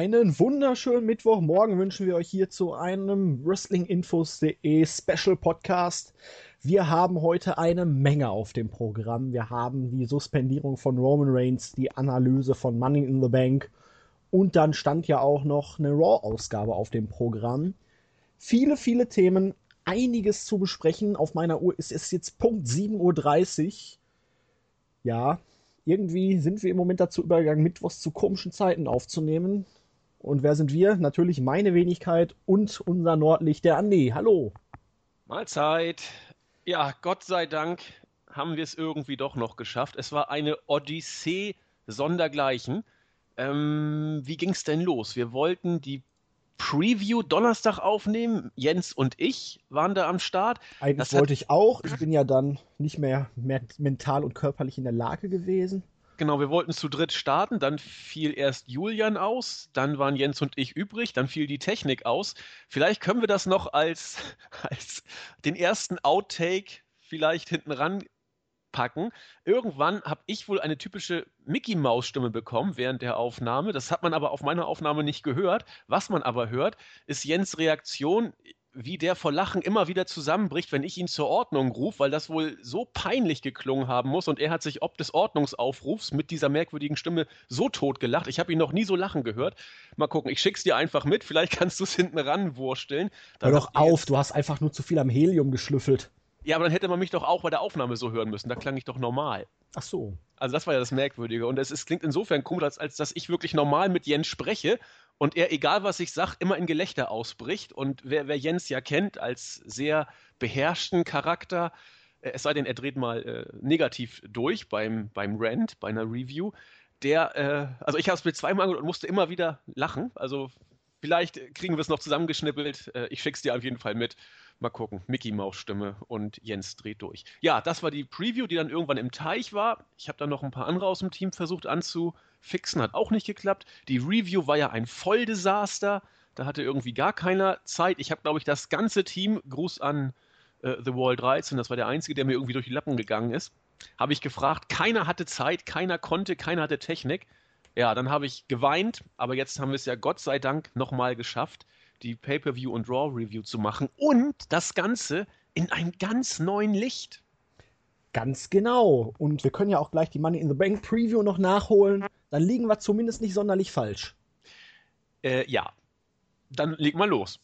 Einen wunderschönen Mittwochmorgen wünschen wir euch hier zu einem WrestlingInfos.de Special Podcast. Wir haben heute eine Menge auf dem Programm. Wir haben die Suspendierung von Roman Reigns, die Analyse von Money in the Bank und dann stand ja auch noch eine Raw-Ausgabe auf dem Programm. Viele, viele Themen, einiges zu besprechen. Auf meiner Uhr ist es jetzt Punkt 7.30 Uhr. Ja, irgendwie sind wir im Moment dazu übergegangen, Mittwochs zu komischen Zeiten aufzunehmen. Und wer sind wir? Natürlich meine Wenigkeit und unser Nordlicht, der Andi. Hallo. Mahlzeit. Ja, Gott sei Dank haben wir es irgendwie doch noch geschafft. Es war eine Odyssee sondergleichen. Ähm, wie ging es denn los? Wir wollten die Preview Donnerstag aufnehmen. Jens und ich waren da am Start. Eigentlich das wollte ich auch. Ich bin ja dann nicht mehr, mehr mental und körperlich in der Lage gewesen. Genau, wir wollten zu dritt starten, dann fiel erst Julian aus, dann waren Jens und ich übrig, dann fiel die Technik aus. Vielleicht können wir das noch als, als den ersten Outtake vielleicht hinten ran packen. Irgendwann habe ich wohl eine typische Mickey Maus Stimme bekommen während der Aufnahme. Das hat man aber auf meiner Aufnahme nicht gehört. Was man aber hört, ist Jens Reaktion, wie der vor Lachen immer wieder zusammenbricht, wenn ich ihn zur Ordnung rufe, weil das wohl so peinlich geklungen haben muss und er hat sich ob des Ordnungsaufrufs mit dieser merkwürdigen Stimme so tot gelacht. Ich habe ihn noch nie so lachen gehört. Mal gucken, ich schick's dir einfach mit, vielleicht kannst du es hinten ranwursteln. Hör doch auf, du hast einfach nur zu viel am Helium geschlüffelt. Ja, aber dann hätte man mich doch auch bei der Aufnahme so hören müssen. Da klang ich doch normal. Ach so. Also das war ja das Merkwürdige. Und es, es klingt insofern komisch, als, als dass ich wirklich normal mit Jens spreche und er, egal was ich sage, immer in Gelächter ausbricht. Und wer, wer Jens ja kennt als sehr beherrschten Charakter, äh, es sei denn, er dreht mal äh, negativ durch beim, beim Rant, bei einer Review, der, äh, also ich habe es mir zweimal angehört und musste immer wieder lachen. Also vielleicht kriegen wir es noch zusammengeschnippelt. Äh, ich schick's dir auf jeden Fall mit. Mal gucken. Mickey Maus Stimme und Jens dreht durch. Ja, das war die Preview, die dann irgendwann im Teich war. Ich habe dann noch ein paar andere aus dem Team versucht anzufixen, hat auch nicht geklappt. Die Review war ja ein Volldesaster. Da hatte irgendwie gar keiner Zeit. Ich habe, glaube ich, das ganze Team, Gruß an äh, The Wall 13, das war der Einzige, der mir irgendwie durch die Lappen gegangen ist, habe ich gefragt. Keiner hatte Zeit, keiner konnte, keiner hatte Technik. Ja, dann habe ich geweint, aber jetzt haben wir es ja Gott sei Dank nochmal geschafft die Pay-per-View und Raw Review zu machen und das Ganze in einem ganz neuen Licht. Ganz genau. Und wir können ja auch gleich die Money in the Bank Preview noch nachholen. Dann liegen wir zumindest nicht sonderlich falsch. Äh, ja. Dann leg mal los.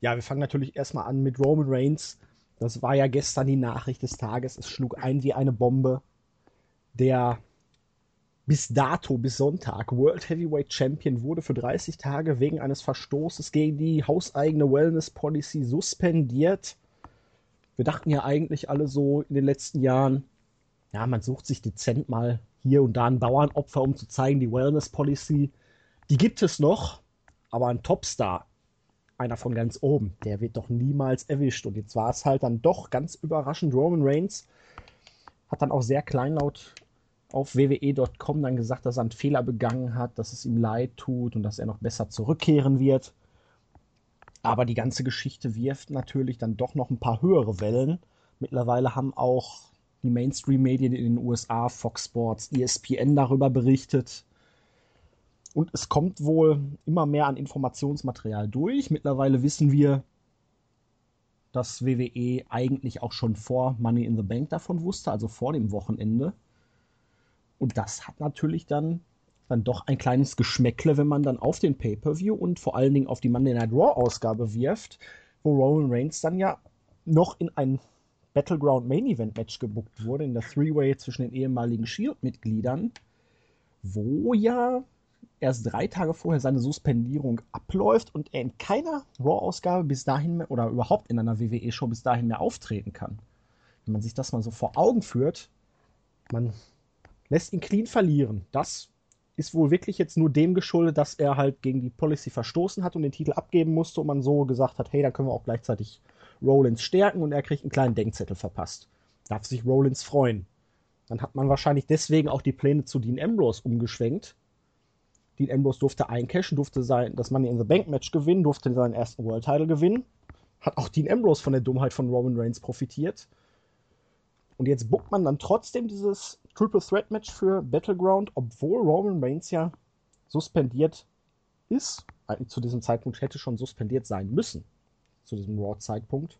Ja, wir fangen natürlich erstmal an mit Roman Reigns. Das war ja gestern die Nachricht des Tages. Es schlug ein wie eine Bombe. Der bis dato, bis Sonntag, World Heavyweight Champion wurde für 30 Tage wegen eines Verstoßes gegen die hauseigene Wellness Policy suspendiert. Wir dachten ja eigentlich alle so in den letzten Jahren, ja, man sucht sich dezent mal hier und da ein Bauernopfer, um zu zeigen, die Wellness Policy, die gibt es noch, aber ein Topstar, einer von ganz oben, der wird doch niemals erwischt. Und jetzt war es halt dann doch ganz überraschend Roman Reigns, hat dann auch sehr kleinlaut auf wwe.com dann gesagt, dass er einen Fehler begangen hat, dass es ihm leid tut und dass er noch besser zurückkehren wird. Aber die ganze Geschichte wirft natürlich dann doch noch ein paar höhere Wellen. Mittlerweile haben auch die Mainstream-Medien in den USA, Fox Sports, ESPN darüber berichtet. Und es kommt wohl immer mehr an Informationsmaterial durch. Mittlerweile wissen wir, dass WWE eigentlich auch schon vor Money in the Bank davon wusste, also vor dem Wochenende. Und das hat natürlich dann, dann doch ein kleines Geschmäckle, wenn man dann auf den Pay-Per-View und vor allen Dingen auf die Monday Night Raw-Ausgabe wirft, wo Roman Reigns dann ja noch in ein Battleground Main Event Match gebuckt wurde, in der Three-Way zwischen den ehemaligen Shield-Mitgliedern, wo ja erst drei Tage vorher seine Suspendierung abläuft und er in keiner Raw-Ausgabe bis dahin mehr, oder überhaupt in einer WWE-Show bis dahin mehr auftreten kann. Wenn man sich das mal so vor Augen führt, man lässt ihn clean verlieren. Das ist wohl wirklich jetzt nur dem geschuldet, dass er halt gegen die Policy verstoßen hat und den Titel abgeben musste und man so gesagt hat, hey, da können wir auch gleichzeitig Rollins stärken und er kriegt einen kleinen Denkzettel verpasst. Darf sich Rollins freuen. Dann hat man wahrscheinlich deswegen auch die Pläne zu Dean Ambrose umgeschwenkt. Dean Ambrose durfte eincashen, durfte sein, das Money in the Bank Match gewinnen, durfte seinen ersten World Title gewinnen. Hat auch Dean Ambrose von der Dummheit von Roman Reigns profitiert. Und jetzt buckt man dann trotzdem dieses Triple Threat Match für Battleground, obwohl Roman Reigns ja suspendiert ist, eigentlich zu diesem Zeitpunkt hätte schon suspendiert sein müssen. Zu diesem Raw-Zeitpunkt.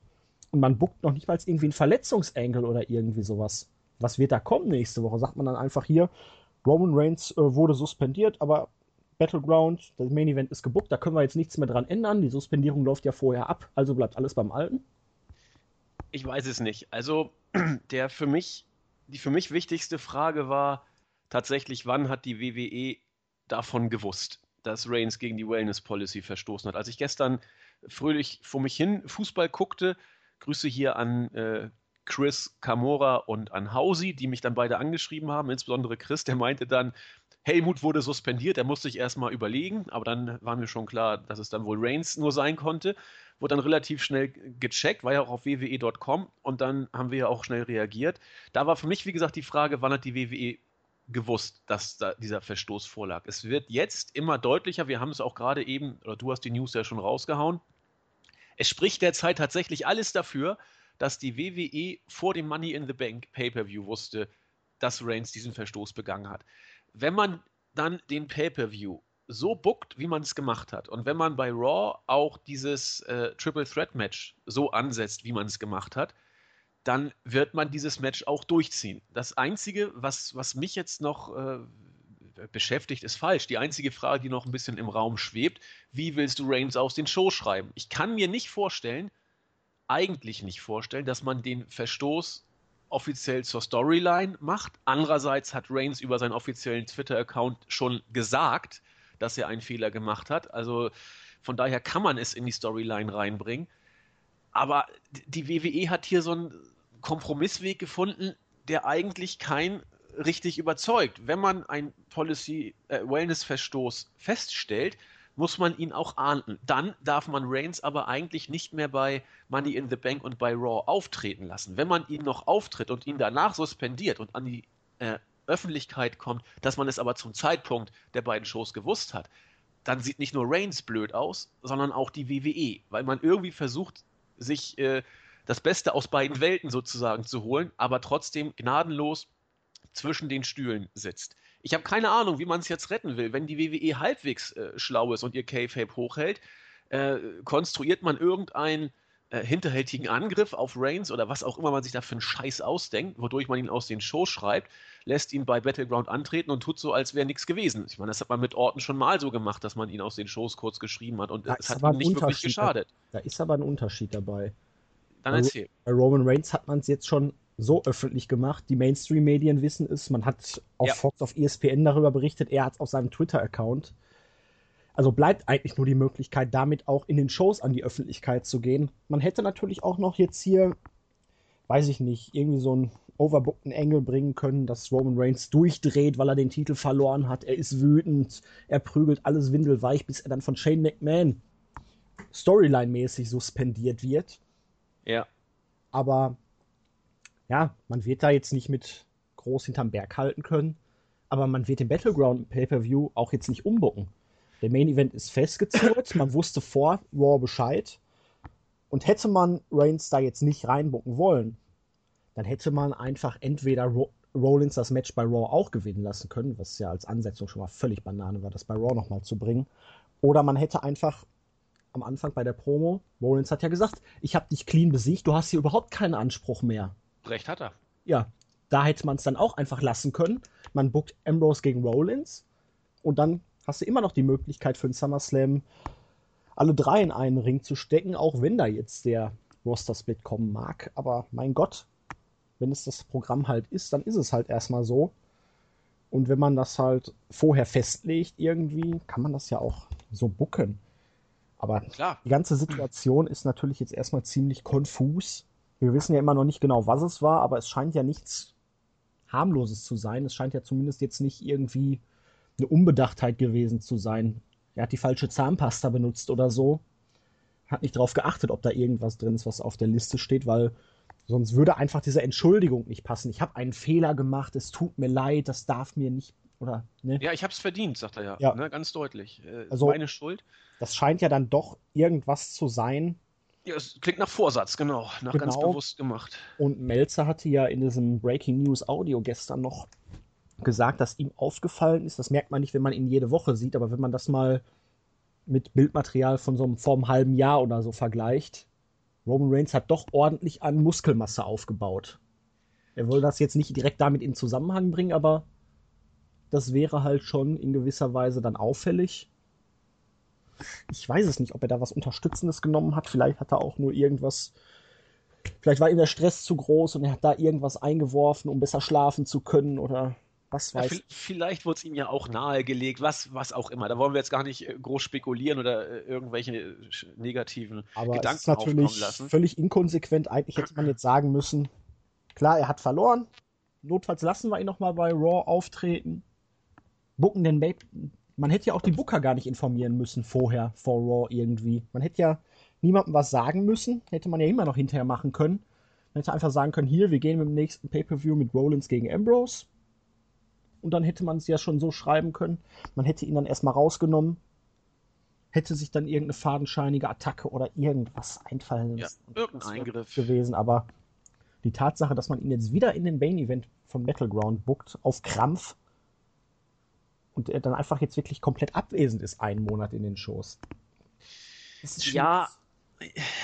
Und man buckt noch nicht mal irgendwie einen Verletzungsengel oder irgendwie sowas. Was wird da kommen nächste Woche? Sagt man dann einfach hier, Roman Reigns äh, wurde suspendiert, aber Battleground, das Main Event ist gebuckt, da können wir jetzt nichts mehr dran ändern. Die Suspendierung läuft ja vorher ab, also bleibt alles beim Alten. Ich weiß es nicht. Also der für mich, die für mich wichtigste Frage war tatsächlich, wann hat die WWE davon gewusst, dass Reigns gegen die Wellness Policy verstoßen hat. Als ich gestern fröhlich vor mich hin Fußball guckte, Grüße hier an äh, Chris Camora und an Hausi, die mich dann beide angeschrieben haben, insbesondere Chris, der meinte dann, Helmut wurde suspendiert, er musste sich erstmal überlegen, aber dann war mir schon klar, dass es dann wohl Reigns nur sein konnte. Wurde dann relativ schnell gecheckt, war ja auch auf WWE.com und dann haben wir ja auch schnell reagiert. Da war für mich, wie gesagt, die Frage, wann hat die WWE gewusst, dass da dieser Verstoß vorlag. Es wird jetzt immer deutlicher, wir haben es auch gerade eben, oder du hast die News ja schon rausgehauen. Es spricht derzeit tatsächlich alles dafür, dass die WWE vor dem Money in the Bank Pay-per-View wusste, dass Reigns diesen Verstoß begangen hat wenn man dann den Pay-per-View so bookt, wie man es gemacht hat, und wenn man bei Raw auch dieses äh, Triple Threat Match so ansetzt, wie man es gemacht hat, dann wird man dieses Match auch durchziehen. Das Einzige, was, was mich jetzt noch äh, beschäftigt, ist falsch. Die einzige Frage, die noch ein bisschen im Raum schwebt, wie willst du Reigns aus den Show schreiben? Ich kann mir nicht vorstellen, eigentlich nicht vorstellen, dass man den Verstoß offiziell zur Storyline macht. Andererseits hat Reigns über seinen offiziellen Twitter-Account schon gesagt, dass er einen Fehler gemacht hat. Also von daher kann man es in die Storyline reinbringen. Aber die WWE hat hier so einen Kompromissweg gefunden, der eigentlich kein richtig überzeugt. Wenn man einen Policy äh, feststellt, muss man ihn auch ahnden. Dann darf man Reigns aber eigentlich nicht mehr bei Money in the Bank und bei Raw auftreten lassen. Wenn man ihn noch auftritt und ihn danach suspendiert und an die äh, Öffentlichkeit kommt, dass man es aber zum Zeitpunkt der beiden Shows gewusst hat, dann sieht nicht nur Reigns blöd aus, sondern auch die WWE, weil man irgendwie versucht, sich äh, das Beste aus beiden Welten sozusagen zu holen, aber trotzdem gnadenlos zwischen den Stühlen sitzt. Ich habe keine Ahnung, wie man es jetzt retten will. Wenn die WWE halbwegs äh, schlau ist und ihr K-Fape hochhält, äh, konstruiert man irgendeinen äh, hinterhältigen Angriff auf Reigns oder was auch immer man sich da für einen Scheiß ausdenkt, wodurch man ihn aus den Shows schreibt, lässt ihn bei Battleground antreten und tut so, als wäre nichts gewesen. Ich meine, das hat man mit Orten schon mal so gemacht, dass man ihn aus den Shows kurz geschrieben hat und es hat ihm nicht wirklich geschadet. Da, da ist aber ein Unterschied dabei. Dann erzähl. Bei Roman Reigns hat man es jetzt schon so öffentlich gemacht. Die Mainstream-Medien wissen es. Man hat auf ja. Fox, auf ESPN darüber berichtet. Er hat es auf seinem Twitter-Account. Also bleibt eigentlich nur die Möglichkeit, damit auch in den Shows an die Öffentlichkeit zu gehen. Man hätte natürlich auch noch jetzt hier, weiß ich nicht, irgendwie so einen overbookten Engel bringen können, dass Roman Reigns durchdreht, weil er den Titel verloren hat. Er ist wütend, er prügelt alles windelweich, bis er dann von Shane McMahon Storyline-mäßig suspendiert wird. Ja. Aber ja, man wird da jetzt nicht mit groß hinterm Berg halten können, aber man wird den Battleground Pay-Per-View auch jetzt nicht umbucken. Der Main Event ist festgezurrt, man wusste vor Raw Bescheid. Und hätte man Reigns da jetzt nicht reinbucken wollen, dann hätte man einfach entweder Ro Rollins das Match bei Raw auch gewinnen lassen können, was ja als Ansetzung schon mal völlig Banane war, das bei Raw nochmal zu bringen. Oder man hätte einfach am Anfang bei der Promo, Rollins hat ja gesagt, ich habe dich clean besiegt, du hast hier überhaupt keinen Anspruch mehr. Recht hat er. Ja, da hätte man es dann auch einfach lassen können. Man bookt Ambrose gegen Rollins und dann hast du immer noch die Möglichkeit für einen SummerSlam alle drei in einen Ring zu stecken, auch wenn da jetzt der Roster-Split kommen mag. Aber mein Gott, wenn es das Programm halt ist, dann ist es halt erstmal so. Und wenn man das halt vorher festlegt irgendwie, kann man das ja auch so bucken. Aber Klar. die ganze Situation ist natürlich jetzt erstmal ziemlich konfus. Wir wissen ja immer noch nicht genau, was es war, aber es scheint ja nichts harmloses zu sein. Es scheint ja zumindest jetzt nicht irgendwie eine Unbedachtheit gewesen zu sein. Er hat die falsche Zahnpasta benutzt oder so. Hat nicht darauf geachtet, ob da irgendwas drin ist, was auf der Liste steht, weil sonst würde einfach diese Entschuldigung nicht passen. Ich habe einen Fehler gemacht, es tut mir leid, das darf mir nicht oder ne? Ja, ich habe es verdient, sagt er ja, ja. Ne, ganz deutlich. Äh, also meine Schuld. Das scheint ja dann doch irgendwas zu sein, ja, es klingt nach Vorsatz, genau. Nach genau. ganz bewusst gemacht. Und Melzer hatte ja in diesem Breaking News Audio gestern noch gesagt, dass ihm aufgefallen ist, das merkt man nicht, wenn man ihn jede Woche sieht, aber wenn man das mal mit Bildmaterial von so einem vor einem halben Jahr oder so vergleicht, Roman Reigns hat doch ordentlich an Muskelmasse aufgebaut. Er will das jetzt nicht direkt damit in Zusammenhang bringen, aber das wäre halt schon in gewisser Weise dann auffällig. Ich weiß es nicht, ob er da was Unterstützendes genommen hat. Vielleicht hat er auch nur irgendwas. Vielleicht war ihm der Stress zu groß und er hat da irgendwas eingeworfen, um besser schlafen zu können oder was weiß ja, Vielleicht wurde es ihm ja auch nahegelegt, was, was auch immer. Da wollen wir jetzt gar nicht äh, groß spekulieren oder äh, irgendwelche äh, negativen Aber Gedanken es ist natürlich lassen. völlig inkonsequent. Eigentlich hätte man jetzt sagen müssen, klar, er hat verloren. Notfalls lassen wir ihn nochmal bei Raw auftreten. Booken den. Man hätte ja auch die Booker gar nicht informieren müssen vorher, vor Raw irgendwie. Man hätte ja niemandem was sagen müssen. Hätte man ja immer noch hinterher machen können. Man hätte einfach sagen können, hier, wir gehen mit dem nächsten Pay-Per-View mit Rollins gegen Ambrose und dann hätte man es ja schon so schreiben können. Man hätte ihn dann erstmal rausgenommen, hätte sich dann irgendeine fadenscheinige Attacke oder irgendwas einfallen ja, irgendein Eingriff gewesen, aber die Tatsache, dass man ihn jetzt wieder in den Main Event von Battleground buckt, auf Krampf und er dann einfach jetzt wirklich komplett abwesend ist, einen Monat in den Shows. ja,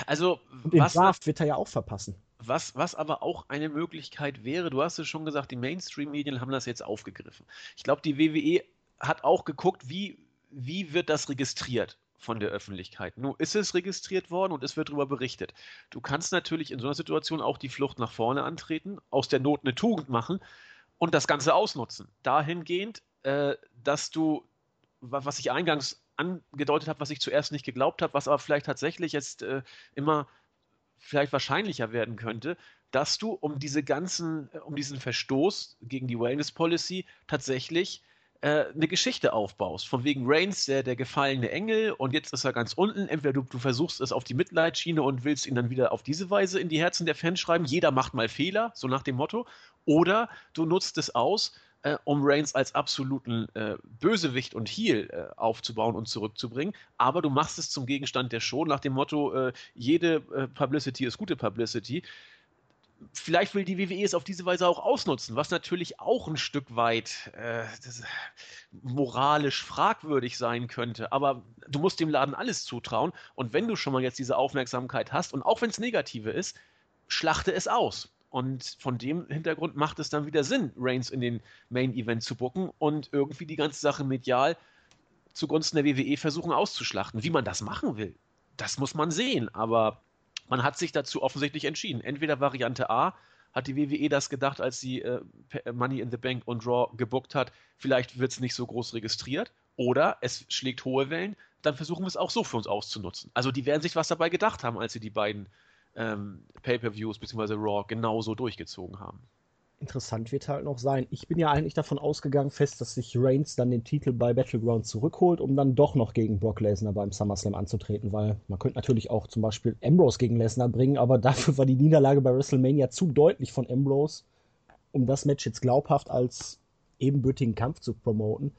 also und den was Draft wird er ja auch verpassen. Was, was aber auch eine Möglichkeit wäre, du hast es schon gesagt, die Mainstream-Medien haben das jetzt aufgegriffen. Ich glaube, die WWE hat auch geguckt, wie, wie wird das registriert von der Öffentlichkeit. Nun ist es registriert worden und es wird darüber berichtet. Du kannst natürlich in so einer Situation auch die Flucht nach vorne antreten, aus der Not eine Tugend machen und das Ganze ausnutzen. Dahingehend, äh, dass du, was ich eingangs angedeutet habe, was ich zuerst nicht geglaubt habe, was aber vielleicht tatsächlich jetzt äh, immer vielleicht wahrscheinlicher werden könnte, dass du um diese ganzen, äh, um diesen Verstoß gegen die Wellness Policy tatsächlich äh, eine Geschichte aufbaust. Von wegen Reigns, der, der gefallene Engel, und jetzt ist er ganz unten. Entweder du, du versuchst es auf die Mitleidsschiene und willst ihn dann wieder auf diese Weise in die Herzen der Fans schreiben. Jeder macht mal Fehler, so nach dem Motto. Oder du nutzt es aus, äh, um Reigns als absoluten äh, Bösewicht und Heel äh, aufzubauen und zurückzubringen. Aber du machst es zum Gegenstand der Show nach dem Motto, äh, jede äh, Publicity ist gute Publicity. Vielleicht will die WWE es auf diese Weise auch ausnutzen, was natürlich auch ein Stück weit äh, moralisch fragwürdig sein könnte. Aber du musst dem Laden alles zutrauen. Und wenn du schon mal jetzt diese Aufmerksamkeit hast, und auch wenn es negative ist, schlachte es aus. Und von dem Hintergrund macht es dann wieder Sinn, Reigns in den Main Event zu bucken und irgendwie die ganze Sache medial zugunsten der WWE versuchen auszuschlachten. Wie man das machen will, das muss man sehen. Aber man hat sich dazu offensichtlich entschieden. Entweder Variante A, hat die WWE das gedacht, als sie äh, Money in the Bank und Raw gebuckt hat, vielleicht wird es nicht so groß registriert. Oder es schlägt hohe Wellen, dann versuchen wir es auch so für uns auszunutzen. Also die werden sich was dabei gedacht haben, als sie die beiden ähm, Pay-per-Views bzw. Raw genauso durchgezogen haben. Interessant wird halt noch sein. Ich bin ja eigentlich davon ausgegangen fest, dass sich Reigns dann den Titel bei Battleground zurückholt, um dann doch noch gegen Brock Lesnar beim SummerSlam anzutreten, weil man könnte natürlich auch zum Beispiel Ambrose gegen Lesnar bringen, aber dafür war die Niederlage bei WrestleMania zu deutlich von Ambrose, um das Match jetzt glaubhaft als ebenbürtigen Kampf zu promoten.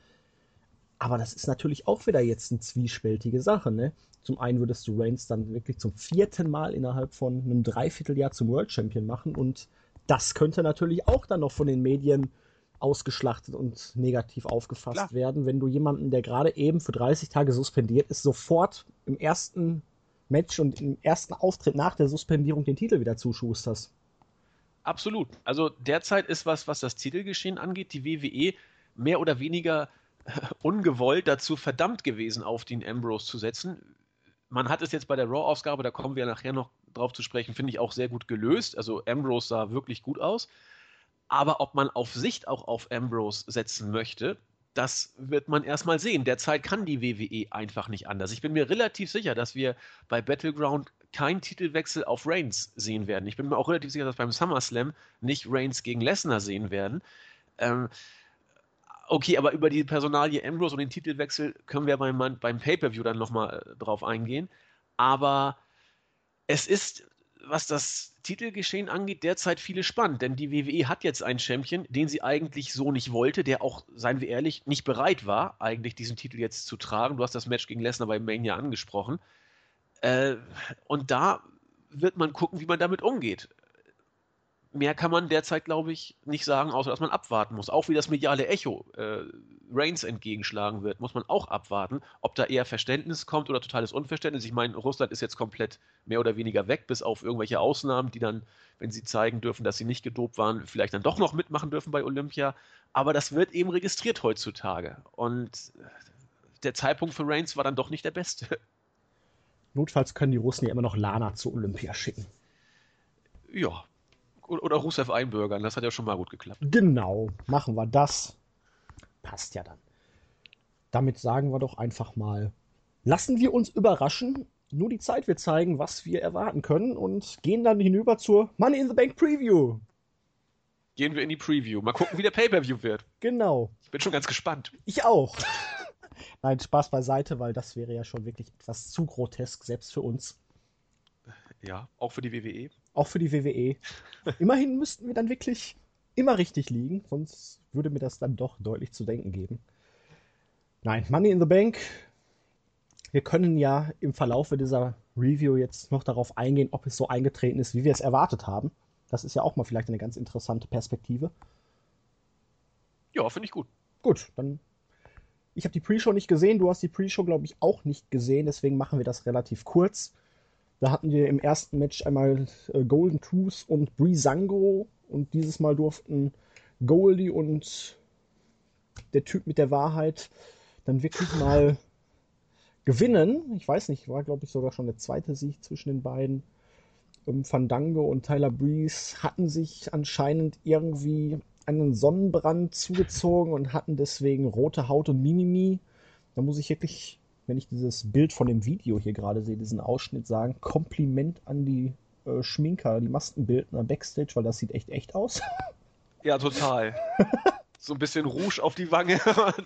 Aber das ist natürlich auch wieder jetzt eine zwiespältige Sache, ne? Zum einen würdest du Reigns dann wirklich zum vierten Mal innerhalb von einem Dreivierteljahr zum World Champion machen und das könnte natürlich auch dann noch von den Medien ausgeschlachtet und negativ aufgefasst Klar. werden, wenn du jemanden, der gerade eben für 30 Tage suspendiert ist, sofort im ersten Match und im ersten Auftritt nach der Suspendierung den Titel wieder zuschusterst. Absolut. Also derzeit ist was, was das Titelgeschehen angeht, die WWE mehr oder weniger ungewollt dazu verdammt gewesen, auf den Ambrose zu setzen man hat es jetzt bei der Raw-Ausgabe, da kommen wir nachher noch drauf zu sprechen, finde ich auch sehr gut gelöst. Also Ambrose sah wirklich gut aus. Aber ob man auf Sicht auch auf Ambrose setzen möchte, das wird man erstmal sehen. Derzeit kann die WWE einfach nicht anders. Ich bin mir relativ sicher, dass wir bei Battleground keinen Titelwechsel auf Reigns sehen werden. Ich bin mir auch relativ sicher, dass beim SummerSlam nicht Reigns gegen Lesnar sehen werden. Ähm, Okay, aber über die Personalie Ambrose und den Titelwechsel können wir beim, beim Pay-Per-View dann nochmal äh, drauf eingehen. Aber es ist, was das Titelgeschehen angeht, derzeit viele spannend, denn die WWE hat jetzt einen Champion, den sie eigentlich so nicht wollte, der auch, seien wir ehrlich, nicht bereit war, eigentlich diesen Titel jetzt zu tragen. Du hast das Match gegen Lesnar bei Mania angesprochen. Äh, und da wird man gucken, wie man damit umgeht mehr kann man derzeit, glaube ich, nicht sagen, außer dass man abwarten muss. Auch wie das mediale Echo äh, Reigns entgegenschlagen wird, muss man auch abwarten, ob da eher Verständnis kommt oder totales Unverständnis. Ich meine, Russland ist jetzt komplett mehr oder weniger weg, bis auf irgendwelche Ausnahmen, die dann, wenn sie zeigen dürfen, dass sie nicht gedopt waren, vielleicht dann doch noch mitmachen dürfen bei Olympia. Aber das wird eben registriert heutzutage. Und der Zeitpunkt für Reigns war dann doch nicht der beste. Notfalls können die Russen ja immer noch Lana zu Olympia schicken. Ja. Oder Rusev einbürgern, das hat ja schon mal gut geklappt. Genau, machen wir das. Passt ja dann. Damit sagen wir doch einfach mal, lassen wir uns überraschen. Nur die Zeit wird zeigen, was wir erwarten können und gehen dann hinüber zur Money in the Bank Preview. Gehen wir in die Preview. Mal gucken, wie der Pay-Per-View wird. Genau. Ich bin schon ganz gespannt. Ich auch. Nein, Spaß beiseite, weil das wäre ja schon wirklich etwas zu grotesk, selbst für uns. Ja, auch für die WWE. Auch für die WWE. Immerhin müssten wir dann wirklich immer richtig liegen, sonst würde mir das dann doch deutlich zu denken geben. Nein, Money in the Bank. Wir können ja im Verlaufe dieser Review jetzt noch darauf eingehen, ob es so eingetreten ist, wie wir es erwartet haben. Das ist ja auch mal vielleicht eine ganz interessante Perspektive. Ja, finde ich gut. Gut, dann. Ich habe die Pre-Show nicht gesehen, du hast die Pre-Show, glaube ich, auch nicht gesehen, deswegen machen wir das relativ kurz. Da hatten wir im ersten Match einmal äh, Golden Truth und Breezango und dieses Mal durften Goldie und der Typ mit der Wahrheit dann wirklich mal gewinnen. Ich weiß nicht, war glaube ich sogar schon der zweite Sieg zwischen den beiden. Ähm, Fandango und Tyler Breeze hatten sich anscheinend irgendwie einen Sonnenbrand zugezogen und hatten deswegen rote Haut und Mimimi. Da muss ich wirklich, wenn ich dieses Bild von dem Video hier gerade sehe, diesen Ausschnitt sagen, Kompliment an die äh, Schminker, die Maskenbildner Backstage, weil das sieht echt echt aus. Ja, total. so ein bisschen Rouge auf die Wange.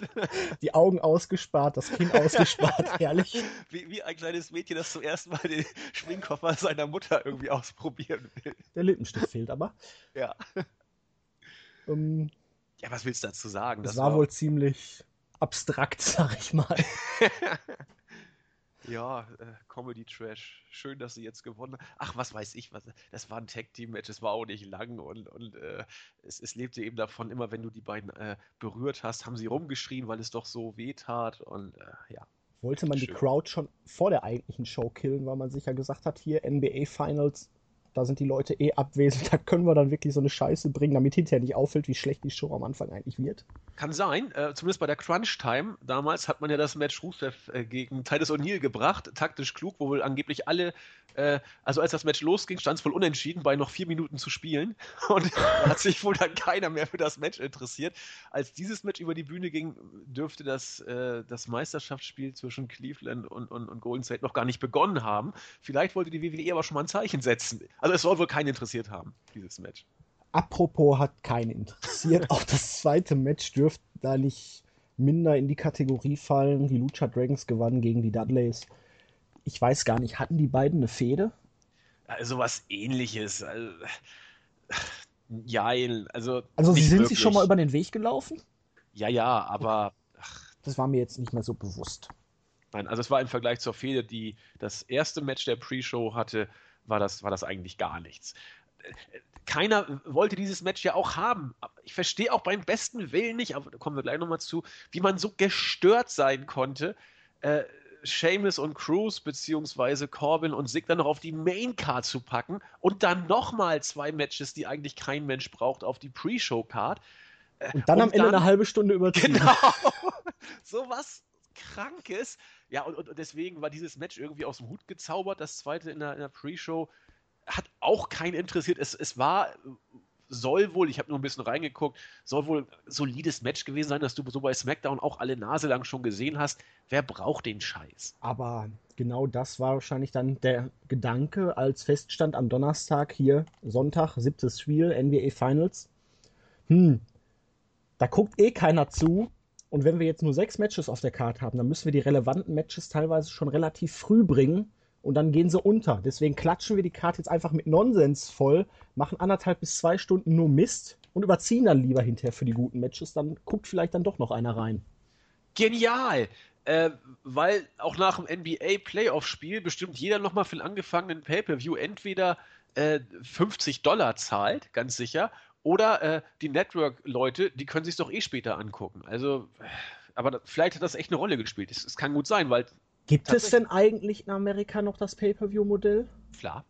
die Augen ausgespart, das Kinn ausgespart, herrlich. Wie, wie ein kleines Mädchen, das zum ersten Mal den Schminkkoffer seiner Mutter irgendwie ausprobieren will. Der Lippenstift fehlt aber. Ja. Ähm, ja, was willst du dazu sagen? Das, das war, war wohl ziemlich abstrakt, sag ich mal. Ja, äh, Comedy Trash. Schön, dass sie jetzt gewonnen haben. Ach, was weiß ich, was. Das war ein Tag-Team-Match, es war auch nicht lang und, und äh, es, es lebte eben davon, immer wenn du die beiden äh, berührt hast, haben sie rumgeschrien, weil es doch so weh tat und äh, ja. Wollte man Schön. die Crowd schon vor der eigentlichen Show killen, weil man sich ja gesagt hat, hier NBA Finals da sind die Leute eh abwesend, da können wir dann wirklich so eine Scheiße bringen, damit hinterher nicht auffällt, wie schlecht die Show am Anfang eigentlich wird. Kann sein, äh, zumindest bei der Crunch Time damals hat man ja das Match Rusev äh, gegen Titus O'Neill gebracht, taktisch klug, wo wohl angeblich alle, äh, also als das Match losging, stand es wohl unentschieden, bei noch vier Minuten zu spielen und hat sich wohl dann keiner mehr für das Match interessiert. Als dieses Match über die Bühne ging, dürfte das, äh, das Meisterschaftsspiel zwischen Cleveland und, und, und Golden State noch gar nicht begonnen haben. Vielleicht wollte die WWE aber schon mal ein Zeichen setzen. Also es soll wohl keinen interessiert haben, dieses Match. Apropos hat keinen interessiert. Auch das zweite Match dürfte da nicht minder in die Kategorie fallen. Die Lucha Dragons gewannen gegen die Dudleys. Ich weiß gar nicht, hatten die beiden eine Fehde? Also was ähnliches. Also, ja, also. Also sie sind wirklich. sich schon mal über den Weg gelaufen? Ja, ja, aber. Ach. Das war mir jetzt nicht mehr so bewusst. Nein, also es war im Vergleich zur Fehde, die das erste Match der Pre-Show hatte, war das, war das eigentlich gar nichts. Keiner wollte dieses Match ja auch haben. Ich verstehe auch beim besten Willen nicht, aber da kommen wir gleich nochmal zu, wie man so gestört sein konnte, äh, Seamus und Cruz beziehungsweise Corbin und Sig dann noch auf die Main Card zu packen und dann nochmal zwei Matches, die eigentlich kein Mensch braucht, auf die Pre-Show Card. Äh, und dann und am Ende eine halbe Stunde überziehen. Genau. so was Krankes. Ja, und, und, deswegen war dieses Match irgendwie aus dem Hut gezaubert. Das zweite in der, in der Pre-Show hat auch keinen interessiert. Es, es war, soll wohl, ich habe nur ein bisschen reingeguckt, soll wohl solides Match gewesen sein, dass du so bei SmackDown auch alle Nase lang schon gesehen hast. Wer braucht den Scheiß? Aber genau das war wahrscheinlich dann der Gedanke, als feststand am Donnerstag hier, Sonntag, siebtes Spiel, NBA Finals. Hm, da guckt eh keiner zu und wenn wir jetzt nur sechs Matches auf der Karte haben, dann müssen wir die relevanten Matches teilweise schon relativ früh bringen und dann gehen sie unter. Deswegen klatschen wir die Karte jetzt einfach mit Nonsens voll, machen anderthalb bis zwei Stunden nur Mist und überziehen dann lieber hinterher für die guten Matches. Dann guckt vielleicht dann doch noch einer rein. Genial! Äh, weil auch nach dem NBA Playoff-Spiel bestimmt jeder nochmal für den angefangenen Pay-Per-View entweder äh, 50 Dollar zahlt, ganz sicher, oder äh, die Network-Leute, die können sich doch eh später angucken. Also, aber vielleicht hat das echt eine Rolle gespielt. Es, es kann gut sein, weil. Gibt es denn eigentlich in Amerika noch das Pay-Per-View-Modell? Klar.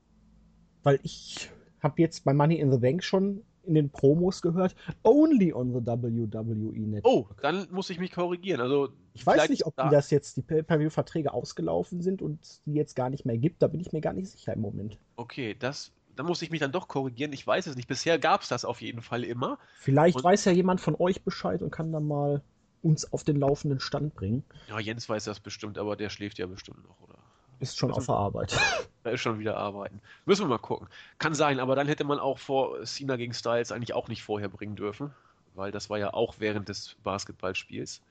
Weil ich habe jetzt bei Money in the Bank schon in den Promos gehört, only on the WWE Network. Oh, dann muss ich mich korrigieren. Also ich weiß nicht, ob da die das jetzt die Pay-per-view-Verträge ausgelaufen sind und die jetzt gar nicht mehr gibt. Da bin ich mir gar nicht sicher im Moment. Okay, das da muss ich mich dann doch korrigieren. Ich weiß es nicht. Bisher gab es das auf jeden Fall immer. Vielleicht und weiß ja jemand von euch Bescheid und kann dann mal uns auf den laufenden Stand bringen. Ja, Jens weiß das bestimmt, aber der schläft ja bestimmt noch, oder? Ist schon auf der Arbeit. Er ist schon wieder arbeiten. Müssen wir mal gucken. Kann sein, aber dann hätte man auch vor Cena gegen Styles eigentlich auch nicht vorher bringen dürfen, weil das war ja auch während des Basketballspiels.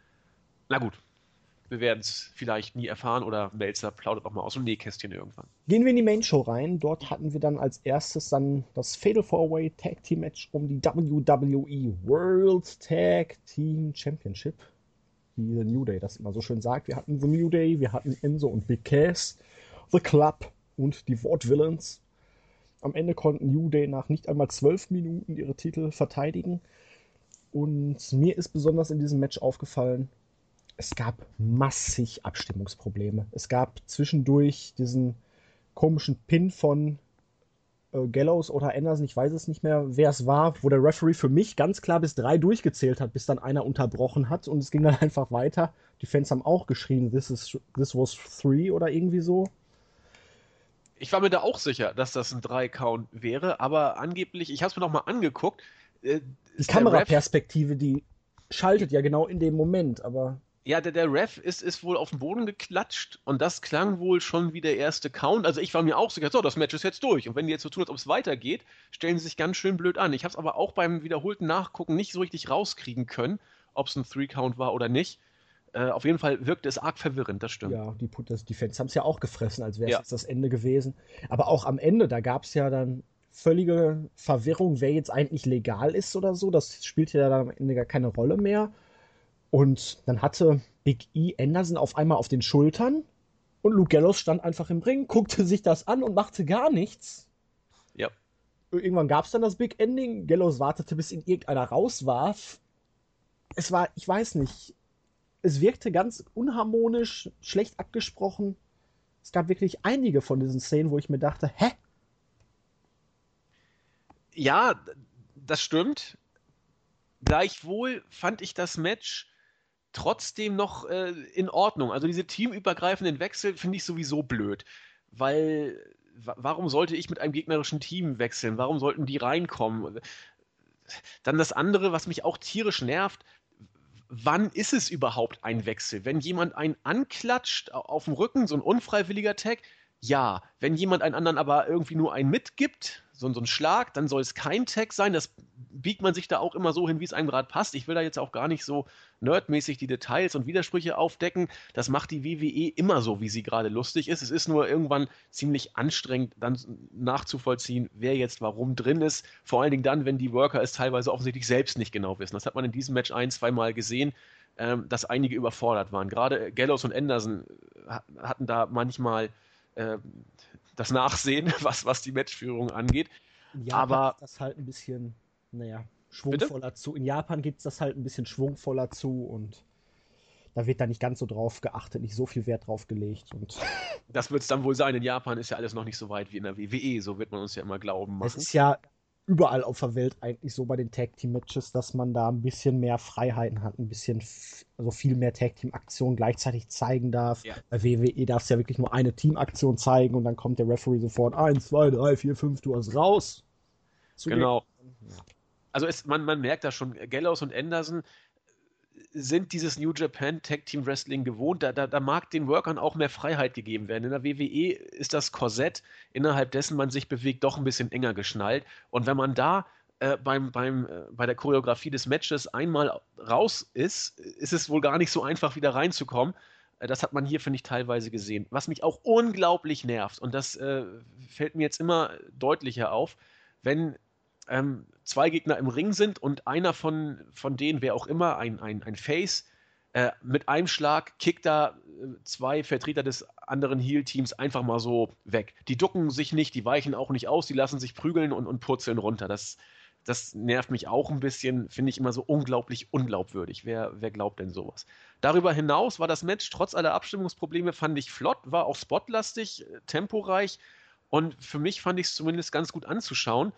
Na gut, wir werden es vielleicht nie erfahren oder Melzer plaudert auch mal aus dem Nähkästchen irgendwann. Gehen wir in die Main Show rein. Dort hatten wir dann als erstes dann das Fatal Four Way Tag Team Match um die WWE World Tag Team Championship wie The New Day das immer so schön sagt. Wir hatten The New Day, wir hatten Enzo und Big Cass, The Club und die Villains. Am Ende konnten New Day nach nicht einmal zwölf Minuten ihre Titel verteidigen. Und mir ist besonders in diesem Match aufgefallen, es gab massig Abstimmungsprobleme. Es gab zwischendurch diesen komischen Pin von äh, Gallows oder Anderson, ich weiß es nicht mehr, wer es war, wo der Referee für mich ganz klar bis drei durchgezählt hat, bis dann einer unterbrochen hat und es ging dann einfach weiter. Die Fans haben auch geschrien, this, is, this was three oder irgendwie so. Ich war mir da auch sicher, dass das ein Drei-Count wäre, aber angeblich, ich habe es mir noch mal angeguckt. Äh, die Kameraperspektive, die schaltet ja genau in dem Moment, aber ja, der, der Ref ist, ist wohl auf den Boden geklatscht und das klang wohl schon wie der erste Count. Also ich war mir auch sicher, so, das Match ist jetzt durch. Und wenn die jetzt so tun, als ob es weitergeht, stellen sie sich ganz schön blöd an. Ich habe es aber auch beim wiederholten Nachgucken nicht so richtig rauskriegen können, ob es ein Three-Count war oder nicht. Äh, auf jeden Fall wirkte es arg verwirrend, das stimmt. Ja, die, das, die Fans haben es ja auch gefressen, als wäre es ja. jetzt das Ende gewesen. Aber auch am Ende, da gab es ja dann völlige Verwirrung, wer jetzt eigentlich legal ist oder so. Das spielt ja dann am Ende gar keine Rolle mehr. Und dann hatte Big E Anderson auf einmal auf den Schultern und Luke Gallows stand einfach im Ring, guckte sich das an und machte gar nichts. Ja. Irgendwann gab es dann das Big Ending. Gallows wartete, bis ihn irgendeiner rauswarf. Es war, ich weiß nicht, es wirkte ganz unharmonisch, schlecht abgesprochen. Es gab wirklich einige von diesen Szenen, wo ich mir dachte, hä? Ja, das stimmt. Gleichwohl fand ich das Match trotzdem noch äh, in Ordnung. Also diese teamübergreifenden Wechsel finde ich sowieso blöd, weil warum sollte ich mit einem gegnerischen Team wechseln? Warum sollten die reinkommen? Dann das andere, was mich auch tierisch nervt, wann ist es überhaupt ein Wechsel? Wenn jemand einen anklatscht auf dem Rücken, so ein unfreiwilliger Tag, ja. Wenn jemand einen anderen aber irgendwie nur einen mitgibt, so, so ein Schlag, dann soll es kein Tag sein. Das biegt man sich da auch immer so hin, wie es einem gerade passt. Ich will da jetzt auch gar nicht so nerdmäßig die Details und Widersprüche aufdecken. Das macht die WWE immer so, wie sie gerade lustig ist. Es ist nur irgendwann ziemlich anstrengend, dann nachzuvollziehen, wer jetzt warum drin ist. Vor allen Dingen dann, wenn die Worker es teilweise offensichtlich selbst nicht genau wissen. Das hat man in diesem Match ein, zwei Mal gesehen, ähm, dass einige überfordert waren. Gerade Gallows und Anderson hatten da manchmal äh, das Nachsehen, was, was die Matchführung angeht. Ja, aber das halt ein bisschen naja, schwungvoller Bitte? zu. In Japan gibt es das halt ein bisschen schwungvoller zu und da wird da nicht ganz so drauf geachtet, nicht so viel Wert drauf gelegt. Und das wird es dann wohl sein. In Japan ist ja alles noch nicht so weit wie in der WWE, so wird man uns ja immer glauben machen. Es ist ja überall auf der Welt eigentlich so bei den Tag Team Matches, dass man da ein bisschen mehr Freiheiten hat, ein bisschen, also viel mehr Tag Team Aktionen gleichzeitig zeigen darf. Ja. Bei WWE darf es ja wirklich nur eine Team-Aktion zeigen und dann kommt der Referee sofort 1, 2, 3, 4, 5, du hast raus. Genau. Ja also es, man, man merkt da schon, Gallows und Anderson sind dieses New Japan Tag Team Wrestling gewohnt. Da, da, da mag den Workern auch mehr Freiheit gegeben werden. In der WWE ist das Korsett, innerhalb dessen man sich bewegt, doch ein bisschen enger geschnallt. Und wenn man da äh, beim, beim, äh, bei der Choreografie des Matches einmal raus ist, ist es wohl gar nicht so einfach, wieder reinzukommen. Äh, das hat man hier, finde ich, teilweise gesehen. Was mich auch unglaublich nervt, und das äh, fällt mir jetzt immer deutlicher auf, wenn ähm, zwei Gegner im Ring sind und einer von, von denen, wer auch immer, ein, ein, ein Face, äh, mit einem Schlag kickt da zwei Vertreter des anderen Heal-Teams einfach mal so weg. Die ducken sich nicht, die weichen auch nicht aus, die lassen sich prügeln und, und purzeln runter. Das, das nervt mich auch ein bisschen, finde ich immer so unglaublich unglaubwürdig. Wer, wer glaubt denn sowas? Darüber hinaus war das Match trotz aller Abstimmungsprobleme, fand ich flott, war auch spotlastig, temporeich und für mich fand ich es zumindest ganz gut anzuschauen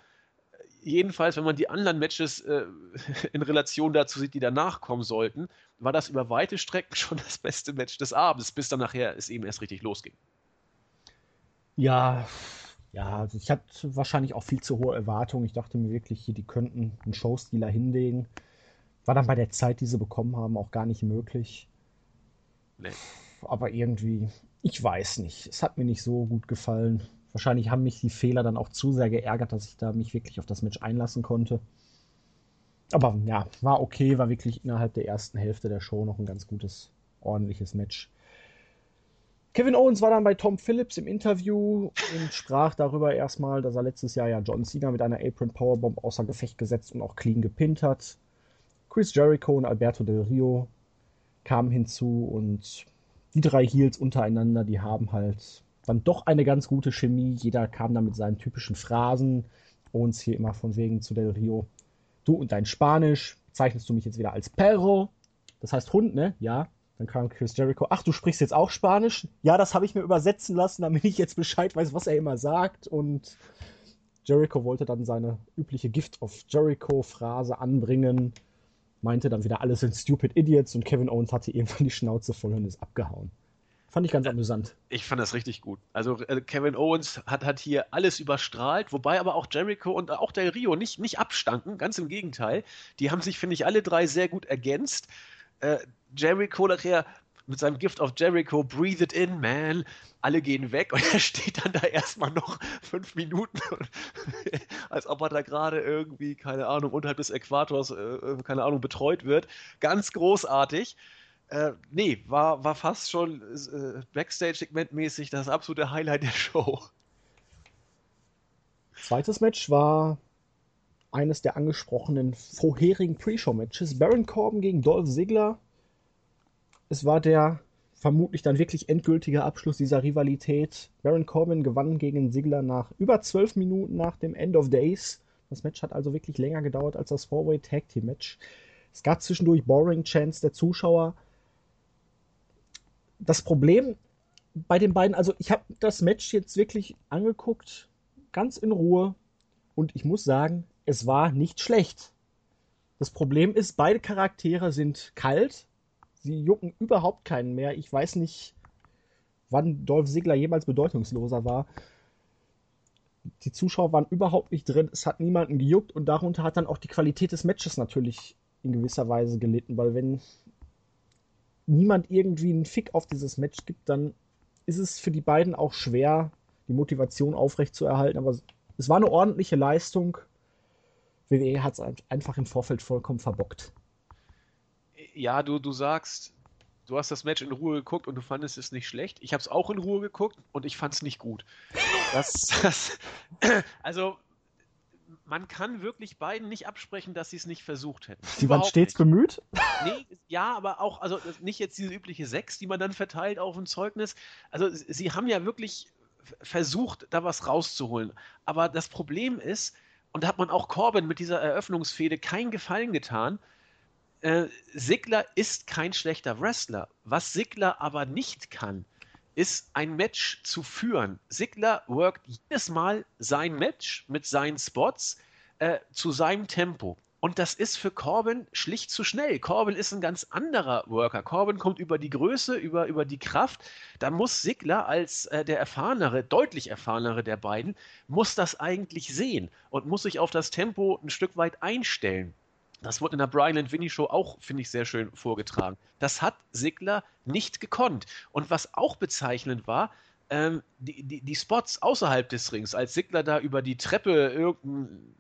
jedenfalls, wenn man die anderen Matches äh, in Relation dazu sieht, die danach kommen sollten, war das über weite Strecken schon das beste Match des Abends, bis dann nachher es eben erst richtig losging. Ja, ja, also ich hatte wahrscheinlich auch viel zu hohe Erwartungen. Ich dachte mir wirklich, die könnten einen Showstealer hinlegen. War dann bei der Zeit, die sie bekommen haben, auch gar nicht möglich. Nee. Aber irgendwie, ich weiß nicht. Es hat mir nicht so gut gefallen. Wahrscheinlich haben mich die Fehler dann auch zu sehr geärgert, dass ich da mich wirklich auf das Match einlassen konnte. Aber ja, war okay, war wirklich innerhalb der ersten Hälfte der Show noch ein ganz gutes, ordentliches Match. Kevin Owens war dann bei Tom Phillips im Interview und sprach darüber erstmal, dass er letztes Jahr ja John Cena mit einer Apron Powerbomb außer Gefecht gesetzt und auch clean gepinnt hat. Chris Jericho und Alberto Del Rio kamen hinzu und die drei Heels untereinander, die haben halt dann doch eine ganz gute Chemie. Jeder kam dann mit seinen typischen Phrasen. Uns hier immer von wegen zu Del Rio. Du und dein Spanisch. Zeichnest du mich jetzt wieder als Perro? Das heißt Hund, ne? Ja. Dann kam Chris Jericho. Ach, du sprichst jetzt auch Spanisch? Ja, das habe ich mir übersetzen lassen, damit ich jetzt Bescheid weiß, was er immer sagt. Und Jericho wollte dann seine übliche Gift of Jericho-Phrase anbringen. Meinte dann wieder, alles sind stupid idiots. Und Kevin Owens hatte irgendwann die Schnauze voll und ist abgehauen. Fand ich ganz amüsant. Ich fand das richtig gut. Also äh, Kevin Owens hat, hat hier alles überstrahlt, wobei aber auch Jericho und auch Del Rio nicht, nicht abstanken, ganz im Gegenteil. Die haben sich, finde ich, alle drei sehr gut ergänzt. Äh, Jericho nachher mit seinem Gift of Jericho, breathe it in, man. Alle gehen weg und er steht dann da erstmal noch fünf Minuten, als ob er da gerade irgendwie, keine Ahnung, unterhalb des Äquators, äh, äh keine Ahnung, betreut wird. Ganz großartig. Äh, nee, war, war fast schon äh, Backstage-Segment-mäßig das absolute Highlight der Show. Zweites Match war eines der angesprochenen vorherigen Pre-Show-Matches. Baron Corbin gegen Dolph Ziggler. Es war der vermutlich dann wirklich endgültige Abschluss dieser Rivalität. Baron Corbin gewann gegen Ziggler nach über zwölf Minuten nach dem End of Days. Das Match hat also wirklich länger gedauert als das Four-Way Tag Team Match. Es gab zwischendurch Boring Chance der Zuschauer das Problem bei den beiden, also ich habe das Match jetzt wirklich angeguckt, ganz in Ruhe, und ich muss sagen, es war nicht schlecht. Das Problem ist, beide Charaktere sind kalt, sie jucken überhaupt keinen mehr. Ich weiß nicht, wann Dolph Ziggler jemals bedeutungsloser war. Die Zuschauer waren überhaupt nicht drin, es hat niemanden gejuckt und darunter hat dann auch die Qualität des Matches natürlich in gewisser Weise gelitten, weil wenn niemand irgendwie einen Fick auf dieses Match gibt, dann ist es für die beiden auch schwer, die Motivation aufrechtzuerhalten. Aber es war eine ordentliche Leistung. WWE hat es einfach im Vorfeld vollkommen verbockt. Ja, du, du sagst, du hast das Match in Ruhe geguckt und du fandest es nicht schlecht. Ich habe es auch in Ruhe geguckt und ich fand es nicht gut. Das, das, also man kann wirklich beiden nicht absprechen, dass sie es nicht versucht hätten. Sie waren stets nicht. bemüht? Nee, ja, aber auch, also nicht jetzt diese übliche Sechs, die man dann verteilt auf ein Zeugnis. Also sie haben ja wirklich versucht, da was rauszuholen. Aber das Problem ist, und da hat man auch Corbin mit dieser Eröffnungsfehde keinen Gefallen getan, äh, Sigler ist kein schlechter Wrestler. Was Sigler aber nicht kann, ist ein Match zu führen. Sigler workt jedes Mal sein Match mit seinen Spots äh, zu seinem Tempo. Und das ist für Corbin schlicht zu schnell. Corbin ist ein ganz anderer Worker. Corbin kommt über die Größe, über, über die Kraft. Da muss Sigler als äh, der erfahrenere, deutlich erfahrenere der beiden, muss das eigentlich sehen und muss sich auf das Tempo ein Stück weit einstellen. Das wurde in der Brian and Winnie Show auch, finde ich, sehr schön vorgetragen. Das hat Sigler nicht gekonnt. Und was auch bezeichnend war, ähm, die, die, die, Spots außerhalb des Rings, als Sigler da über die Treppe irgendeinen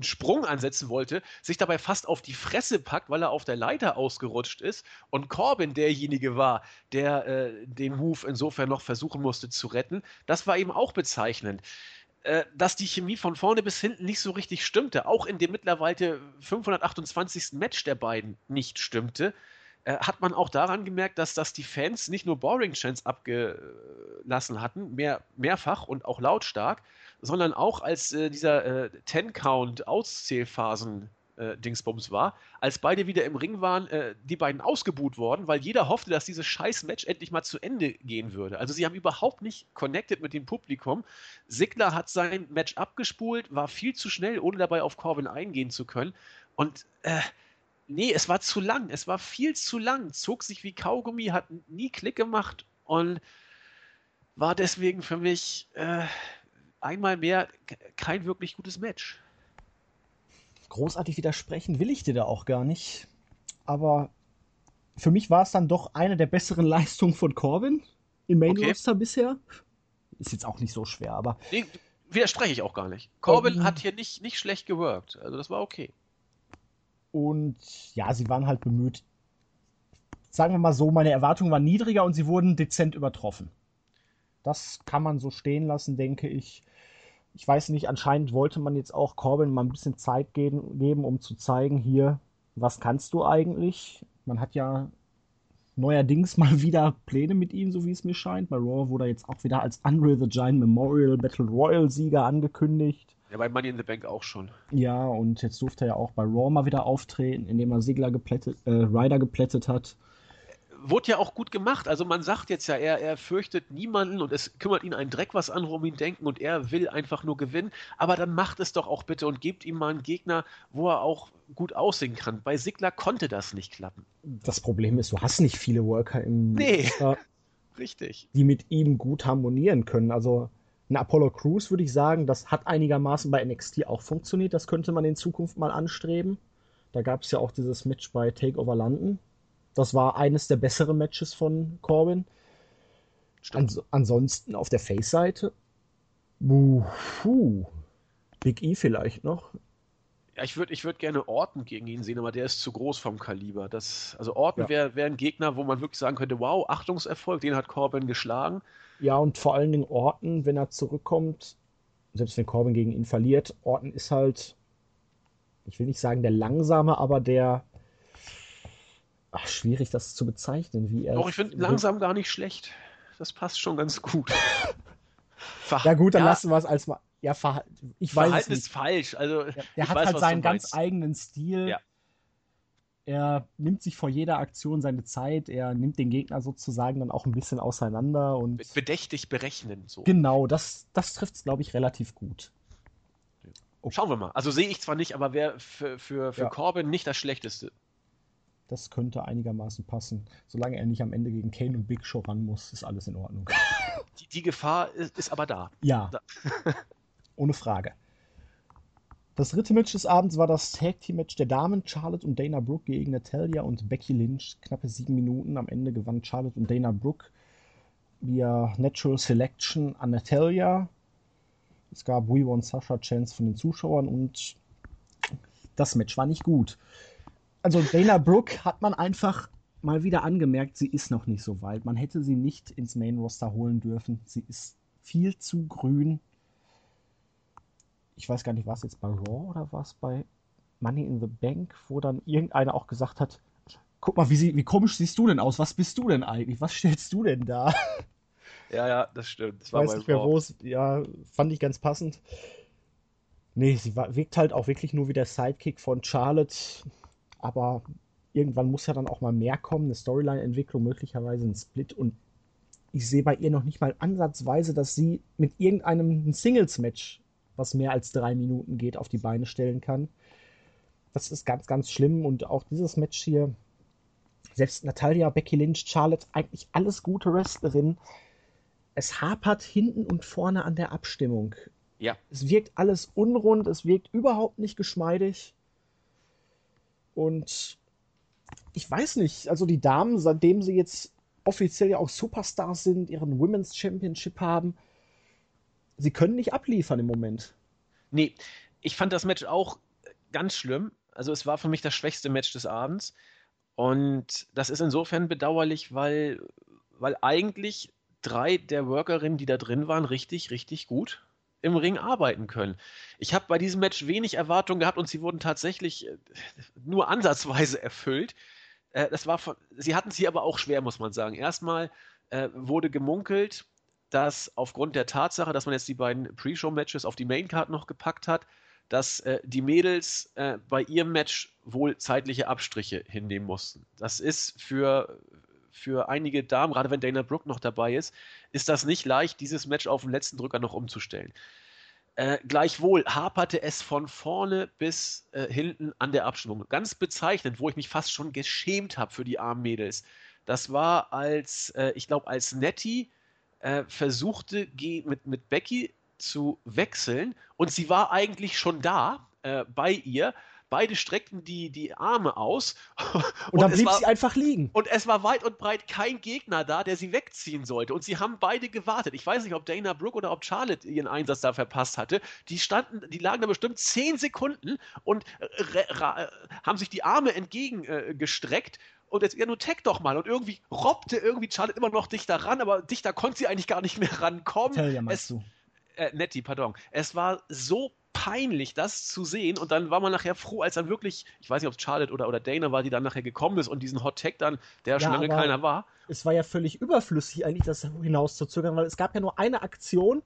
Sprung ansetzen wollte, sich dabei fast auf die Fresse packt, weil er auf der Leiter ausgerutscht ist und Corbin derjenige war, der äh, den Move insofern noch versuchen musste zu retten. Das war eben auch bezeichnend. Äh, dass die Chemie von vorne bis hinten nicht so richtig stimmte, auch in dem mittlerweile 528. Match der beiden nicht stimmte. äh, hat man auch daran gemerkt, dass das die Fans nicht nur Boring Chants abgelassen hatten, mehr, mehrfach und auch lautstark, sondern auch als äh, dieser äh, Ten-Count-Auszählphasen äh, Dingsbums war, als beide wieder im Ring waren, äh, die beiden ausgebuht worden, weil jeder hoffte, dass dieses scheiß Match endlich mal zu Ende gehen würde. Also sie haben überhaupt nicht connected mit dem Publikum. Sigler hat sein Match abgespult, war viel zu schnell, ohne dabei auf Corbin eingehen zu können. Und äh, nee, es war zu lang. Es war viel zu lang. Zog sich wie Kaugummi, hat nie Klick gemacht und war deswegen für mich äh, einmal mehr kein wirklich gutes Match. Großartig widersprechen will ich dir da auch gar nicht. Aber für mich war es dann doch eine der besseren Leistungen von Corbin im Main okay. Roster bisher. Ist jetzt auch nicht so schwer, aber. Nee, widerspreche ich auch gar nicht. Corbin um, hat hier nicht, nicht schlecht geworkt. Also das war okay. Und ja, sie waren halt bemüht. Sagen wir mal so, meine Erwartungen waren niedriger und sie wurden dezent übertroffen. Das kann man so stehen lassen, denke ich. Ich weiß nicht, anscheinend wollte man jetzt auch Corbin mal ein bisschen Zeit geben, geben um zu zeigen, hier, was kannst du eigentlich? Man hat ja neuerdings mal wieder Pläne mit ihm, so wie es mir scheint. Bei Raw wurde er jetzt auch wieder als Unreal the Giant Memorial Battle Royal Sieger angekündigt. Ja, bei Money in the Bank auch schon. Ja, und jetzt durfte er ja auch bei Raw mal wieder auftreten, indem er Sigler geplättet, äh, Ryder geplättet hat wurde ja auch gut gemacht. Also man sagt jetzt ja, er, er fürchtet niemanden und es kümmert ihn ein Dreck, was andere um ihn denken und er will einfach nur gewinnen. Aber dann macht es doch auch bitte und gebt ihm mal einen Gegner, wo er auch gut aussehen kann. Bei Sigler konnte das nicht klappen. Das Problem ist, du hast nicht viele Worker im nee. Muster, Richtig. die mit ihm gut harmonieren können. Also ein Apollo Crews würde ich sagen, das hat einigermaßen bei NXT auch funktioniert. Das könnte man in Zukunft mal anstreben. Da gab es ja auch dieses Match bei Takeover London, das war eines der besseren Matches von Corbin. Ans ansonsten auf der Face-Seite. Big E vielleicht noch. Ja, ich würde ich würd gerne Orton gegen ihn sehen, aber der ist zu groß vom Kaliber. Das, also Orton ja. wäre wär ein Gegner, wo man wirklich sagen könnte, wow, Achtungserfolg, den hat Corbin geschlagen. Ja, und vor allen Dingen Orton, wenn er zurückkommt, selbst wenn Corbin gegen ihn verliert, Orton ist halt, ich will nicht sagen der langsame, aber der ach, schwierig, das zu bezeichnen, wie er. Doch, ich finde langsam gar nicht schlecht. Das passt schon ganz gut. ja, gut, dann ja, lassen wir es als mal. Ja, Verha ich Verhalten weiß ist falsch. Also, ja, der hat weiß, halt seinen ganz eigenen Stil. Ja. Er nimmt sich vor jeder Aktion seine Zeit, er nimmt den Gegner sozusagen dann auch ein bisschen auseinander und. Bedächtig berechnen, so. Genau, das, das trifft es, glaube ich, relativ gut. Schauen wir mal. Also sehe ich zwar nicht, aber wäre für, für, für. Corbin nicht das Schlechteste. Das könnte einigermaßen passen. Solange er nicht am Ende gegen Kane und Big Show ran muss, ist alles in Ordnung. Die, die Gefahr ist, ist, aber da. Ja. Da. Ohne Frage. Das dritte Match des Abends war das Tag Team Match der Damen. Charlotte und Dana Brooke gegen Natalia und Becky Lynch. Knappe sieben Minuten. Am Ende gewann Charlotte und Dana Brooke via Natural Selection an Natalia. Es gab We Want Sasha Chance von den Zuschauern und das Match war nicht gut also Dana Brooke hat man einfach mal wieder angemerkt, sie ist noch nicht so weit. Man hätte sie nicht ins Main Roster holen dürfen. Sie ist viel zu grün. Ich weiß gar nicht, was jetzt bei Raw oder was bei Money in the Bank, wo dann irgendeiner auch gesagt hat, guck mal, wie, sie, wie komisch siehst du denn aus? Was bist du denn eigentlich? Was stellst du denn da? Ja, ja, das stimmt. Das war weiß nicht mehr, wo es, ja, fand ich ganz passend. Nee, sie war, wirkt halt auch wirklich nur wie der Sidekick von Charlotte aber irgendwann muss ja dann auch mal mehr kommen, eine Storyline-Entwicklung, möglicherweise ein Split und ich sehe bei ihr noch nicht mal ansatzweise, dass sie mit irgendeinem Singles-Match, was mehr als drei Minuten geht, auf die Beine stellen kann. Das ist ganz, ganz schlimm und auch dieses Match hier, selbst Natalia, Becky Lynch, Charlotte, eigentlich alles gute Wrestlerinnen. Es hapert hinten und vorne an der Abstimmung. Ja. Es wirkt alles unrund, es wirkt überhaupt nicht geschmeidig. Und ich weiß nicht, also die Damen, seitdem sie jetzt offiziell ja auch Superstars sind, ihren Women's Championship haben, sie können nicht abliefern im Moment. Nee, ich fand das Match auch ganz schlimm. Also es war für mich das schwächste Match des Abends. Und das ist insofern bedauerlich, weil, weil eigentlich drei der Workerinnen, die da drin waren, richtig, richtig gut im Ring arbeiten können. Ich habe bei diesem Match wenig Erwartungen gehabt und sie wurden tatsächlich äh, nur ansatzweise erfüllt. Äh, das war von, sie hatten sie aber auch schwer, muss man sagen. Erstmal äh, wurde gemunkelt, dass aufgrund der Tatsache, dass man jetzt die beiden Pre-Show-Matches auf die Maincard noch gepackt hat, dass äh, die Mädels äh, bei ihrem Match wohl zeitliche Abstriche hinnehmen mussten. Das ist für, für einige Damen, gerade wenn Dana Brooke noch dabei ist, ist das nicht leicht, dieses Match auf den letzten Drücker noch umzustellen. Äh, gleichwohl haperte es von vorne bis äh, hinten an der Abstimmung. Ganz bezeichnend, wo ich mich fast schon geschämt habe für die armen Mädels. Das war als, äh, ich glaube, als Nettie äh, versuchte mit, mit Becky zu wechseln und sie war eigentlich schon da äh, bei ihr. Beide streckten die, die Arme aus. Und, und dann blieb war, sie einfach liegen. Und es war weit und breit kein Gegner da, der sie wegziehen sollte. Und sie haben beide gewartet. Ich weiß nicht, ob Dana Brooke oder ob Charlotte ihren Einsatz da verpasst hatte. Die standen, die lagen da bestimmt zehn Sekunden und äh, haben sich die Arme entgegengestreckt und jetzt, ja, nur tag doch mal. Und irgendwie robbte irgendwie Charlotte immer noch dichter ran, aber dichter konnte sie eigentlich gar nicht mehr rankommen. Tell ja, meinst es, du? äh, Nettie, pardon. Es war so peinlich, das zu sehen. Und dann war man nachher froh, als dann wirklich, ich weiß nicht, ob es Charlotte oder, oder Dana war, die dann nachher gekommen ist und diesen Hot Tag dann, der ja, schon lange keiner war. Es war ja völlig überflüssig, eigentlich das hinauszuzögern, weil es gab ja nur eine Aktion,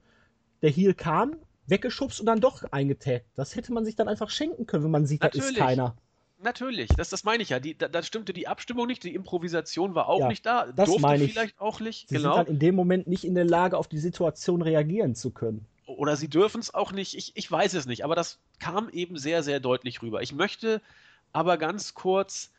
der Heel kam, weggeschubst und dann doch eingetaggt. Das hätte man sich dann einfach schenken können, wenn man sieht, Natürlich. da ist keiner. Natürlich, das, das meine ich ja. Die, da, da, stimmte die Abstimmung nicht, die Improvisation war auch ja, nicht da, das durfte meine ich. vielleicht auch nicht. Sie genau. sind dann in dem Moment nicht in der Lage, auf die Situation reagieren zu können. Oder sie dürfen es auch nicht, ich, ich weiß es nicht, aber das kam eben sehr, sehr deutlich rüber. Ich möchte aber ganz kurz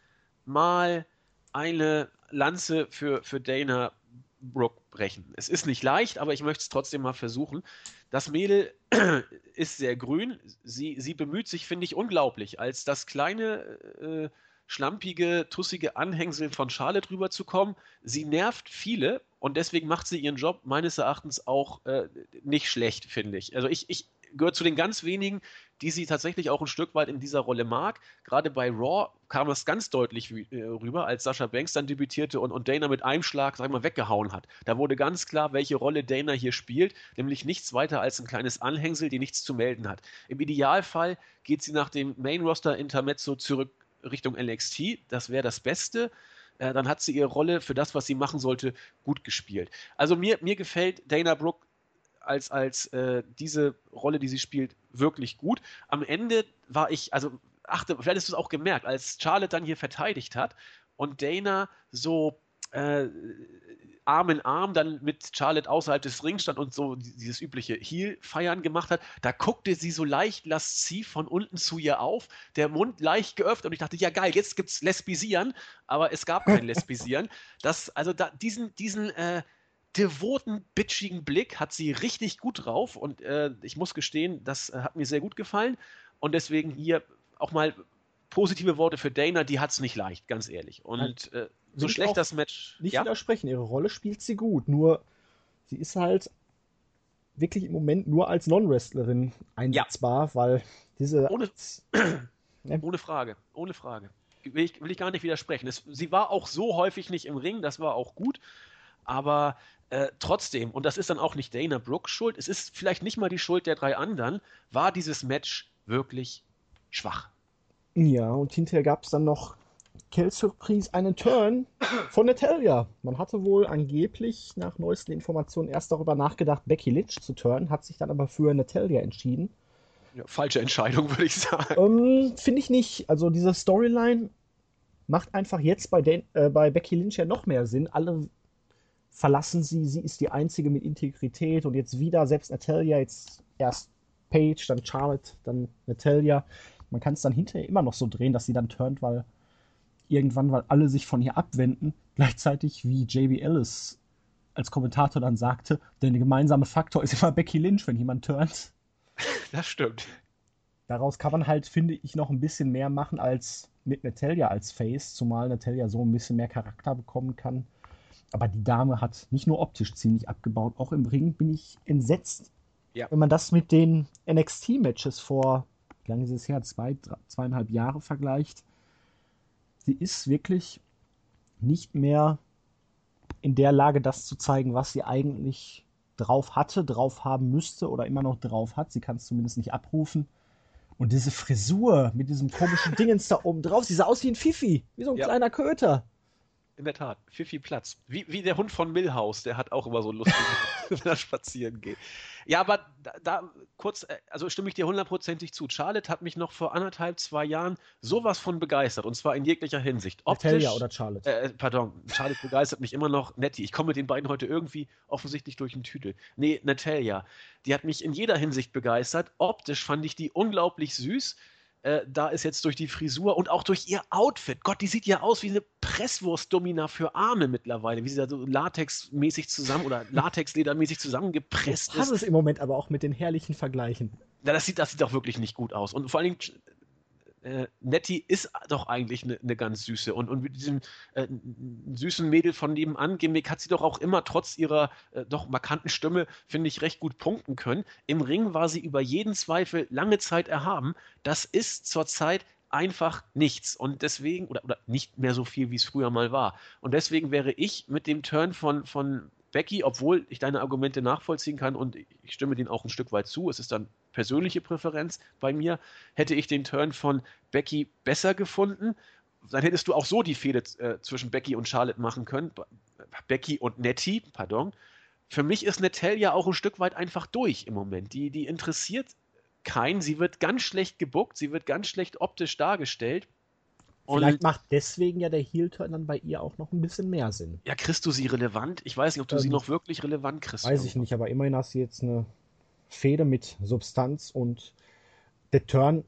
mal eine Lanze für, für Dana Brooke brechen. Es ist nicht leicht, aber ich möchte es trotzdem mal versuchen. Das Mädel ist sehr grün. Sie, sie bemüht sich, finde ich, unglaublich, als das kleine, äh, schlampige, tussige Anhängsel von Charlotte rüberzukommen. Sie nervt viele und deswegen macht sie ihren Job meines Erachtens auch äh, nicht schlecht, finde ich. Also ich, ich gehört zu den ganz wenigen, die sie tatsächlich auch ein Stück weit in dieser Rolle mag. Gerade bei Raw kam es ganz deutlich äh, rüber, als Sascha Banks dann debütierte und, und Dana mit einem Schlag, sag mal, weggehauen hat. Da wurde ganz klar, welche Rolle Dana hier spielt, nämlich nichts weiter als ein kleines Anhängsel, die nichts zu melden hat. Im Idealfall geht sie nach dem Main Roster Intermezzo zurück Richtung NXT. Das wäre das Beste äh, dann hat sie ihre Rolle für das, was sie machen sollte, gut gespielt. Also mir, mir gefällt Dana Brooke als, als äh, diese Rolle, die sie spielt, wirklich gut. Am Ende war ich, also achte, vielleicht hast du es auch gemerkt, als Charlotte dann hier verteidigt hat und Dana so äh, Arm in Arm dann mit Charlotte außerhalb des Rings stand und so dieses übliche Heel-Feiern gemacht hat, da guckte sie so leicht lasziv von unten zu ihr auf, der Mund leicht geöffnet und ich dachte, ja geil, jetzt gibt's Lesbisieren, aber es gab kein Lesbisieren. Das, also da, diesen, diesen, äh, devoten, bitchigen Blick hat sie richtig gut drauf und äh, ich muss gestehen, das äh, hat mir sehr gut gefallen und deswegen hier auch mal positive Worte für Dana, die hat es nicht leicht, ganz ehrlich. Und äh, so schlecht das Match. Nicht ja? widersprechen, ihre Rolle spielt sie gut, nur sie ist halt wirklich im Moment nur als Non-Wrestlerin einsetzbar, ja. weil diese. Ohne, ohne Frage, ohne Frage. Will ich, will ich gar nicht widersprechen. Es, sie war auch so häufig nicht im Ring, das war auch gut, aber äh, trotzdem, und das ist dann auch nicht Dana Brooks Schuld, es ist vielleicht nicht mal die Schuld der drei anderen, war dieses Match wirklich schwach. Ja, und hinterher gab es dann noch Quelle Surprise einen Turn von Natalia. Man hatte wohl angeblich nach neuesten Informationen erst darüber nachgedacht, Becky Lynch zu turnen, hat sich dann aber für Natalia entschieden. Ja, falsche Entscheidung, würde ich sagen. Ähm, Finde ich nicht. Also diese Storyline macht einfach jetzt bei, Den äh, bei Becky Lynch ja noch mehr Sinn. Alle verlassen sie, sie ist die einzige mit Integrität und jetzt wieder selbst Natalia, jetzt erst Paige, dann Charlotte, dann Natalia. Man kann es dann hinterher immer noch so drehen, dass sie dann turnt, weil irgendwann, weil alle sich von ihr abwenden, gleichzeitig wie JB Ellis als Kommentator dann sagte, der gemeinsame Faktor ist immer Becky Lynch, wenn jemand turnt. Das stimmt. Daraus kann man halt, finde ich, noch ein bisschen mehr machen als mit Natalia als Face, zumal Natalia so ein bisschen mehr Charakter bekommen kann. Aber die Dame hat nicht nur optisch ziemlich abgebaut, auch im Ring bin ich entsetzt. Ja. Wenn man das mit den NXT-Matches vor, wie lange ist es her, zwei, drei, zweieinhalb Jahre vergleicht, sie ist wirklich nicht mehr in der Lage, das zu zeigen, was sie eigentlich drauf hatte, drauf haben müsste oder immer noch drauf hat. Sie kann es zumindest nicht abrufen. Und diese Frisur mit diesem komischen Dingens da oben drauf, sie sah aus wie ein Fifi, wie so ein ja. kleiner Köter. In der Tat, Fifi Platz. Wie, wie der Hund von Millhaus, der hat auch immer so Lust, wenn er spazieren geht. Ja, aber da, da, kurz, äh, also stimme ich dir hundertprozentig zu. Charlotte hat mich noch vor anderthalb, zwei Jahren sowas von begeistert und zwar in jeglicher Hinsicht. Optisch, Natalia oder Charlotte? Äh, pardon, Charlotte begeistert mich immer noch. Nettie, ich komme mit den beiden heute irgendwie offensichtlich durch den Tüdel. Nee, Natalia, die hat mich in jeder Hinsicht begeistert. Optisch fand ich die unglaublich süß. Äh, da ist jetzt durch die Frisur und auch durch ihr Outfit. Gott, die sieht ja aus wie eine Presswurstdomina für Arme mittlerweile, wie sie da so latexmäßig zusammen oder latexledermäßig zusammengepresst ist. Das es im Moment aber auch mit den herrlichen Vergleichen. Ja, das sieht, das sieht auch wirklich nicht gut aus. Und vor allen Dingen äh, Nettie ist doch eigentlich eine ne ganz süße. Und, und mit diesem äh, süßen Mädel von nebenan Gimmick hat sie doch auch immer trotz ihrer äh, doch markanten Stimme, finde ich, recht gut punkten können. Im Ring war sie über jeden Zweifel lange Zeit erhaben. Das ist zurzeit einfach nichts. Und deswegen, oder, oder nicht mehr so viel, wie es früher mal war. Und deswegen wäre ich mit dem Turn von, von Becky, obwohl ich deine Argumente nachvollziehen kann und ich stimme denen auch ein Stück weit zu, es ist dann persönliche Präferenz bei mir, hätte ich den Turn von Becky besser gefunden. Dann hättest du auch so die Fehde äh, zwischen Becky und Charlotte machen können. Becky und Nettie, pardon. Für mich ist Natalia auch ein Stück weit einfach durch im Moment. Die, die interessiert keinen. Sie wird ganz schlecht gebuckt, sie wird ganz schlecht optisch dargestellt. Und Vielleicht macht deswegen ja der Heel-Turn dann bei ihr auch noch ein bisschen mehr Sinn. Ja, kriegst du sie relevant? Ich weiß nicht, ob du ähm, sie noch wirklich relevant kriegst. Weiß ich nicht, aber immerhin hast du jetzt eine Fehde mit Substanz und der Turn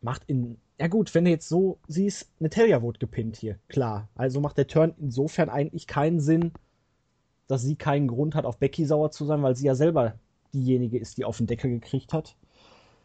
macht in. Ja gut, wenn du jetzt so siehst, Natalia wurde gepinnt hier, klar. Also macht der Turn insofern eigentlich keinen Sinn, dass sie keinen Grund hat, auf Becky sauer zu sein, weil sie ja selber diejenige ist, die auf den Deckel gekriegt hat.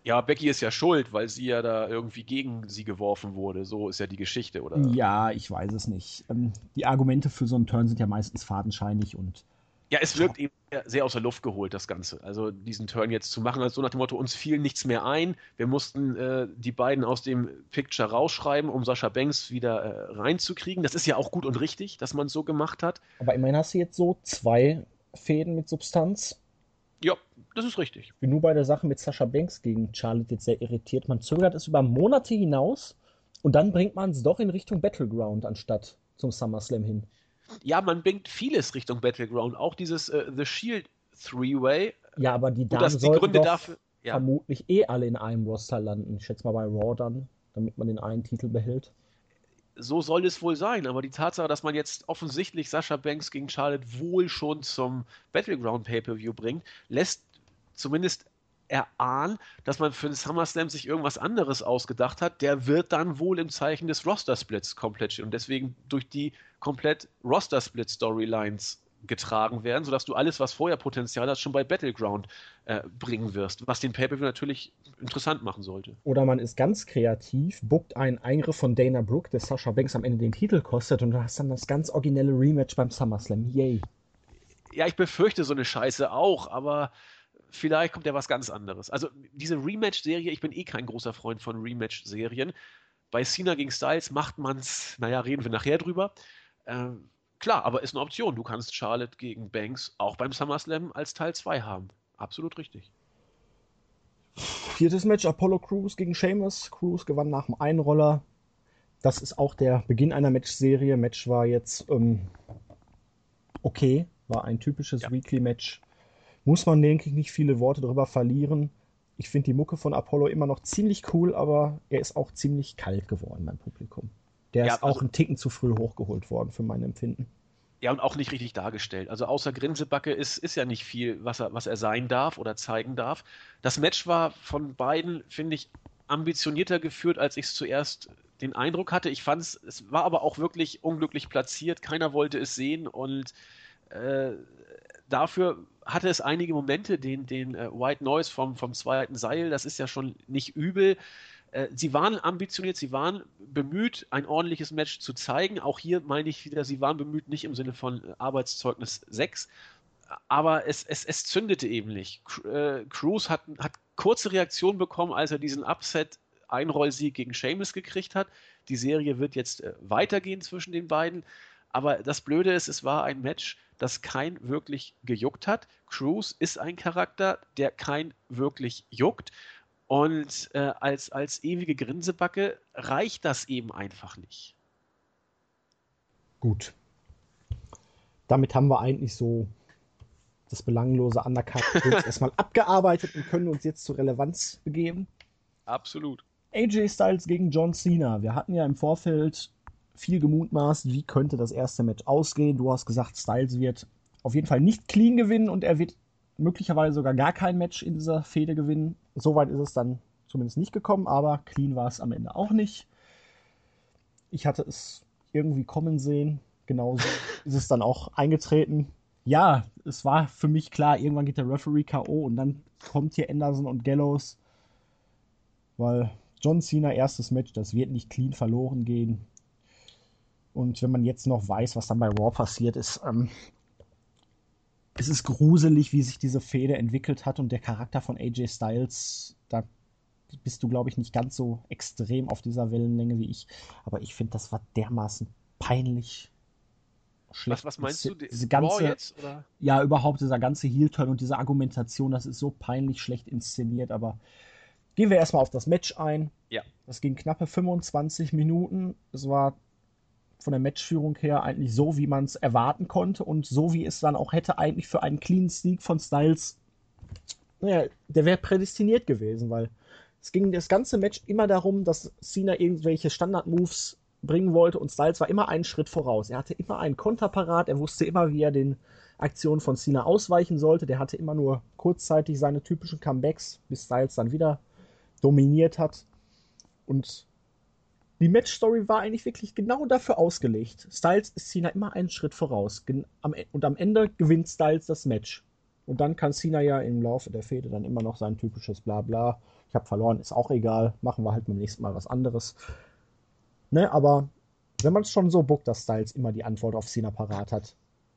Ja, Becky ist ja schuld, weil sie ja da irgendwie gegen sie geworfen wurde. So ist ja die Geschichte, oder? Ja, ich weiß es nicht. Ähm, die Argumente für so einen Turn sind ja meistens fadenscheinig und. Ja, es wirkt eben sehr aus der Luft geholt, das Ganze. Also diesen Turn jetzt zu machen, also so nach dem Motto, uns fiel nichts mehr ein. Wir mussten äh, die beiden aus dem Picture rausschreiben, um Sascha Banks wieder äh, reinzukriegen. Das ist ja auch gut und richtig, dass man es so gemacht hat. Aber immerhin hast du jetzt so zwei Fäden mit Substanz. Ja, das ist richtig. Ich bin nur bei der Sache mit Sascha Banks gegen Charlotte jetzt sehr irritiert. Man zögert es über Monate hinaus und dann bringt man es doch in Richtung Battleground anstatt zum SummerSlam hin. Ja, man bringt vieles Richtung Battleground. Auch dieses uh, The Shield Three-Way. Ja, aber die Damen die Gründe dafür, ja. vermutlich eh alle in einem Roster landen. Ich schätze mal bei Raw dann, damit man den einen Titel behält so soll es wohl sein, aber die Tatsache, dass man jetzt offensichtlich Sascha Banks gegen Charlotte wohl schon zum Battleground Pay-Per-View bringt, lässt zumindest erahnen, dass man für den SummerSlam sich irgendwas anderes ausgedacht hat, der wird dann wohl im Zeichen des Roster-Splits komplett stehen und deswegen durch die komplett Roster-Split-Storylines getragen werden, sodass du alles, was vorher Potenzial hat, schon bei Battleground äh, bringen wirst, was den Pay-Per-View natürlich interessant machen sollte. Oder man ist ganz kreativ, buckt einen Eingriff von Dana Brooke, der Sascha Banks am Ende den Titel kostet und du hast dann das ganz originelle Rematch beim SummerSlam. Yay. Ja, ich befürchte so eine Scheiße auch, aber vielleicht kommt ja was ganz anderes. Also diese Rematch-Serie, ich bin eh kein großer Freund von Rematch-Serien. Bei Cena gegen Styles macht man's, naja, reden wir nachher drüber. Ähm, klar, aber ist eine Option. Du kannst Charlotte gegen Banks auch beim SummerSlam als Teil 2 haben. Absolut richtig. Viertes Match, Apollo Crews gegen Sheamus. Crews gewann nach dem Einroller. Das ist auch der Beginn einer Matchserie. Match war jetzt ähm, okay, war ein typisches ja. Weekly-Match muss man, denke ich, nicht viele Worte darüber verlieren. Ich finde die Mucke von Apollo immer noch ziemlich cool, aber er ist auch ziemlich kalt geworden beim Publikum. Der ja, ist auch also, einen Ticken zu früh hochgeholt worden, für mein Empfinden. Ja, und auch nicht richtig dargestellt. Also außer Grinsebacke ist, ist ja nicht viel, was er, was er sein darf oder zeigen darf. Das Match war von beiden, finde ich, ambitionierter geführt, als ich es zuerst den Eindruck hatte. Ich fand es, es war aber auch wirklich unglücklich platziert. Keiner wollte es sehen und äh, dafür hatte es einige Momente, den, den äh, White Noise vom, vom zweiten Seil, das ist ja schon nicht übel. Äh, sie waren ambitioniert, sie waren bemüht, ein ordentliches Match zu zeigen. Auch hier meine ich wieder, sie waren bemüht, nicht im Sinne von äh, Arbeitszeugnis 6, aber es, es, es zündete eben nicht. Äh, Cruz hat, hat kurze Reaktion bekommen, als er diesen Upset Einrollsieg gegen Seamus gekriegt hat. Die Serie wird jetzt weitergehen zwischen den beiden. Aber das Blöde ist, es war ein Match, das kein wirklich gejuckt hat. Cruz ist ein Charakter, der kein wirklich juckt. Und äh, als, als ewige Grinsebacke reicht das eben einfach nicht. Gut. Damit haben wir eigentlich so das belanglose Undercut erstmal abgearbeitet und können uns jetzt zur Relevanz begeben. Absolut. AJ Styles gegen John Cena. Wir hatten ja im Vorfeld viel gemutmaßt, wie könnte das erste Match ausgehen. Du hast gesagt, Styles wird auf jeden Fall nicht clean gewinnen und er wird möglicherweise sogar gar kein Match in dieser Fehde gewinnen. Soweit ist es dann zumindest nicht gekommen, aber clean war es am Ende auch nicht. Ich hatte es irgendwie kommen sehen. Genauso ist es dann auch eingetreten. Ja, es war für mich klar, irgendwann geht der Referee K.O. und dann kommt hier Anderson und Gallows. Weil John Cena erstes Match, das wird nicht clean verloren gehen. Und wenn man jetzt noch weiß, was dann bei Raw passiert ist, ähm, es ist gruselig, wie sich diese Fehde entwickelt hat und der Charakter von AJ Styles, da bist du, glaube ich, nicht ganz so extrem auf dieser Wellenlänge wie ich. Aber ich finde, das war dermaßen peinlich schlecht. Was, was meinst du? Diese ganze, jetzt, oder? Ja, überhaupt dieser ganze Heel-Turn und diese Argumentation, das ist so peinlich schlecht inszeniert. Aber gehen wir erstmal auf das Match ein. Ja. Das ging knappe 25 Minuten. Es war von der Matchführung her eigentlich so, wie man es erwarten konnte und so, wie es dann auch hätte eigentlich für einen Clean Sneak von Styles, naja, der wäre prädestiniert gewesen, weil es ging das ganze Match immer darum, dass Cena irgendwelche Standard-Moves bringen wollte und Styles war immer einen Schritt voraus. Er hatte immer einen Konterparat, er wusste immer, wie er den Aktionen von Cena ausweichen sollte. Der hatte immer nur kurzzeitig seine typischen Comebacks, bis Styles dann wieder dominiert hat. Und die Matchstory war eigentlich wirklich genau dafür ausgelegt. Styles ist Cena immer einen Schritt voraus. E- und am Ende gewinnt Styles das Match. Und dann kann Cena ja im Laufe der Fehde dann immer noch sein typisches Blabla ich habe verloren, ist auch egal, machen wir halt beim nächsten Mal was anderes. Ne, aber wenn man es schon so bookt, dass Styles immer die Antwort auf Cena parat hat,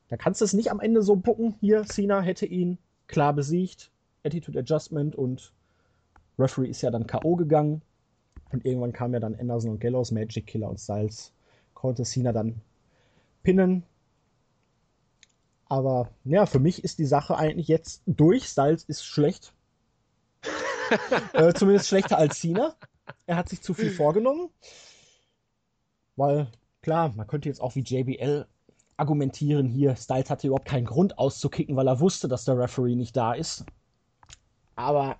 dann kannst du es nicht am Ende so bucken, hier, Cena hätte ihn klar besiegt, Attitude Adjustment und Referee ist ja dann K.O. gegangen. Und irgendwann kam ja dann Anderson und Gallows, Magic Killer und Styles. Konnte Cena dann pinnen. Aber ja, für mich ist die Sache eigentlich jetzt durch. Styles ist schlecht. äh, zumindest schlechter als Cena. Er hat sich zu viel vorgenommen. Weil, klar, man könnte jetzt auch wie JBL argumentieren, hier, Styles hatte überhaupt keinen Grund auszukicken, weil er wusste, dass der Referee nicht da ist. Aber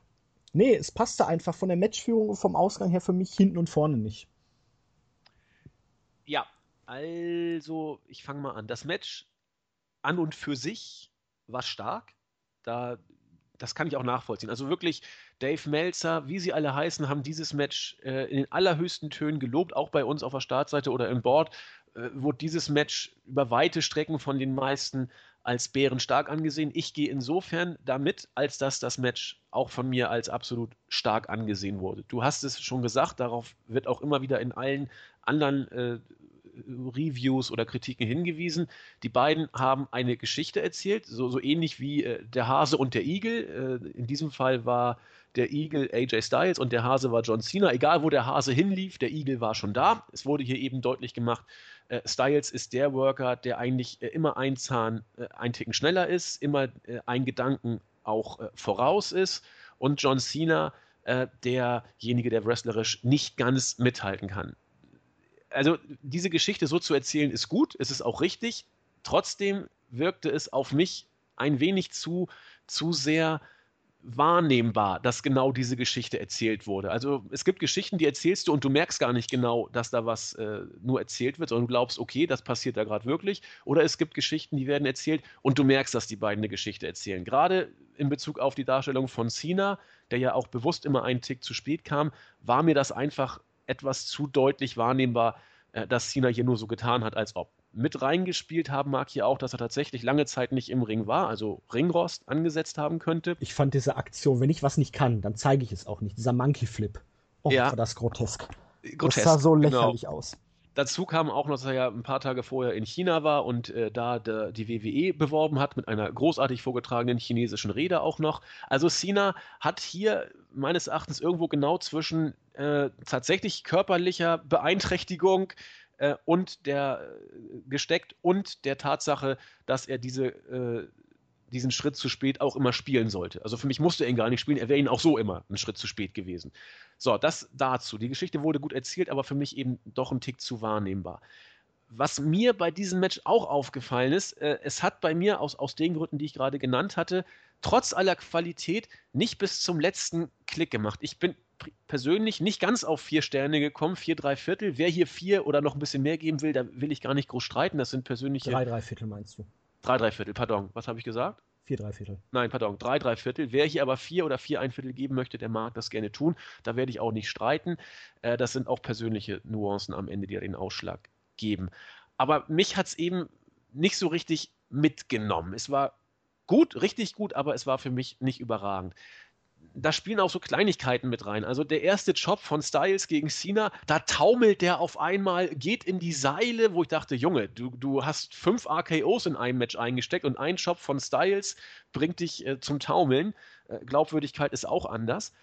nee, es passte einfach von der Matchführung und vom Ausgang her für mich hinten und vorne nicht. Ja, also, ich fange mal an. Das Match an und für sich war stark. Da das kann ich auch nachvollziehen. Also wirklich, Dave Meltzer, wie sie alle heißen, haben dieses Match äh, in den allerhöchsten Tönen gelobt, auch bei uns auf der Startseite oder im Board äh, wurde dieses Match über weite Strecken von den meisten als bärenstark angesehen. Ich gehe insofern damit, als dass das Match auch von mir als absolut stark angesehen wurde. Du hast es schon gesagt, darauf wird auch immer wieder in allen anderen äh, Reviews oder Kritiken hingewiesen. Die beiden haben eine Geschichte erzählt, so, so ähnlich wie äh, der Hase und der Igel. Äh, in diesem Fall war der Igel AJ Styles und der Hase war John Cena. Egal, wo der Hase hinlief, der Igel war schon da. Es wurde hier eben deutlich gemacht, äh, Styles ist der Worker, der eigentlich äh, immer ein Zahn, äh, ein Ticken schneller ist, immer äh, ein Gedanken auch voraus ist. Und John Cena, derjenige, der wrestlerisch nicht ganz mithalten kann also diese Geschichte so zu erzählen ist gut, es ist auch richtig. Trotzdem wirkte es auf mich ein wenig zu, zu sehr wahrnehmbar, dass genau diese Geschichte erzählt wurde. Also es gibt Geschichten, die erzählst du und du merkst gar nicht genau, dass da was äh, nur erzählt wird, sondern du glaubst, okay, das passiert da gerade wirklich. Oder es gibt Geschichten, die werden erzählt und du merkst, dass die beiden eine Geschichte erzählen. Gerade in Bezug auf die Darstellung von Cena, der ja auch bewusst immer einen Tick zu spät kam, war mir das einfach etwas zu deutlich wahrnehmbar, dass Cena hier nur so getan hat, als ob. Mit reingespielt haben mag hier auch, dass er tatsächlich lange Zeit nicht im Ring war, also Ringrost angesetzt haben könnte. Ich fand diese Aktion, wenn ich was nicht kann, dann zeige ich es auch nicht. Dieser Monkey Flip. Oh, ja. war das grotesk. grotesk. Das sah so genau. lächerlich genau. aus. Dazu kam auch noch, dass er ja ein paar Tage vorher in China war und äh, da de, die WWE beworben hat mit einer großartig vorgetragenen chinesischen Rede auch noch. Also Cena hat hier meines Erachtens irgendwo genau zwischen äh, tatsächlich körperlicher Beeinträchtigung äh, und der äh, gesteckt und der Tatsache, dass er diese äh, diesen Schritt zu spät auch immer spielen sollte. Also für mich musste er ihn gar nicht spielen, er wäre ihn auch so immer einen Schritt zu spät gewesen. So, das dazu. Die Geschichte wurde gut erzählt, aber für mich eben doch ein Tick zu wahrnehmbar. Was mir bei diesem Match auch aufgefallen ist, äh, es hat bei mir aus, aus den Gründen, die ich gerade genannt hatte, trotz aller Qualität nicht bis zum letzten Klick gemacht. Ich bin persönlich nicht ganz auf vier Sterne gekommen, vier, drei Viertel. Wer hier vier oder noch ein bisschen mehr geben will, da will ich gar nicht groß streiten. Das sind persönliche. Drei, drei Viertel meinst du? Drei, drei Viertel, pardon. Was habe ich gesagt? Vier, drei Viertel. Nein, pardon, drei, drei Viertel. Wer hier aber vier oder vier ein Viertel geben möchte, der mag das gerne tun. Da werde ich auch nicht streiten. Äh, das sind auch persönliche Nuancen am Ende, die den Ausschlag geben. Aber mich hat es eben nicht so richtig mitgenommen. Es war gut, richtig gut, aber es war für mich nicht überragend da spielen auch so Kleinigkeiten mit rein. Also der erste Job von Styles gegen Cena, da taumelt der auf einmal, geht in die Seile, wo ich dachte, Junge, du, du hast fünf RKOs in einem Match eingesteckt und ein Job von Styles bringt dich äh, zum Taumeln. Äh, Glaubwürdigkeit ist auch anders.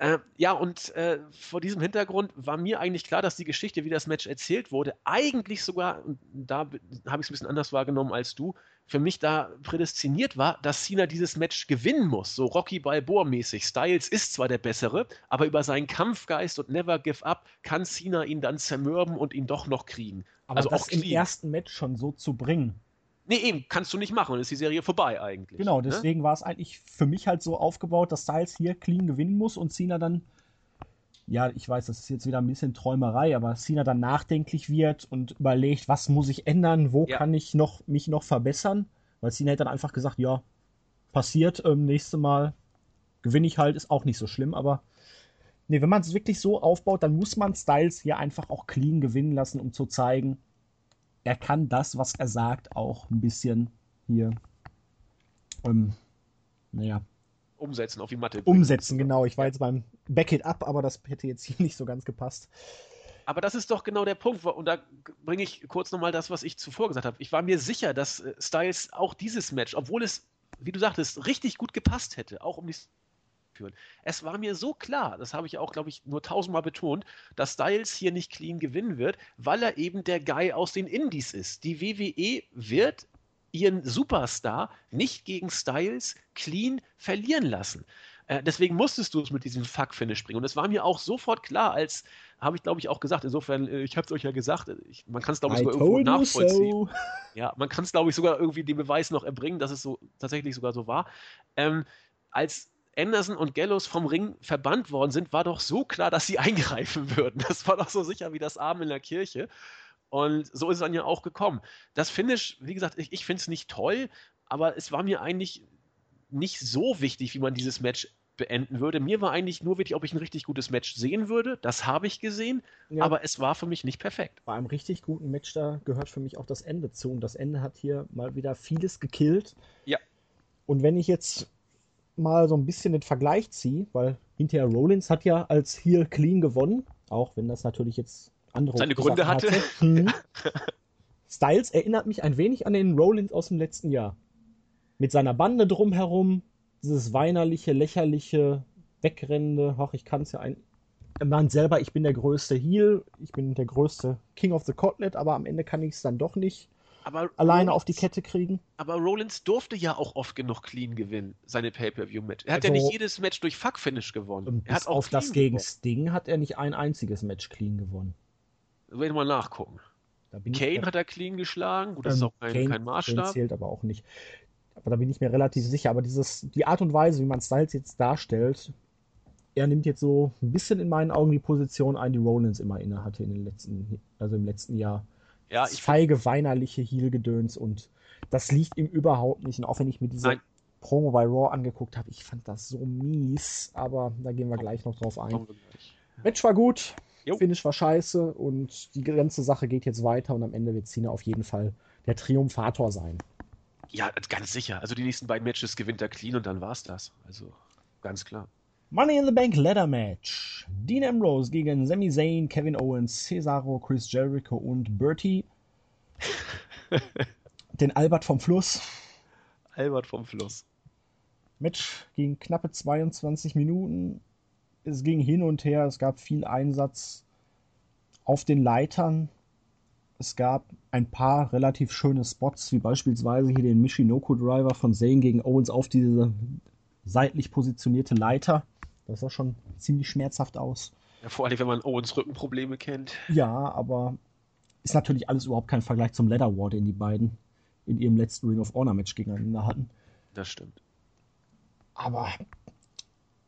Äh, ja, und äh, vor diesem Hintergrund war mir eigentlich klar, dass die Geschichte, wie das Match erzählt wurde, eigentlich sogar, da habe ich es ein bisschen anders wahrgenommen als du, für mich da prädestiniert war, dass Cena dieses Match gewinnen muss. So Rocky Balboa-mäßig. Styles ist zwar der Bessere, aber über seinen Kampfgeist und Never Give Up kann Cena ihn dann zermürben und ihn doch noch kriegen. Aber also das auch im ersten Match schon so zu bringen, Nee, eben, kannst du nicht machen, dann ist die Serie vorbei eigentlich. Genau, ne? deswegen ne? war es eigentlich für mich halt so aufgebaut, dass Styles hier clean gewinnen muss und Cena dann, ja, ich weiß, das ist jetzt wieder ein bisschen Träumerei, aber Cena dann nachdenklich wird und überlegt, was muss ich ändern, wo ja. kann ich noch, mich noch verbessern, weil Cena hätte dann einfach gesagt, ja, passiert, ähm, nächste Mal gewinne ich halt, ist auch nicht so schlimm, aber nee, wenn man es wirklich so aufbaut, dann muss man Styles hier einfach auch clean gewinnen lassen, um zu zeigen, er kann das, was er sagt, auch ein bisschen hier, ähm, naja. Umsetzen, auf die Matte. Bringen. Umsetzen, genau. Ich war jetzt beim Back It Up, aber das hätte jetzt hier nicht so ganz gepasst. Aber das ist doch genau der Punkt, und da bringe ich kurz nochmal das, was ich zuvor gesagt habe. Ich war mir sicher, dass äh, Styles auch dieses Match, obwohl es, wie du sagtest, richtig gut gepasst hätte, auch um die führen. Es war mir so klar, das habe ich auch, glaube ich, nur tausendmal betont, dass Styles hier nicht clean gewinnen wird, weil er eben der Guy aus den Indies ist. Die WWE wird ihren Superstar nicht gegen Styles clean verlieren lassen. Äh, deswegen musstest du es mit diesem Fuck-Finish bringen. Und es war mir auch sofort klar, als habe ich, glaube ich, auch gesagt. Insofern, äh, ich habe es euch ja gesagt, äh, ich, man kann es, glaube ich, sogar irgendwo nachvollziehen. So. Ja, man kann es, glaube ich, sogar irgendwie den Beweis noch erbringen, dass es so tatsächlich sogar so war. Ähm, als Anderson und Gallows vom Ring verbannt worden sind, war doch so klar, dass sie eingreifen würden. Das war doch so sicher wie das Arm in der Kirche. Und so ist es dann ja auch gekommen. Das Finish, wie gesagt, ich, ich finde es nicht toll, aber es war mir eigentlich nicht so wichtig, wie man dieses Match beenden würde. Mir war eigentlich nur wichtig, ob ich ein richtig gutes Match sehen würde. Das habe ich gesehen, ja. aber es war für mich nicht perfekt. Bei einem richtig guten Match da gehört für mich auch das Ende zu. Und das Ende hat hier mal wieder vieles gekillt. Ja. Und wenn ich jetzt mal so ein bisschen den Vergleich ziehe, weil hinterher Rollins hat ja als Heel clean gewonnen, auch wenn das natürlich jetzt andere seine Gründe hatte. hatte. Hm. Styles erinnert mich ein wenig an den Rollins aus dem letzten Jahr. Mit seiner Bande drumherum, dieses weinerliche, lächerliche, wegrennende, ach, ich kann es ja ein. Meint selber, ich bin der größte Heel, ich bin der größte King of the Cotlet, aber am Ende kann ich es dann doch nicht aber alleine Rollins, auf die Kette kriegen. Aber Rollins durfte ja auch oft genug clean gewinnen, seine Pay-Per-View-Match. Er hat also, ja nicht jedes Match durch Fuck-Finish gewonnen. Er hat auch auf das gegen gewonnen. Sting hat er nicht ein einziges Match clean gewonnen. Will ich mal nachgucken. Kane hat er clean geschlagen. Gut, das ähm, ist auch kein, Kane, kein Maßstab. Kane zählt aber auch nicht. Aber da bin ich mir relativ sicher. Aber dieses, die Art und Weise, wie man Styles jetzt darstellt, er nimmt jetzt so ein bisschen in meinen Augen die Position ein, die Rollins immer inne hatte in den letzten, also im letzten Jahr. Ja, ich feige, weinerliche Heel-Gedöns und das liegt ihm überhaupt nicht. Und auch wenn ich mir diese Nein. Promo bei Raw angeguckt habe, ich fand das so mies, aber da gehen wir gleich noch drauf ein. Match war gut, jo. Finish war scheiße und die ganze Sache geht jetzt weiter und am Ende wird Cena auf jeden Fall der Triumphator sein. Ja, ganz sicher. Also die nächsten beiden Matches gewinnt er clean und dann war's das. Also ganz klar. Money in the Bank Ladder Match. Dean Ambrose gegen Sami Zayn, Kevin Owens, Cesaro, Chris Jericho und Bertie. Den Albert vom Fluss. Albert vom Fluss. Match ging knappe 22 Minuten. Es ging hin und her, es gab viel Einsatz auf den Leitern. Es gab ein paar relativ schöne Spots, wie beispielsweise hier den Michinoku Driver von Zane gegen Owens auf diese seitlich positionierte Leiter. Das sah schon ziemlich schmerzhaft aus. Ja, vor allem, wenn man Owens Rückenprobleme kennt. Ja, aber ist natürlich alles überhaupt kein Vergleich zum Leather War, den die beiden in ihrem letzten Ring of Honor Match gegeneinander hatten. Das stimmt. Aber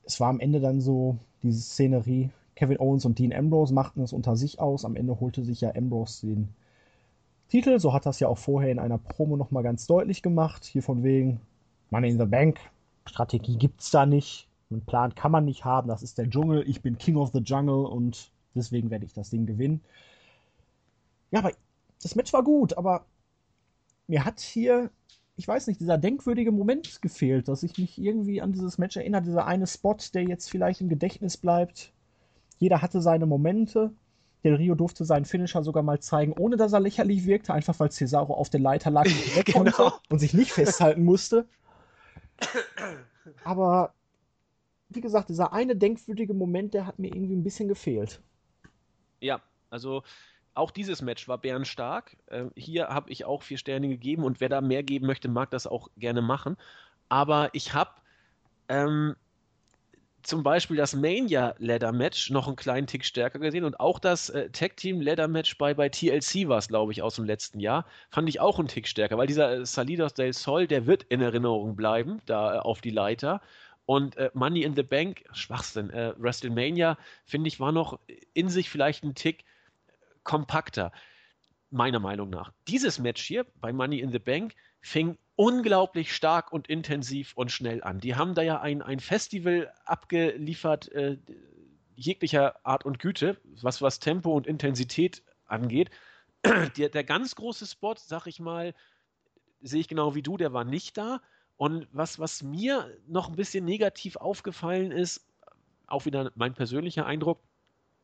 es war am Ende dann so diese Szenerie. Kevin Owens und Dean Ambrose machten es unter sich aus. Am Ende holte sich ja Ambrose den Titel. So hat das ja auch vorher in einer Promo nochmal ganz deutlich gemacht. Hier von wegen Money in the Bank. Strategie gibt's da nicht. Einen Plan kann man nicht haben. Das ist der Dschungel. Ich bin King of the Jungle und deswegen werde ich das Ding gewinnen. Ja, aber das Match war gut, aber mir hat hier, ich weiß nicht, dieser denkwürdige Moment gefehlt, dass ich mich irgendwie an dieses Match erinnere, dieser eine Spot, der jetzt vielleicht im Gedächtnis bleibt. Jeder hatte seine Momente. Del Rio durfte seinen Finisher sogar mal zeigen, ohne dass er lächerlich wirkte, einfach weil Cesaro auf der Leiter lag und Genau. und sich nicht festhalten musste. Aber wie gesagt, dieser eine denkwürdige Moment, der hat mir irgendwie ein bisschen gefehlt. Ja, also auch dieses Match war bärenstark. Äh, hier habe ich auch vier Sterne gegeben und wer da mehr geben möchte, mag das auch gerne machen. Aber ich habe ähm, zum Beispiel das Mania Ladder Match noch einen kleinen Tick stärker gesehen und auch das äh, Tag Team Ladder Match bei, bei TLC war es, glaube ich, aus dem letzten Jahr, fand ich auch einen Tick stärker, weil dieser äh, Salidos del Sol, der wird in Erinnerung bleiben, da äh, auf die Leiter. Und äh, Money in the Bank, Schwachsinn, äh, WrestleMania, finde ich, war noch in sich vielleicht ein Tick kompakter, meiner Meinung nach. Dieses Match hier bei Money in the Bank fing unglaublich stark und intensiv und schnell an. Die haben da ja ein, ein Festival abgeliefert, äh, jeglicher Art und Güte, was, was Tempo und Intensität angeht. Der, der ganz große Spot, sag ich mal, sehe ich genau wie du, der war nicht da. Und was, was mir noch ein bisschen negativ aufgefallen ist, auch wieder mein persönlicher Eindruck,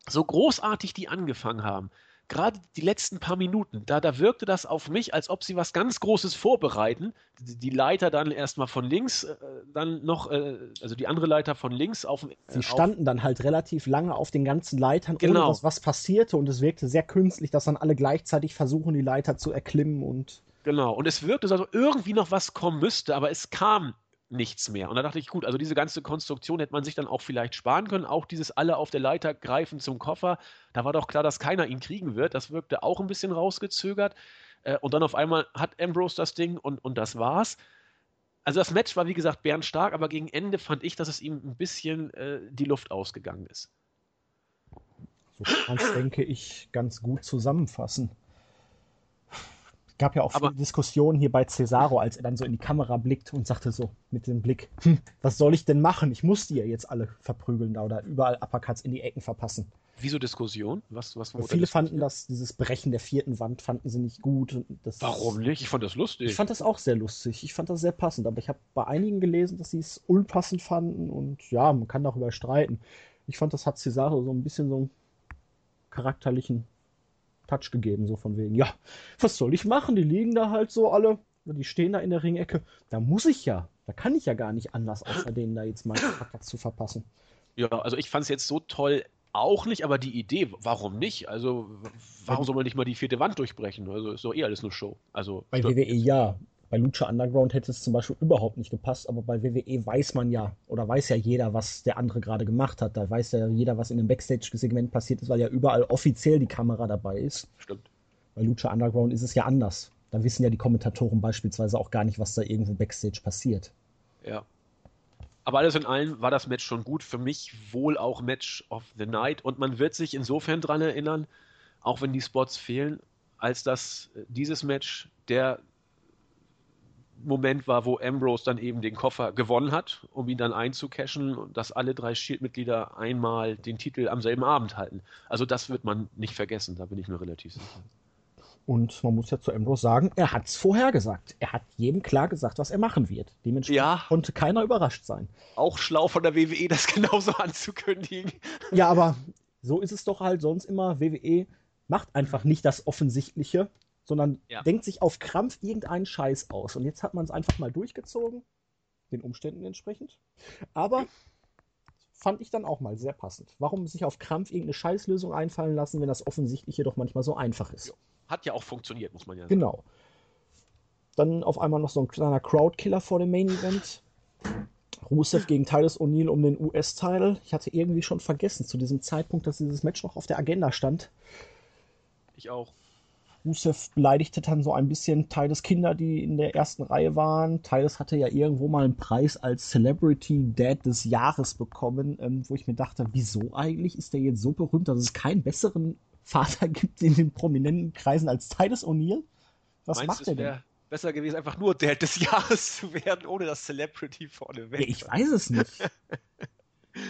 so großartig die angefangen haben, gerade die letzten paar Minuten, da, da wirkte das auf mich, als ob sie was ganz Großes vorbereiten. Die, Leiter dann erstmal von links, äh, dann noch, äh, also die andere Leiter von links auf. Äh, Sie standen dann halt relativ lange auf den ganzen Leitern, Genau. ohne dass was passierte und es wirkte sehr künstlich, dass dann alle gleichzeitig versuchen, die Leiter zu erklimmen und Genau, und es wirkte so, als ob irgendwie noch was kommen müsste, aber es kam nichts mehr. Und da dachte ich, gut, also diese ganze Konstruktion hätte man sich dann auch vielleicht sparen können. Auch dieses alle auf der Leiter greifen zum Koffer, da war doch klar, dass keiner ihn kriegen wird. Das wirkte auch ein bisschen rausgezögert. Äh, Und dann auf einmal hat Ambrose das Ding und, und das war's. Also das Match war, wie gesagt, bärenstark, aber gegen Ende fand ich, dass es ihm ein bisschen äh, die Luft ausgegangen ist. so kann denke ich, ganz gut zusammenfassen. Es gab ja auch Aber- viele Diskussionen hier bei Cesaro, als er dann so in die Kamera blickt und sagte so mit dem Blick, hm, was soll ich denn machen? Ich muss die ja jetzt alle verprügeln da oder überall Uppercuts in die Ecken verpassen. Wieso Diskussion? Was, was wurde Viele fanden das, dieses Brechen der vierten Wand, fanden sie nicht gut. Das, Warum nicht? Ich fand das lustig. Ich fand das auch sehr lustig. Ich fand das sehr passend. Aber ich habe bei einigen gelesen, dass sie es unpassend fanden. Und ja, man kann darüber streiten. Ich fand, das hat Cesaro so ein bisschen so einen charakterlichen Touch gegeben. So von wegen, ja, was soll ich machen? Die liegen da halt so alle. Die stehen da in der Ringecke. Da muss ich ja. Da kann ich ja gar nicht anders, außer denen da jetzt meinen Charakter zu verpassen. Ja, also ich fand es jetzt so toll auch nicht, aber die Idee, warum nicht? Also, warum soll man nicht mal die vierte Wand durchbrechen? Also, ist doch eh alles nur Show. Also, Bei WWE ja. Bei Lucha Underground hätte es zum Beispiel überhaupt nicht gepasst, aber bei WWE weiß man ja, oder weiß ja jeder, was der andere gerade gemacht hat. Da weiß ja jeder, was in dem Backstage-Segment passiert ist, weil ja überall offiziell die Kamera dabei ist. stimmt. Bei Lucha Underground ist es ja anders. Da wissen ja die Kommentatoren beispielsweise auch gar nicht, was da irgendwo Backstage passiert. Ja. Aber alles in allem war das Match schon gut. Für mich wohl auch Match of the Night. Und man wird sich insofern dran erinnern, auch wenn die Spots fehlen, als dass äh, dieses Match der Moment war, wo Ambrose dann eben den Koffer gewonnen hat, um ihn dann einzucashen und dass alle drei Shield-Mitglieder einmal den Titel am selben Abend halten. Also das wird man nicht vergessen, da bin ich mir relativ sicher. Und man muss ja zu Ambrose sagen, er hat es vorhergesagt. Er hat jedem klar gesagt, was er machen wird. Dementsprechend Ja. konnte keiner überrascht sein. Auch schlau von der WWE, das genauso anzukündigen. Ja, aber so ist es doch halt sonst immer. WWE macht einfach nicht das Offensichtliche, sondern Ja. denkt sich auf Krampf irgendeinen Scheiß aus. Und jetzt hat man es einfach mal durchgezogen, den Umständen entsprechend. Aber fand ich dann auch mal sehr passend. Warum sich auf Krampf irgendeine Scheißlösung einfallen lassen, wenn das Offensichtliche doch manchmal so einfach ist? hat ja auch funktioniert, muss man ja sagen. Genau. Dann auf einmal noch so ein kleiner Crowdkiller vor dem Main Event. Rusev gegen Titus O'Neill um den US-Title. Ich hatte irgendwie schon vergessen zu diesem Zeitpunkt, dass dieses Match noch auf der Agenda stand. Ich auch. Rusev beleidigte dann so ein bisschen Titus Kinder, die in der ersten Reihe waren. Titus hatte ja irgendwo mal einen Preis als Celebrity Dad des Jahres bekommen, ähm, wo ich mir dachte, wieso eigentlich ist der jetzt so berühmt, dass es keinen besseren Vater gibt in den prominenten Kreisen als Titus O'Neill? Was Meinst macht er denn? besser gewesen, einfach nur Dad des Jahres zu werden, ohne das Celebrity vorne weg. Ja, ich weiß es nicht.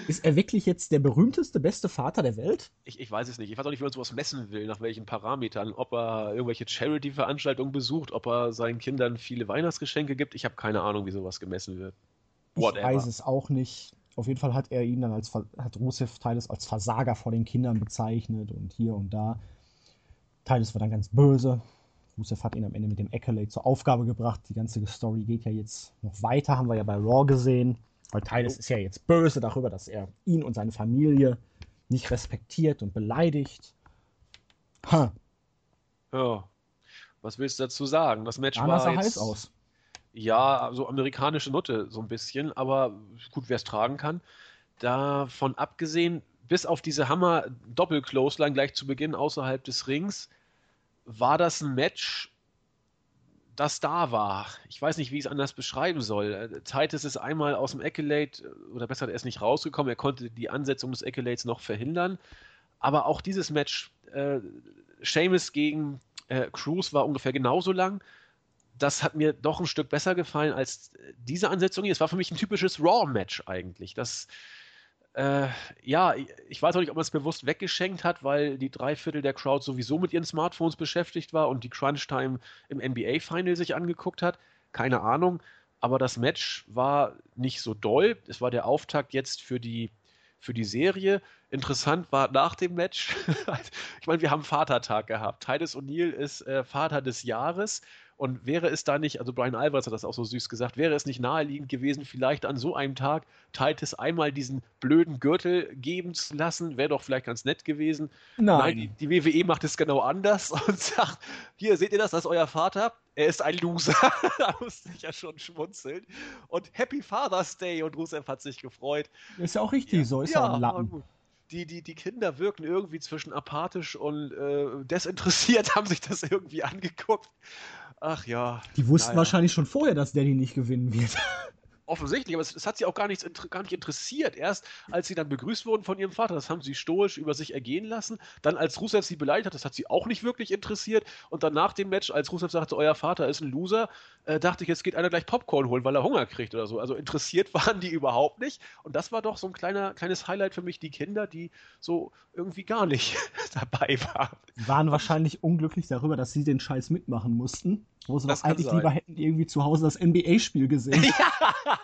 Ist er wirklich jetzt der berühmteste, beste Vater der Welt? Ich, ich weiß es nicht. Ich weiß auch nicht, wie man sowas messen will, nach welchen Parametern. Ob er irgendwelche Charity-Veranstaltungen besucht, ob er seinen Kindern viele Weihnachtsgeschenke gibt. Ich habe keine Ahnung, wie sowas gemessen wird. Whatever. Ich weiß es auch nicht. Auf jeden Fall hat er ihn dann als, hat Rusev Titus als Versager vor den Kindern bezeichnet und hier und da. Titus war dann ganz böse, Rusev hat ihn am Ende mit dem Accolade zur Aufgabe gebracht. Die ganze Story geht ja jetzt noch weiter, haben wir ja bei Raw gesehen. Weil Titus ist ja jetzt böse darüber, dass er ihn und seine Familie nicht respektiert und beleidigt. Ha. Ja. Was willst du dazu sagen? Das Match Anna war jetzt, heiß aus. Ja, so amerikanische Note so ein bisschen, aber gut, wer es tragen kann. Davon abgesehen, bis auf diese Hammer Doppel-Clothesline gleich zu Beginn außerhalb des Rings, war das ein Match, das da war. Ich weiß nicht, wie ich es anders beschreiben soll. Äh, Titus ist einmal aus dem Accolade, äh, oder besser, er ist nicht rausgekommen, er konnte die Ansetzung des Accolades noch verhindern. Aber auch dieses Match, äh, Seamus gegen äh, Cruz, war ungefähr genauso lang. Das hat mir doch ein Stück besser gefallen als diese Ansetzung hier. Es war für mich ein typisches Raw-Match eigentlich. Das äh, ja, ich weiß auch nicht, ob man es bewusst weggeschenkt hat, weil die drei Viertel der Crowd sowieso mit ihren Smartphones beschäftigt war und die Crunch-Time im NBA-Final sich angeguckt hat. Keine Ahnung. Aber das Match war nicht so doll. Es war der Auftakt jetzt für die, für die Serie. Interessant war nach dem Match, ich meine, wir haben Vatertag gehabt. Titus O'Neill ist äh, Vater des Jahres und wäre es da nicht, also Brian Alvarez hat das auch so süß gesagt, wäre es nicht naheliegend gewesen, vielleicht an so einem Tag Titus einmal diesen blöden Gürtel geben zu lassen, wäre doch vielleicht ganz nett gewesen. Nein. Nein die, die, WWE macht es genau anders und sagt, hier seht ihr das, das ist euer Vater, er ist ein Loser. da musste ich ja schon schmunzeln. Und Happy Father's Day und Rusev hat sich gefreut. Ist ja auch richtig, ja. so ist ja, er ein die, die, die Kinder wirken irgendwie zwischen apathisch und äh, desinteressiert, haben sich das irgendwie angeguckt. Ach ja. Die wussten naja. wahrscheinlich schon vorher, dass Danny nicht gewinnen wird. Offensichtlich, aber es, es, hat sie auch gar, nichts, gar nicht interessiert. Erst als sie dann begrüßt wurden von ihrem Vater, das haben sie stoisch über sich ergehen lassen. Dann als Rusev sie beleidigt hat, das hat sie auch nicht wirklich interessiert. Und dann nach dem Match, als Rusev sagte, euer Vater ist ein Loser, äh, dachte ich, jetzt geht einer gleich Popcorn holen, weil er Hunger kriegt oder so. Also interessiert waren die überhaupt nicht. Und das war doch so ein kleiner, kleines Highlight für mich, die Kinder, die so irgendwie gar nicht dabei waren. Waren wahrscheinlich unglücklich darüber, dass sie den Scheiß mitmachen mussten. Wo sie das doch eigentlich sein. lieber hätten irgendwie zu Hause das NBA-Spiel gesehen. Ja,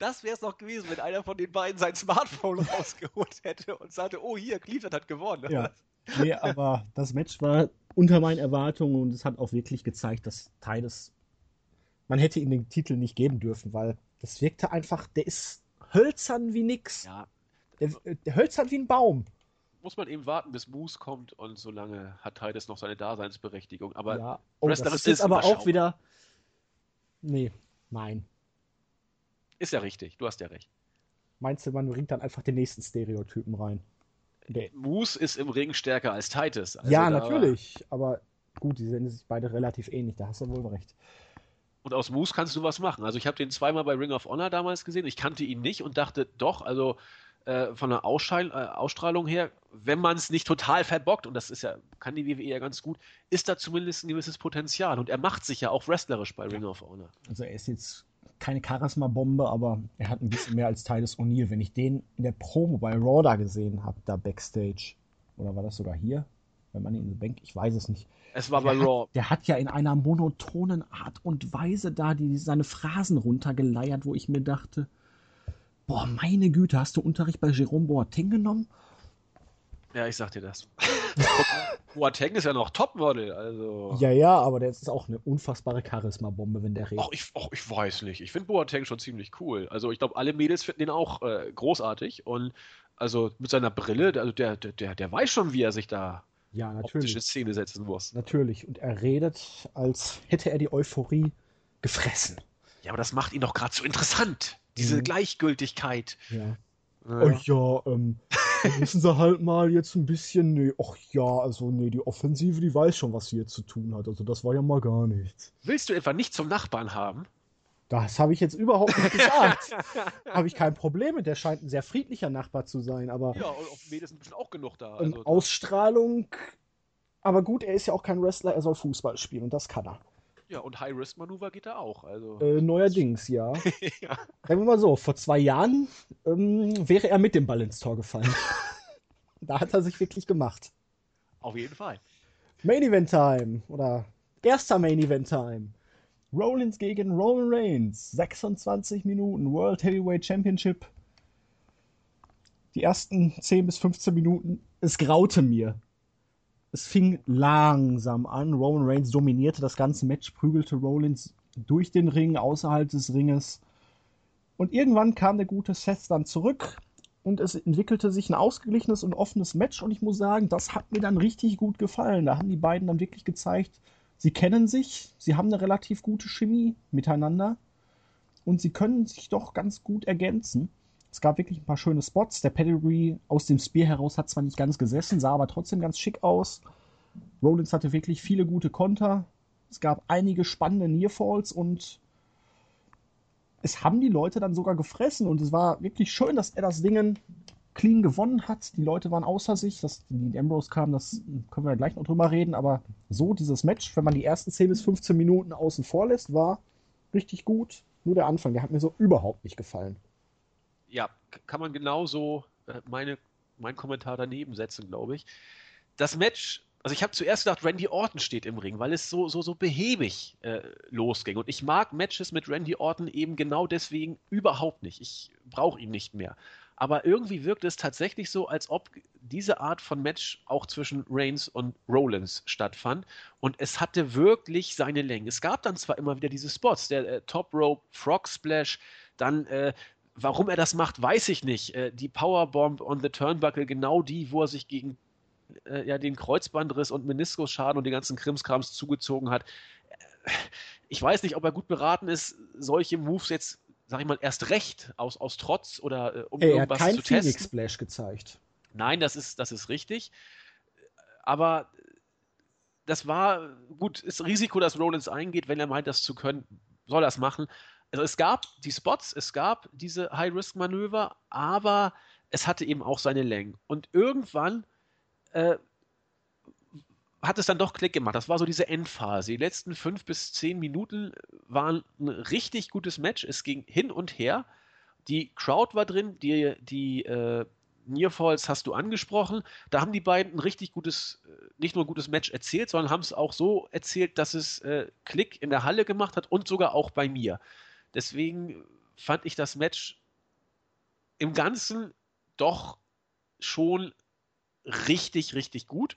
das wäre es doch gewesen, wenn einer von den beiden sein Smartphone rausgeholt hätte und sagte, oh hier, Cleveland hat gewonnen. Ja. Nee, aber das Match war unter meinen Erwartungen und es hat auch wirklich gezeigt, dass Titus, man hätte ihm den Titel nicht geben dürfen, weil das wirkte einfach, der ist hölzern wie nix. Ja. Der, der hölzern wie ein Baum muss man eben warten, bis Moose kommt und solange hat Titus noch seine Daseinsberechtigung. Aber ja. oh, das ist jetzt aber auch wieder. Nee, nein. Ist ja richtig, du hast ja recht. Meinst du, man bringt dann einfach den nächsten Stereotypen rein? Der Moose ist im Ring stärker als Titus. Also ja, natürlich, aber gut, die sehen sich beide relativ ähnlich, da hast du wohl recht. Und aus Moose kannst du was machen. Also ich habe den zweimal bei Ring of Honor damals gesehen. Ich kannte ihn nicht und dachte, doch, also äh, von der Ausstrahl äh, Ausstrahlung her, wenn man es nicht total verbockt, und das ist ja, kann die WWE ja ganz gut, ist da zumindest ein gewisses Potenzial. Und er macht sich ja auch wrestlerisch bei Ring of Honor. Also er ist jetzt keine Charisma-Bombe, aber er hat ein bisschen mehr als Titus O'Neill. Wenn ich den in der Promo bei Raw da gesehen habe, da Backstage, oder war das sogar hier? Wenn man ihn in der Bank, ich weiß es nicht. Es war bei der Raw. Hat, der hat ja in einer monotonen Art und Weise da die, seine Phrasen runtergeleiert, wo ich mir dachte, Boah, meine Güte, hast du Unterricht bei Jerome Boateng genommen? Ja, ich sag dir das. Boateng ist ja noch Topmodel, also. Ja, ja, aber der ist auch eine unfassbare Charisma-Bombe, wenn der redet. Ach, ich, ach, ich weiß nicht. Ich finde Boateng schon ziemlich cool. Also, ich glaube, alle Mädels finden ihn auch äh, großartig und also mit seiner Brille, also der, der, der weiß schon, wie er sich da ja, optische Szene setzen muss. Natürlich. Und er redet, als hätte er die Euphorie gefressen. Ja, aber das macht ihn doch gerade so interessant. Diese mhm. Gleichgültigkeit. Ja. Ja. Ach ja, ähm, müssen sie halt mal jetzt ein bisschen, nee, ach ja, also nee, die Offensive, die weiß schon, was sie jetzt zu tun hat. Also das war ja mal gar nichts. Willst du etwa nicht zum Nachbarn haben? Das habe ich jetzt überhaupt nicht gesagt. habe ich kein Problem mit. Der scheint ein sehr friedlicher Nachbar zu sein, aber. Ja, und auf Med ist inzwischen auch genug da. Also, Ausstrahlung. Aber gut, er ist ja auch kein Wrestler, er soll Fußball spielen und das kann er. Ja, und High-Risk-Manöver geht da auch. Also. Äh, neuerdings, ja. ja. Sagen wir mal so, vor zwei Jahren ähm, wäre er mit dem Ball ins Tor gefallen. da hat er sich wirklich gemacht. Auf jeden Fall. Main Event Time. Oder erster Main Event Time. Rollins gegen Roman Reigns. 26 Minuten World Heavyweight Championship. Die ersten 10 bis 15 Minuten, es graute mir es fing langsam an. Roman Reigns dominierte das ganze Match, prügelte Rollins durch den Ring, außerhalb des Ringes. Und irgendwann kam der gute Seth dann zurück und es entwickelte sich ein ausgeglichenes und offenes Match. Und ich muss sagen, das hat mir dann richtig gut gefallen. Da haben die beiden dann wirklich gezeigt, sie kennen sich, sie haben eine relativ gute Chemie miteinander und sie können sich doch ganz gut ergänzen. Es gab wirklich ein paar schöne Spots. Der Pedigree aus dem Spear heraus hat zwar nicht ganz gesessen, sah aber trotzdem ganz schick aus. Rollins hatte wirklich viele gute Konter. Es gab einige spannende Nearfalls und es haben die Leute dann sogar gefressen und es war wirklich schön, dass er das Ding clean gewonnen hat. Die Leute waren außer sich, dass die Ambrose kamen, das können wir ja gleich noch drüber reden, aber so dieses Match, wenn man die ersten 10 bis 15 Minuten außen vor lässt, war richtig gut. Nur der Anfang, der hat mir so überhaupt nicht gefallen ja, kann man genauso äh, meine, meinen Kommentar daneben setzen, glaube ich. Das Match, also ich habe zuerst gedacht, Randy Orton steht im Ring, weil es so, so, so behäbig äh, losging. Und ich mag Matches mit Randy Orton eben genau deswegen überhaupt nicht. Ich brauche ihn nicht mehr. Aber irgendwie wirkt es tatsächlich so, als ob diese Art von Match auch zwischen Reigns und Rollins stattfand. Und es hatte wirklich seine Länge. Es gab dann zwar immer wieder diese Spots, der äh, Top Rope, Frog Splash, dann äh, Warum er das macht, weiß ich nicht. Äh, die Powerbomb on the Turnbuckle, genau die, wo er sich gegen äh, ja, den Kreuzbandriss und Meniskusschaden und den ganzen Krimskrams zugezogen hat. Ich weiß nicht, ob er gut beraten ist, solche Moves jetzt, sag ich mal, erst recht aus, aus Trotz oder äh, um Ey, irgendwas er hat kein zu Phoenix testen. Splash gezeigt. Nein, das ist, das ist richtig. Aber das war gut, ist Risiko, dass Rollins eingeht, wenn er meint, das zu können, soll er es machen also es gab die Spots, es gab diese High-Risk-Manöver, aber es hatte eben auch seine Längen. Und irgendwann äh, hat es dann doch Klick gemacht. Das war so diese Endphase. Die letzten fünf bis zehn Minuten waren ein richtig gutes Match. Es ging hin und her. Die Crowd war drin, die, die äh, Nearfalls hast du angesprochen. Da haben die beiden ein richtig gutes, äh, nicht nur ein gutes Match erzählt, sondern haben es auch so erzählt, dass es äh, Klick in der Halle gemacht hat und sogar auch bei mir. Deswegen fand ich das Match im Ganzen doch schon richtig, richtig gut.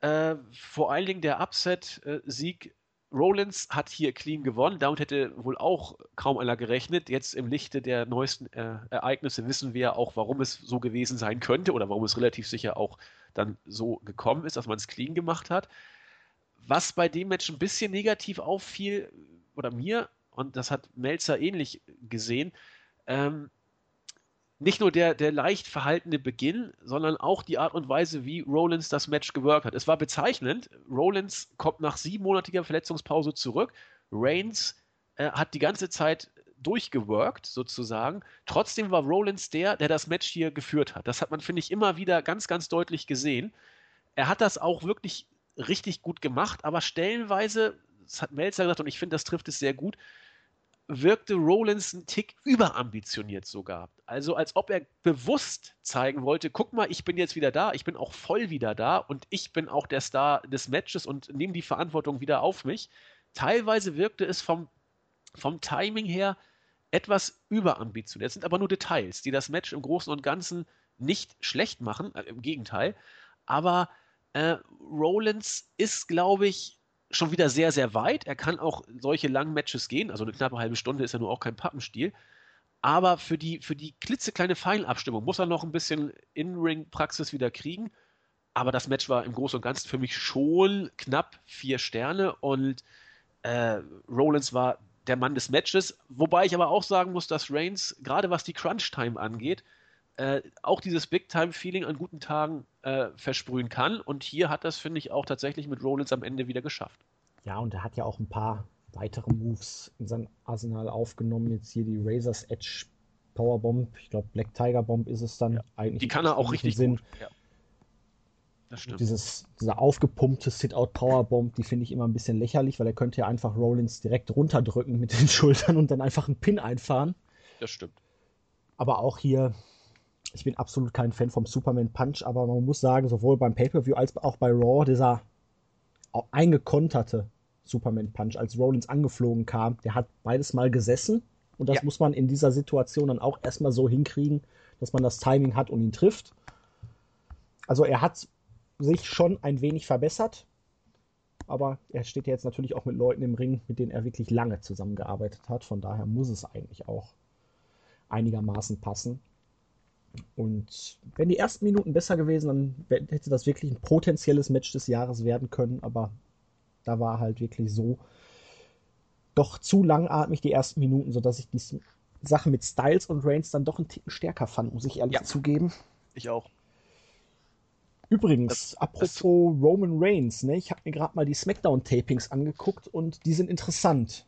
Äh, vor allen Dingen der Upset-Sieg. Rollins hat hier clean gewonnen. Damit hätte wohl auch kaum einer gerechnet. Jetzt im Lichte der neuesten äh, Ereignisse wissen wir auch, warum es so gewesen sein könnte oder warum es relativ sicher auch dann so gekommen ist, dass man es clean gemacht hat. Was bei dem Match ein bisschen negativ auffiel, oder mir und das hat Melzer ähnlich gesehen, ähm, nicht nur der, der leicht verhaltene Beginn, sondern auch die Art und Weise, wie Rollins das Match geworkt hat. Es war bezeichnend. Rollins kommt nach siebenmonatiger Verletzungspause zurück. Reigns äh, hat die ganze Zeit durchgeworkt, sozusagen. Trotzdem war Rollins der, der das Match hier geführt hat. Das hat man, finde ich, immer wieder ganz, ganz deutlich gesehen. Er hat das auch wirklich richtig gut gemacht, aber stellenweise, das hat Melzer gesagt und ich finde, das trifft es sehr gut, wirkte Rollins ein Tick überambitioniert sogar. Also als ob er bewusst zeigen wollte, guck mal, ich bin jetzt wieder da, ich bin auch voll wieder da und ich bin auch der Star des Matches und nehme die Verantwortung wieder auf mich. Teilweise wirkte es vom, vom Timing her etwas überambitioniert. Es sind aber nur Details, die das Match im Großen und Ganzen nicht schlecht machen, äh, im Gegenteil. Aber äh, Rollins ist, glaube ich, schon wieder sehr, sehr weit. Er kann auch solche langen Matches gehen. Also eine knappe halbe Stunde ist ja nur auch kein Pappenstiel. Aber für die, für die klitzekleine Feinabstimmung muss er noch ein bisschen In-Ring-Praxis wieder kriegen. aber das Match war im Großen und Ganzen für mich schon knapp vier Sterne und äh, Rollins war der Mann des Matches, wobei ich aber auch sagen muss, dass Reigns, gerade was die Crunch-Time angeht, äh, auch dieses Big-Time-Feeling an guten Tagen äh, versprühen kann. Und hier hat das, finde ich, auch tatsächlich mit Rollins am Ende wieder geschafft. Ja, und er hat ja auch ein paar weitere Moves in sein Arsenal aufgenommen. Jetzt hier die Razor's Edge Powerbomb, ich glaube Black Tiger Bomb ist es dann ja. eigentlich. Die kann er auch richtig Sinn. gut. Ja. Das stimmt. Dieses, diese aufgepumpte Sit-Out Powerbomb, die finde ich immer ein bisschen lächerlich, weil er könnte ja einfach Rollins direkt runterdrücken mit den Schultern und dann einfach einen Pin einfahren. Das stimmt. Aber auch hier, ich bin absolut kein Fan vom Superman Punch, aber man muss sagen, sowohl beim Pay-Per-View als auch bei Raw, dieser eingekonterte Superman Punch, als Rollins angeflogen kam, der hat beides mal gesessen. Und das ja. muss man in dieser Situation dann auch erstmal so hinkriegen, dass man das Timing hat und ihn trifft. Also er hat sich schon ein wenig verbessert. Aber er steht ja jetzt natürlich auch mit Leuten im Ring, mit denen er wirklich lange zusammengearbeitet hat. Von daher muss es eigentlich auch einigermaßen passen. Und wenn die ersten Minuten besser gewesen, dann hätte das wirklich ein potenzielles Match des Jahres werden können. Aber da war halt wirklich so doch zu langatmig die ersten Minuten, sodass ich die Sache mit Styles und Reigns dann doch einen Ticken stärker fand, muss ich ehrlich ja. zugeben. Ich auch. Übrigens, das, apropos das... Roman Reigns, ne, ich habe mir gerade mal die SmackDown-Tapings angeguckt und die sind interessant.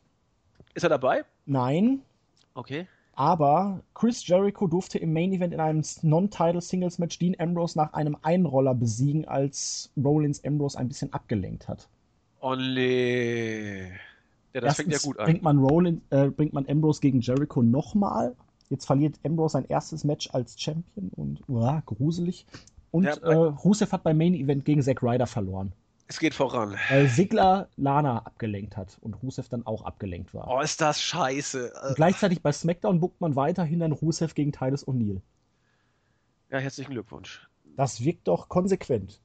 Ist er dabei? Nein. Okay. Aber Chris Jericho durfte im Main Event in einem Non-Title Singles Match Dean Ambrose nach einem Einroller besiegen, als Rollins Ambrose ein bisschen abgelenkt hat. Nee. Ja, das Erstens fängt ja gut an. Bringt man, Rollins, äh, bringt man Ambrose gegen Jericho nochmal. Jetzt verliert Ambrose sein erstes Match als Champion und uh, gruselig. Und ja, äh, Rusev hat beim Main Event gegen Zack Ryder verloren. Es geht voran. Weil Sigler Lana abgelenkt hat und Rusev dann auch abgelenkt war. Oh, ist das scheiße. Und gleichzeitig bei SmackDown buckt man weiterhin dann Rusev gegen Titus O'Neill. Ja, herzlichen Glückwunsch. Das wirkt doch konsequent.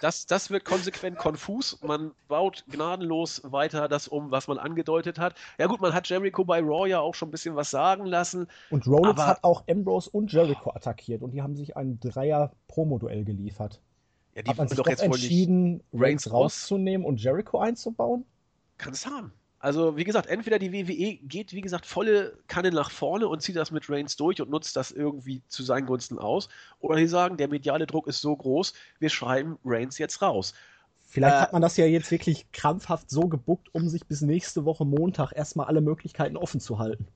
Das, das wird konsequent konfus. Man baut gnadenlos weiter das um, was man angedeutet hat. Ja gut, man hat Jericho bei Raw ja auch schon ein bisschen was sagen lassen. Und Rollins hat auch Ambrose und Jericho attackiert und die haben sich ein Dreier-Promo-Duell geliefert. Ja, die hat man sich doch, doch entschieden, Reigns rauszunehmen und Jericho einzubauen? Kann es haben. Also, wie gesagt, entweder die WWE geht, wie gesagt, volle Kanne nach vorne und zieht das mit Reigns durch und nutzt das irgendwie zu seinen Gunsten aus. Oder sie sagen, der mediale Druck ist so groß, wir schreiben Reigns jetzt raus. Vielleicht äh, hat man das ja jetzt wirklich krampfhaft so gebuckt, um sich bis nächste Woche Montag erstmal alle Möglichkeiten offen zu halten.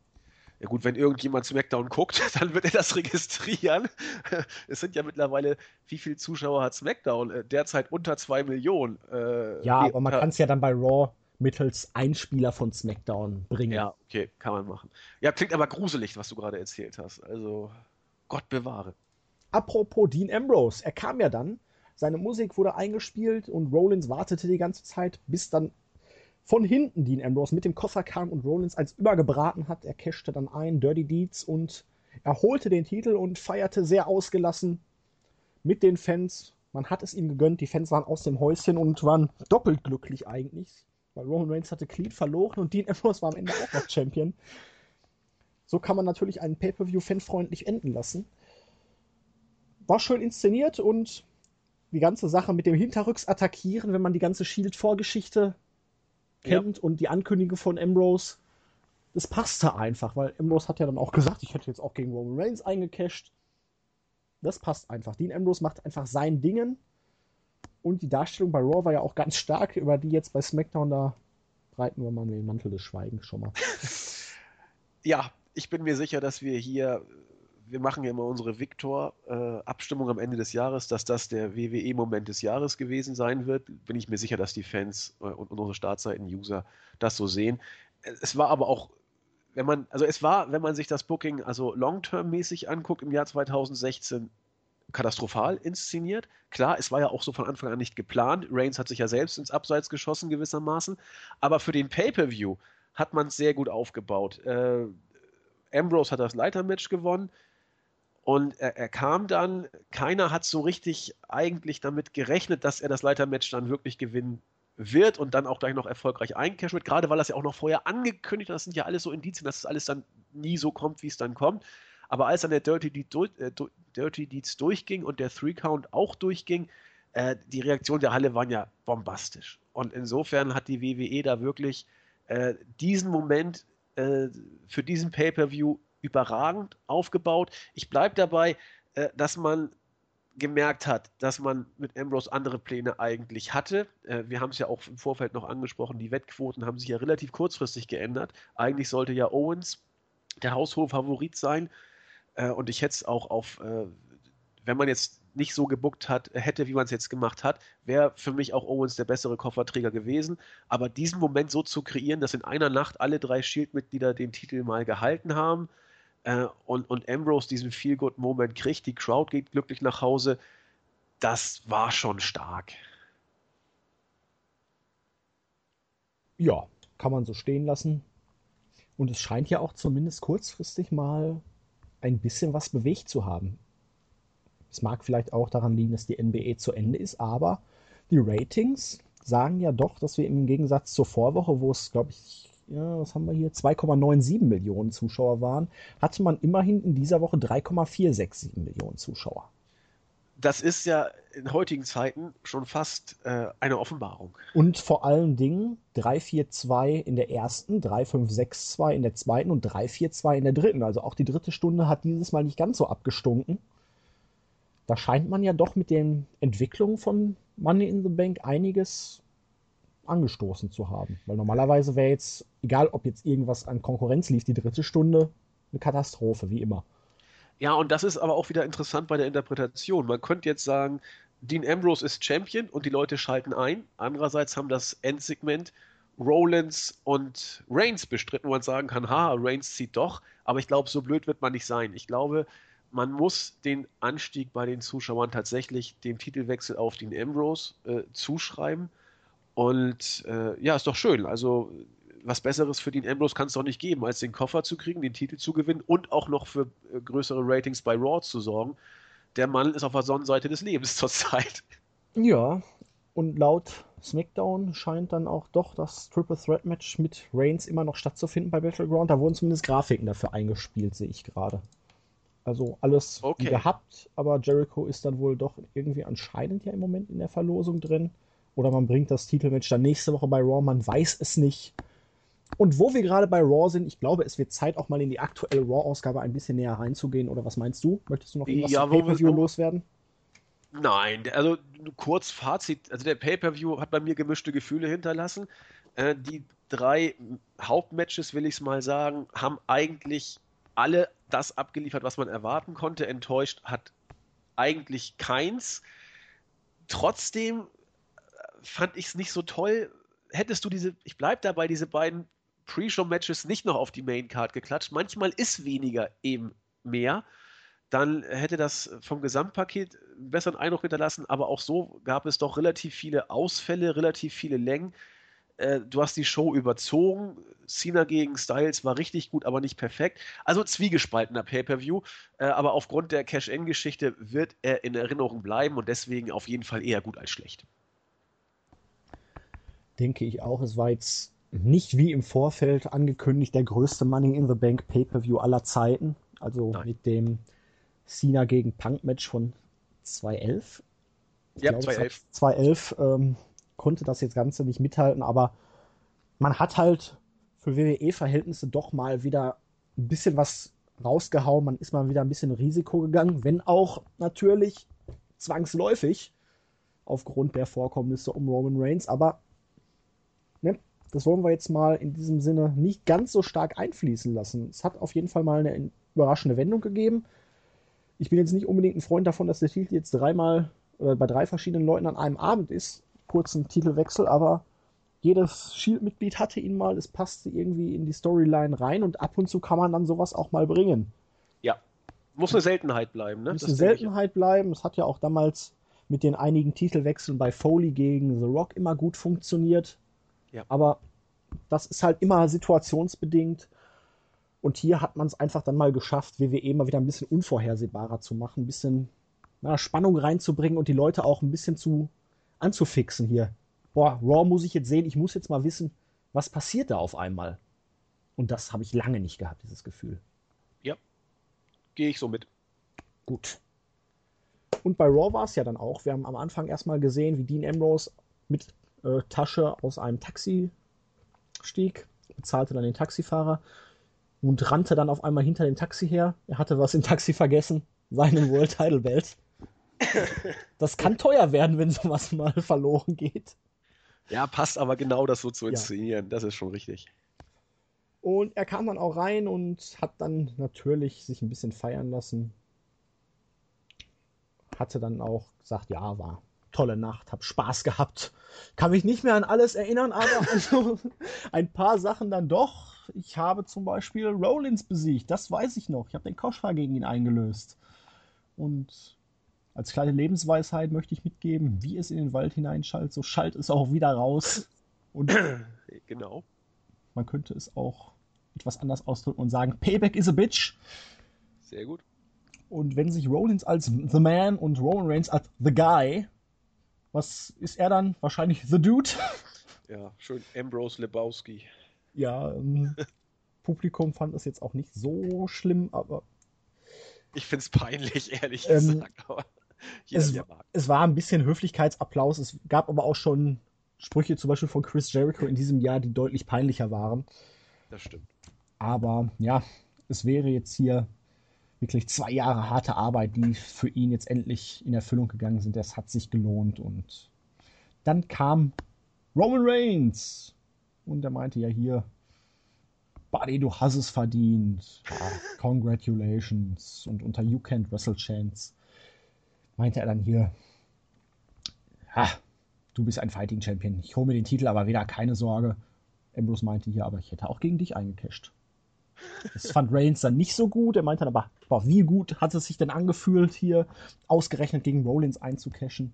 Ja gut, wenn irgendjemand SmackDown guckt, dann wird er das registrieren. Es sind ja mittlerweile, wie viele Zuschauer hat SmackDown? Äh, derzeit unter zwei Millionen. Äh, ja, aber man kann es ja dann bei Raw mittels Einspieler von SmackDown bringen. Ja, okay, kann man machen. Ja, klingt aber gruselig, was du gerade erzählt hast. Also, Gott bewahre. Apropos Dean Ambrose, er kam ja dann, seine Musik wurde eingespielt und Rollins wartete die ganze Zeit, bis dann von hinten Dean Ambrose mit dem Koffer kam und Rollins als übergebraten hat. Er cashte dann ein, Dirty Deeds und er holte den Titel und feierte sehr ausgelassen mit den Fans. Man hat es ihm gegönnt, die Fans waren aus dem Häuschen und waren doppelt glücklich eigentlich weil Roman Reigns hatte Clean verloren und Dean Ambrose war am Ende auch noch Champion. So kann man natürlich einen Pay-Per-View fanfreundlich enden lassen. War schön inszeniert und die ganze Sache mit dem Hinterrücks attackieren, wenn man die ganze Shield-Vorgeschichte kennt ja. und die Ankündigung von Ambrose, das passte einfach, weil Ambrose hat ja dann auch gesagt, ich hätte jetzt auch gegen Roman Reigns eingecasht. Das passt einfach. Dean Ambrose macht einfach sein Dingen und die Darstellung bei Raw war ja auch ganz stark, über die jetzt bei SmackDown, da breiten wir mal den Mantel des Schweigens schon mal. ja, ich bin mir sicher, dass wir hier, wir machen ja immer unsere Victor-Abstimmung am Ende des Jahres, dass das der WWE-Moment des Jahres gewesen sein wird. Bin ich mir sicher, dass die Fans äh, und unsere Startseiten-User das so sehen. Es war aber auch wenn man, also es war, wenn man sich das Booking also long-term-mäßig anguckt im Jahr 2016, katastrophal inszeniert. Klar, es war ja auch so von Anfang an nicht geplant. Reigns hat sich ja selbst ins Abseits geschossen gewissermaßen. Aber für den Pay-per-View hat man es sehr gut aufgebaut. Äh, Ambrose hat das Leitermatch gewonnen. Und er, er, kam dann, keiner hat so richtig eigentlich damit gerechnet, dass er das Leitermatch dann wirklich gewinnen wird und dann auch gleich noch erfolgreich eincashen wird, gerade weil das ja auch noch vorher angekündigt hat. Das sind ja alles so Indizien, dass es das alles dann nie so kommt, wie es dann kommt. Aber als dann der Dirty, Deed, äh, Dirty Deeds durchging und der Three Count auch durchging, äh, die Reaktionen der Halle waren ja bombastisch. Und insofern hat die WWE da wirklich äh, diesen Moment äh, für diesen Pay-per-View überragend aufgebaut. Ich bleibe dabei, äh, dass man gemerkt hat, dass man mit Ambrose andere Pläne eigentlich hatte. Äh, wir haben es ja auch im Vorfeld noch angesprochen, die Wettquoten haben sich ja relativ kurzfristig geändert. Eigentlich sollte ja Owens der haushohe Favorit sein. Äh, und ich hätte es auch auf, äh, wenn man jetzt nicht so gebuckt hat, hätte, wie man es jetzt gemacht hat, wäre für mich auch Owens der bessere Kofferträger gewesen. Aber diesen Moment so zu kreieren, dass in einer Nacht alle drei Shield-Mitglieder den Titel mal gehalten haben, äh, und, und Ambrose diesen Feel-Good-Moment kriegt, die Crowd geht glücklich nach Hause, das war schon stark. Ja, kann man so stehen lassen. Und es scheint ja auch zumindest kurzfristig mal ein bisschen was bewegt zu haben. Es mag vielleicht auch daran liegen, dass die NBA zu Ende ist, aber die Ratings sagen ja doch, dass wir im Gegensatz zur Vorwoche, wo es, glaube ich, ja, was haben wir hier, 2,97 Millionen Zuschauer waren, hatte man immerhin in dieser Woche 3,467 Millionen Zuschauer. Das ist ja in heutigen Zeiten schon fast äh, eine Offenbarung. Und vor allen Dingen 342 in der ersten, 3562 in der zweiten und 342 in der dritten. Also auch die dritte Stunde hat dieses Mal nicht ganz so abgestunken. Da scheint man ja doch mit den Entwicklungen von Money in the Bank einiges angestoßen zu haben. Weil normalerweise wäre jetzt, egal ob jetzt irgendwas an Konkurrenz lief, die dritte Stunde eine Katastrophe, wie immer. Ja, und das ist aber auch wieder interessant bei der Interpretation. Man könnte jetzt sagen, Dean Ambrose ist Champion und die Leute schalten ein. Andererseits haben das Endsegment Rollins und Reigns bestritten, wo man sagen kann, ha, Reigns zieht doch. Aber ich glaube, so blöd wird man nicht sein. Ich glaube, man muss den Anstieg bei den Zuschauern tatsächlich dem Titelwechsel auf Dean Ambrose äh, zuschreiben. Und äh, ja, ist doch schön. Also was Besseres für den Ambrose kann es doch nicht geben, als den Koffer zu kriegen, den Titel zu gewinnen und auch noch für äh, größere Ratings bei Raw zu sorgen. Der Mann ist auf der Sonnenseite des Lebens zurzeit. Ja, und laut SmackDown scheint dann auch doch das Triple Threat Match mit Reigns immer noch stattzufinden bei Battleground. Da wurden zumindest Grafiken dafür eingespielt, sehe ich gerade. Also alles okay. gehabt, aber Jericho ist dann wohl doch irgendwie anscheinend ja im Moment in der Verlosung drin. Oder man bringt das Titelmatch dann nächste Woche bei Raw, man weiß es nicht. Und wo wir gerade bei Raw sind, ich glaube, es wird Zeit, auch mal in die aktuelle Raw-Ausgabe ein bisschen näher reinzugehen. Oder was meinst du? Möchtest du noch irgendwas ja, Pay-Per-View loswerden? Nein, also kurz Fazit. Also der Pay-Per-View hat bei mir gemischte Gefühle hinterlassen. Äh, die drei Hauptmatches, will ich es mal sagen, haben eigentlich alle das abgeliefert, was man erwarten konnte. Enttäuscht hat eigentlich keins. Trotzdem fand ich es nicht so toll. Hättest du diese, ich bleibe dabei, diese beiden Pre-Show-Matches nicht noch auf die Main-Card geklatscht. Manchmal ist weniger eben mehr. Dann hätte das vom Gesamtpaket einen besseren Eindruck hinterlassen, aber auch so gab es doch relativ viele Ausfälle, relativ viele Längen. Äh, du hast die Show überzogen. Cena gegen Styles war richtig gut, aber nicht perfekt. Also zwiegespaltener Pay-Per-View. Äh, aber aufgrund der Cash-In-Geschichte wird er in Erinnerung bleiben und deswegen auf jeden Fall eher gut als schlecht denke ich auch. Es war jetzt nicht wie im Vorfeld angekündigt der größte Money in the Bank Pay-per-View aller Zeiten. Also Nein. mit dem Cena gegen Punk Match von 2011. Ich ja, glaube, 2011. 2011 ähm, konnte das jetzt Ganze nicht mithalten, aber man hat halt für WWE-Verhältnisse doch mal wieder ein bisschen was rausgehauen. Man ist mal wieder ein bisschen Risiko gegangen, wenn auch natürlich zwangsläufig aufgrund der Vorkommnisse um Roman Reigns. Aber? Das wollen wir jetzt mal in diesem Sinne nicht ganz so stark einfließen lassen. Es hat auf jeden Fall mal eine überraschende Wendung gegeben. Ich bin jetzt nicht unbedingt ein Freund davon, dass der Titel jetzt dreimal oder bei drei verschiedenen Leuten an einem Abend ist. Kurzen Titelwechsel, aber jedes Shield-Mitglied hatte ihn mal, es passte irgendwie in die Storyline rein und ab und zu kann man dann sowas auch mal bringen. Ja, muss eine Seltenheit bleiben, ne? Muss eine Seltenheit bleiben. Es hat ja auch damals mit den einigen Titelwechseln bei Foley gegen The Rock immer gut funktioniert. Ja. Aber das ist halt immer situationsbedingt. Und hier hat man es einfach dann mal geschafft, WWE mal wieder ein bisschen unvorhersehbarer zu machen, ein bisschen na, Spannung reinzubringen und die Leute auch ein bisschen zu anzufixen hier. Boah, Raw muss ich jetzt sehen, ich muss jetzt mal wissen, was passiert da auf einmal. Und das habe ich lange nicht gehabt, dieses Gefühl. Ja, gehe ich so mit. Gut. Und bei Raw war es ja dann auch. Wir haben am Anfang erstmal gesehen, wie Dean Ambrose mit äh, Tasche aus einem Taxi stieg, bezahlte dann den Taxifahrer und rannte dann auf einmal hinter dem Taxi her. Er hatte was im Taxi vergessen, seinen World Title Belt. Das kann teuer werden, wenn sowas mal verloren geht. Ja, passt aber genau das so zu inszenieren. Ja. Das ist schon richtig. Und er kam dann auch rein und hat dann natürlich sich ein bisschen feiern lassen. Hatte dann auch gesagt, ja, war tolle Nacht, hab Spaß gehabt. Kann mich nicht mehr an alles erinnern, aber also ein paar Sachen dann doch. Ich habe zum Beispiel Rollins besiegt, das weiß ich noch. Ich habe den Koschra gegen ihn eingelöst. Und als kleine Lebensweisheit möchte ich mitgeben, wie es in den Wald hineinschallt, so schallt es auch wieder raus. Und genau. Man könnte es auch etwas anders ausdrücken und sagen, Payback is a bitch. Sehr gut. Und wenn sich Rollins als The Man und Roman Reigns als The Guy, was ist er dann? Wahrscheinlich The Dude. Ja, schön Ambrose Lebowski. Ja, ähm, Publikum fand es jetzt auch nicht so schlimm, aber. Ich finde es peinlich, ehrlich ähm, gesagt. Es, es, war ein bisschen Höflichkeitsapplaus. Es gab aber auch schon Sprüche, zum Beispiel von Chris Jericho in diesem Jahr, die deutlich peinlicher waren. Das stimmt. Aber ja, es wäre jetzt hier wirklich zwei Jahre harte Arbeit, die für ihn jetzt endlich in Erfüllung gegangen sind. Das hat sich gelohnt. Und dann kam Roman Reigns. Und er meinte ja hier, Buddy, du hast es verdient. Ja, congratulations. Und unter You Can't Wrestle Chance meinte er dann hier, ja, du bist ein Fighting Champion. Ich hole mir den Titel, aber wieder keine Sorge. Ambrose meinte hier, aber ich hätte auch gegen dich eingecasht. Das fand Reigns dann nicht so gut. Er meinte dann aber, boah, wie gut hat es sich denn angefühlt, hier ausgerechnet gegen Rollins einzucashen.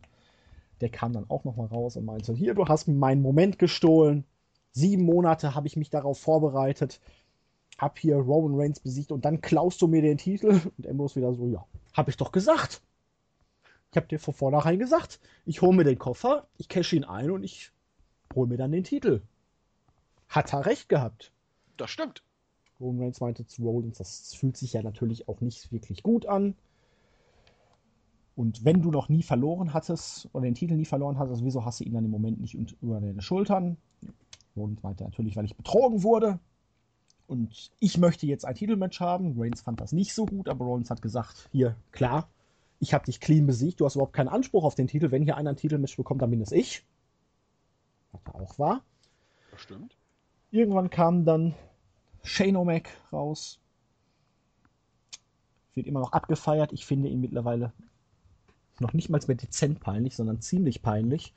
Der kam dann auch nochmal raus und meinte, hier, du hast meinen Moment gestohlen. Sieben Monate habe ich mich darauf vorbereitet. Hab hier Roman Reigns besiegt und dann klaust du mir den Titel. Und Ambrose wieder so, ja, hab ich doch gesagt. Ich hab dir von vornherein gesagt, ich hole mir den Koffer, ich cash ihn ein und ich hole mir dann den Titel. Hat er recht gehabt. Das stimmt. Roman Reigns meinte zu Rollins, das fühlt sich ja natürlich auch nicht wirklich gut an. Und wenn du noch nie verloren hattest oder den Titel nie verloren hattest, wieso hast du ihn dann im Moment nicht über deine Schultern? Rollins meinte natürlich, weil ich betrogen wurde. Und ich möchte jetzt ein Titelmatch haben. Reigns fand das nicht so gut, aber Rollins hat gesagt, hier, klar, ich habe dich clean besiegt, du hast überhaupt keinen Anspruch auf den Titel. Wenn hier einer ein Titelmatch bekommt, dann bin es ich. Was auch wahr. Das stimmt. Irgendwann kam dann Shane O'Mac raus. Wird immer noch abgefeiert. Ich finde ihn mittlerweile noch nicht mal mehr dezent peinlich, sondern ziemlich peinlich.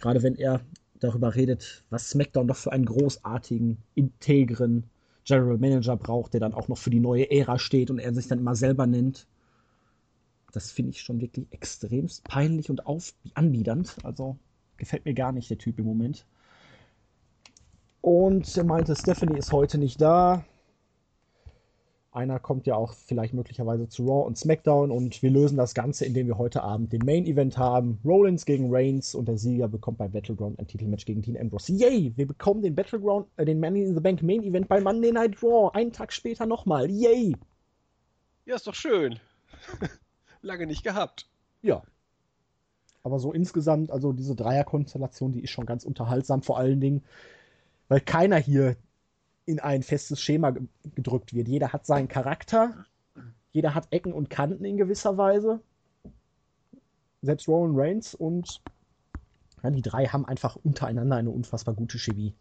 Gerade wenn er darüber redet, was SmackDown doch für einen großartigen, integren General Manager braucht, der dann auch noch für die neue Ära steht und er sich dann immer selber nennt. Das finde ich schon wirklich extremst peinlich und auf anbiedernd. Also gefällt mir gar nicht der Typ im Moment. Und er meinte, Stephanie ist heute nicht da. Einer kommt ja auch vielleicht möglicherweise zu Raw und SmackDown und wir lösen das Ganze, indem wir heute Abend den Main Event haben. Rollins gegen Reigns und der Sieger bekommt bei Battleground ein Titelmatch gegen Dean Ambrose. Yay! Wir bekommen den Battleground, äh, den Money in the Bank Main Event bei Monday Night Raw. Einen Tag später nochmal. Yay! Ja, ist doch schön. Lange nicht gehabt. Ja. Aber so insgesamt, also diese Dreierkonstellation, die ist schon ganz unterhaltsam, vor allen Dingen weil keiner hier in ein festes Schema gedrückt wird. Jeder hat seinen Charakter, jeder hat Ecken und Kanten in gewisser Weise. Selbst Roman Reigns und ja, die drei haben einfach untereinander eine unfassbar gute Chemie.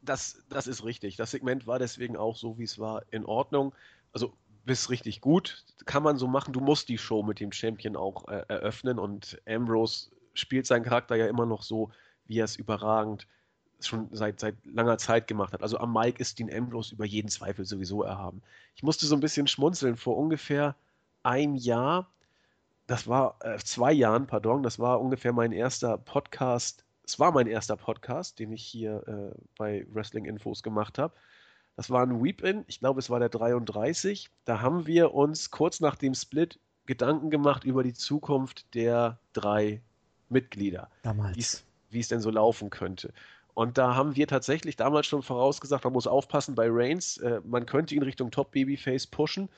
Das, das ist richtig. Das Segment war deswegen auch so, wie es war, in Ordnung. Also bis richtig gut. Kann man so machen. Du musst die Show mit dem Champion auch äh, eröffnen und Ambrose spielt seinen Charakter ja immer noch so, wie er es überragend schon seit, seit langer Zeit gemacht hat. Also am Mike ist Dean Ambrose über jeden Zweifel sowieso erhaben. Ich musste so ein bisschen schmunzeln. Vor ungefähr ein Jahr, das war, äh, zwei Jahren, pardon, das war ungefähr mein erster Podcast. Es war mein erster Podcast, den ich hier äh, bei Wrestling Infos gemacht habe. Das war ein Weep-In, ich glaube, es war der 33. Da haben wir uns kurz nach dem Split Gedanken gemacht über die Zukunft der drei Mitglieder. Damals. Wie es denn so laufen könnte. Und da haben wir tatsächlich damals schon vorausgesagt, man muss aufpassen bei Reigns, äh, man könnte ihn Richtung Top Babyface pushen.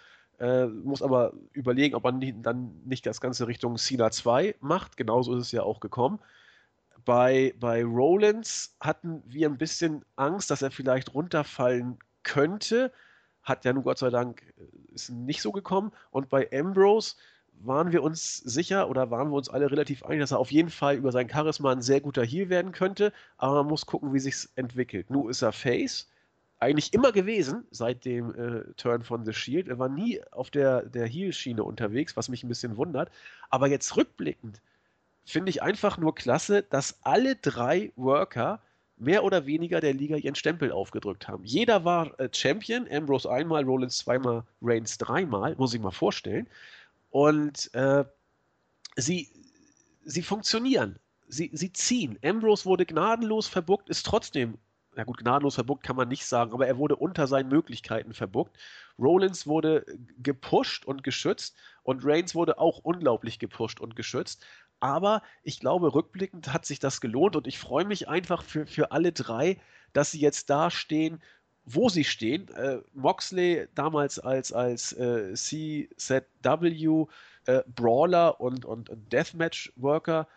Äh, muss aber überlegen, ob man dann nicht das Ganze Richtung Cena 2 macht. Genauso ist es ja auch gekommen. Bei, bei Rollins hatten wir ein bisschen Angst, dass er vielleicht runterfallen könnte. Hat ja nun Gott sei Dank äh, ist nicht so gekommen. Und bei Ambrose waren wir uns sicher oder waren wir uns alle relativ einig, dass er auf jeden Fall über sein Charisma ein sehr guter Heal werden könnte. Aber man muss gucken, wie sich entwickelt. Nun ist er Face eigentlich immer gewesen seit dem äh, Turn von The Shield. Er war nie auf der, der Heel-Schiene unterwegs, was mich ein bisschen wundert. Aber jetzt rückblickend finde ich einfach nur klasse, dass alle drei Worker mehr oder weniger der Liga ihren Stempel aufgedrückt haben. Jeder war äh, Champion, Ambrose einmal, Rollins zweimal, Reigns dreimal, muss ich mal vorstellen. Und äh, sie, sie funktionieren. Sie, sie ziehen. Ambrose wurde gnadenlos verbuckt, ist trotzdem na gut, gnadenlos verbuckt kann man nicht sagen, aber er wurde unter seinen Möglichkeiten verbuckt. Rollins wurde gepusht und geschützt und Reigns wurde auch unglaublich gepusht und geschützt. Aber ich glaube, rückblickend hat sich das gelohnt und ich freue mich einfach für, für alle drei, dass sie jetzt da stehen, wo sie stehen. Äh, Moxley damals als, als äh, CZW äh, Brawler und, und Deathmatch-Worker,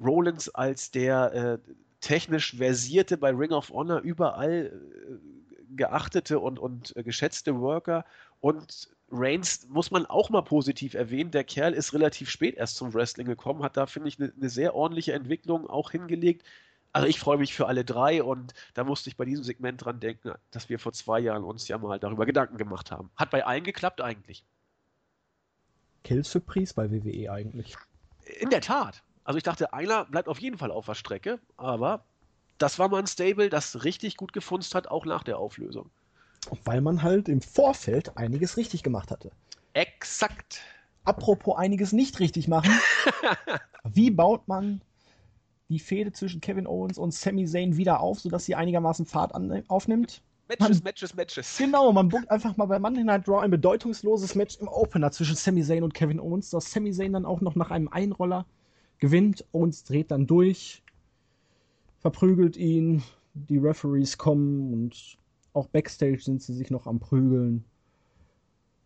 Rollins als der äh, technisch versierte, bei Ring of Honor überall äh, geachtete und, und äh, geschätzte Worker. Und Reigns muss man auch mal positiv erwähnen. Der Kerl ist relativ spät erst zum Wrestling gekommen, hat da, finde ich, eine ne sehr ordentliche Entwicklung auch hingelegt. Also ich freue mich für alle drei und da musste ich bei diesem Segment dran denken, dass wir vor zwei Jahren uns ja mal darüber Gedanken gemacht haben. Hat bei allen geklappt eigentlich. Kills für Priest bei WWE eigentlich. In der Tat. Also ich dachte, einer bleibt auf jeden Fall auf der Strecke, aber das war mal ein Stable, das richtig gut gefunzt hat, auch nach der Auflösung. Weil man halt im Vorfeld einiges richtig gemacht hatte. Exakt. Apropos einiges nicht richtig machen. wie baut man die Fehde zwischen Kevin Owens und Sami Zayn wieder auf, sodass sie einigermaßen Fahrt aufnimmt? Matches, man, Matches, Matches. Genau, man buckt einfach mal bei Monday Night Raw ein bedeutungsloses Match im Opener zwischen Sami Zayn und Kevin Owens, dass Sami Zayn dann auch noch nach einem Einroller gewinnt, Owens dreht dann durch, verprügelt ihn, die Referees kommen und auch backstage sind sie sich noch am Prügeln.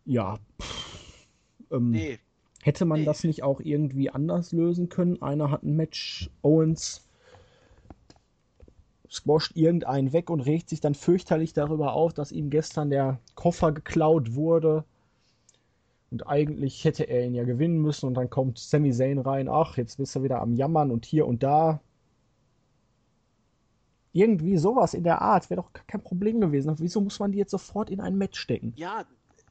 Ja. Pff, ähm, nee. Hätte man das nicht auch irgendwie anders lösen können? Einer hat ein Match, Owens squasht irgendeinen weg und regt sich dann fürchterlich darüber auf, dass ihm gestern der Koffer geklaut wurde. Und eigentlich hätte er ihn ja gewinnen müssen und dann kommt Sami Zayn rein. Ach, jetzt bist du wieder am Jammern und hier und da. Irgendwie sowas in der Art wäre doch kein Problem gewesen. Wieso muss man die jetzt sofort in ein Match stecken? Ja.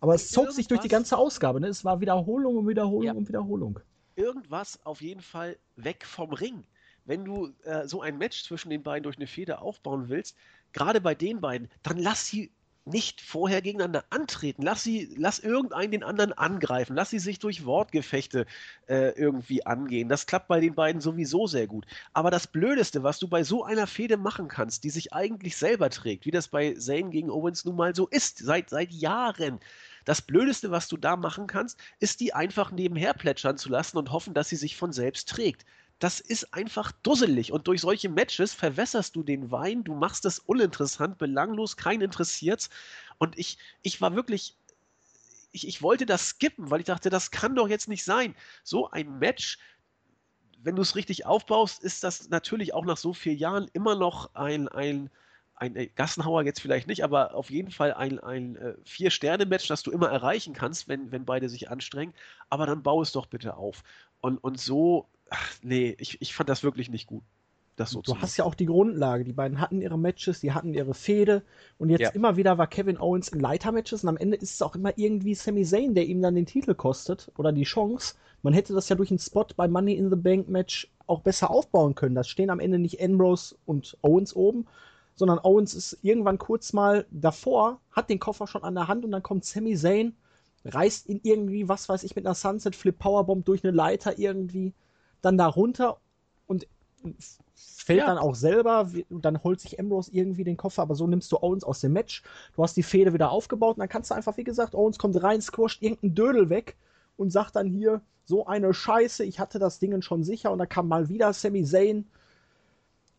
Aber es zog sich durch die ganze Ausgabe. Ne? Es war Wiederholung und Wiederholung ja. und Wiederholung. Irgendwas auf jeden Fall weg vom Ring. Wenn du äh, so ein Match zwischen den beiden durch eine Feder aufbauen willst, gerade bei den beiden, dann lass sie nicht vorher gegeneinander antreten. Lass sie, lass irgendeinen den anderen angreifen. Lass sie sich durch Wortgefechte äh, irgendwie angehen. Das klappt bei den beiden sowieso sehr gut. Aber das Blödeste, was du bei so einer Fehde machen kannst, die sich eigentlich selber trägt, wie das bei Zane gegen Owens nun mal so ist, seit, seit Jahren. Das Blödeste, was du da machen kannst, ist die einfach nebenher plätschern zu lassen und hoffen, dass sie sich von selbst trägt das ist einfach dusselig. Und durch solche Matches verwässerst du den Wein, du machst es uninteressant, belanglos, kein interessiert's. Und ich, ich war wirklich, ich, ich wollte das skippen, weil ich dachte, das kann doch jetzt nicht sein. So ein Match, wenn du es richtig aufbaust, ist das natürlich auch nach so vielen Jahren immer noch ein, ein, ein äh, Gassenhauer jetzt vielleicht nicht, aber auf jeden Fall ein, ein äh, Vier-Sterne-Match, das du immer erreichen kannst, wenn, wenn beide sich anstrengen. Aber dann bau es doch bitte auf. Und, und so ach, nee, ich, ich fand das wirklich nicht gut. Das so du hast ja auch die Grundlage. Die beiden hatten ihre Matches, die hatten ihre Fehde und jetzt ja. immer wieder war Kevin Owens in Leiter-Matches und am Ende ist es auch immer irgendwie Sami Zayn, der ihm dann den Titel kostet oder die Chance. Man hätte das ja durch einen Spot bei Money in the Bank Match auch besser aufbauen können. Da stehen am Ende nicht Ambrose und Owens oben, sondern Owens ist irgendwann kurz mal davor, hat den Koffer schon an der Hand und dann kommt Sami Zayn, reißt ihn irgendwie, was weiß ich, mit einer Sunset Flip Powerbomb durch eine Leiter irgendwie dann da runter und fällt ja. dann auch selber und dann holt sich Ambrose irgendwie den Koffer, aber so nimmst du Owens aus dem Match. Du hast die Fehde wieder aufgebaut und dann kannst du einfach, wie gesagt, Owens kommt rein, squasht irgendeinen Dödel weg und sagt dann hier, so eine Scheiße, ich hatte das Ding schon sicher und da kam mal wieder Sami Zayn,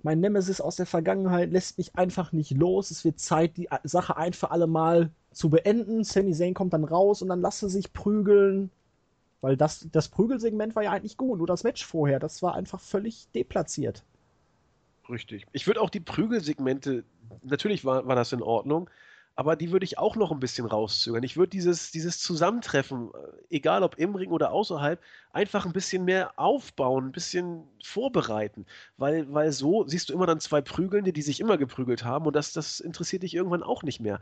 mein Nemesis aus der Vergangenheit lässt mich einfach nicht los. Es wird Zeit, die Sache ein für alle Mal zu beenden. Sami Zayn kommt dann raus und dann lasse sich prügeln. Weil das, das Prügelsegment war ja eigentlich gut, nur das Match vorher, das war einfach völlig deplatziert. Richtig. Ich würde auch die Prügelsegmente, natürlich war, war das in Ordnung, aber die würde ich auch noch ein bisschen rauszögern. Ich würde dieses, dieses Zusammentreffen, äh, egal ob im Ring oder außerhalb, einfach ein bisschen mehr aufbauen, ein bisschen vorbereiten. Weil, weil so siehst du immer dann zwei Prügelnde, die sich immer geprügelt haben und das, das interessiert dich irgendwann auch nicht mehr.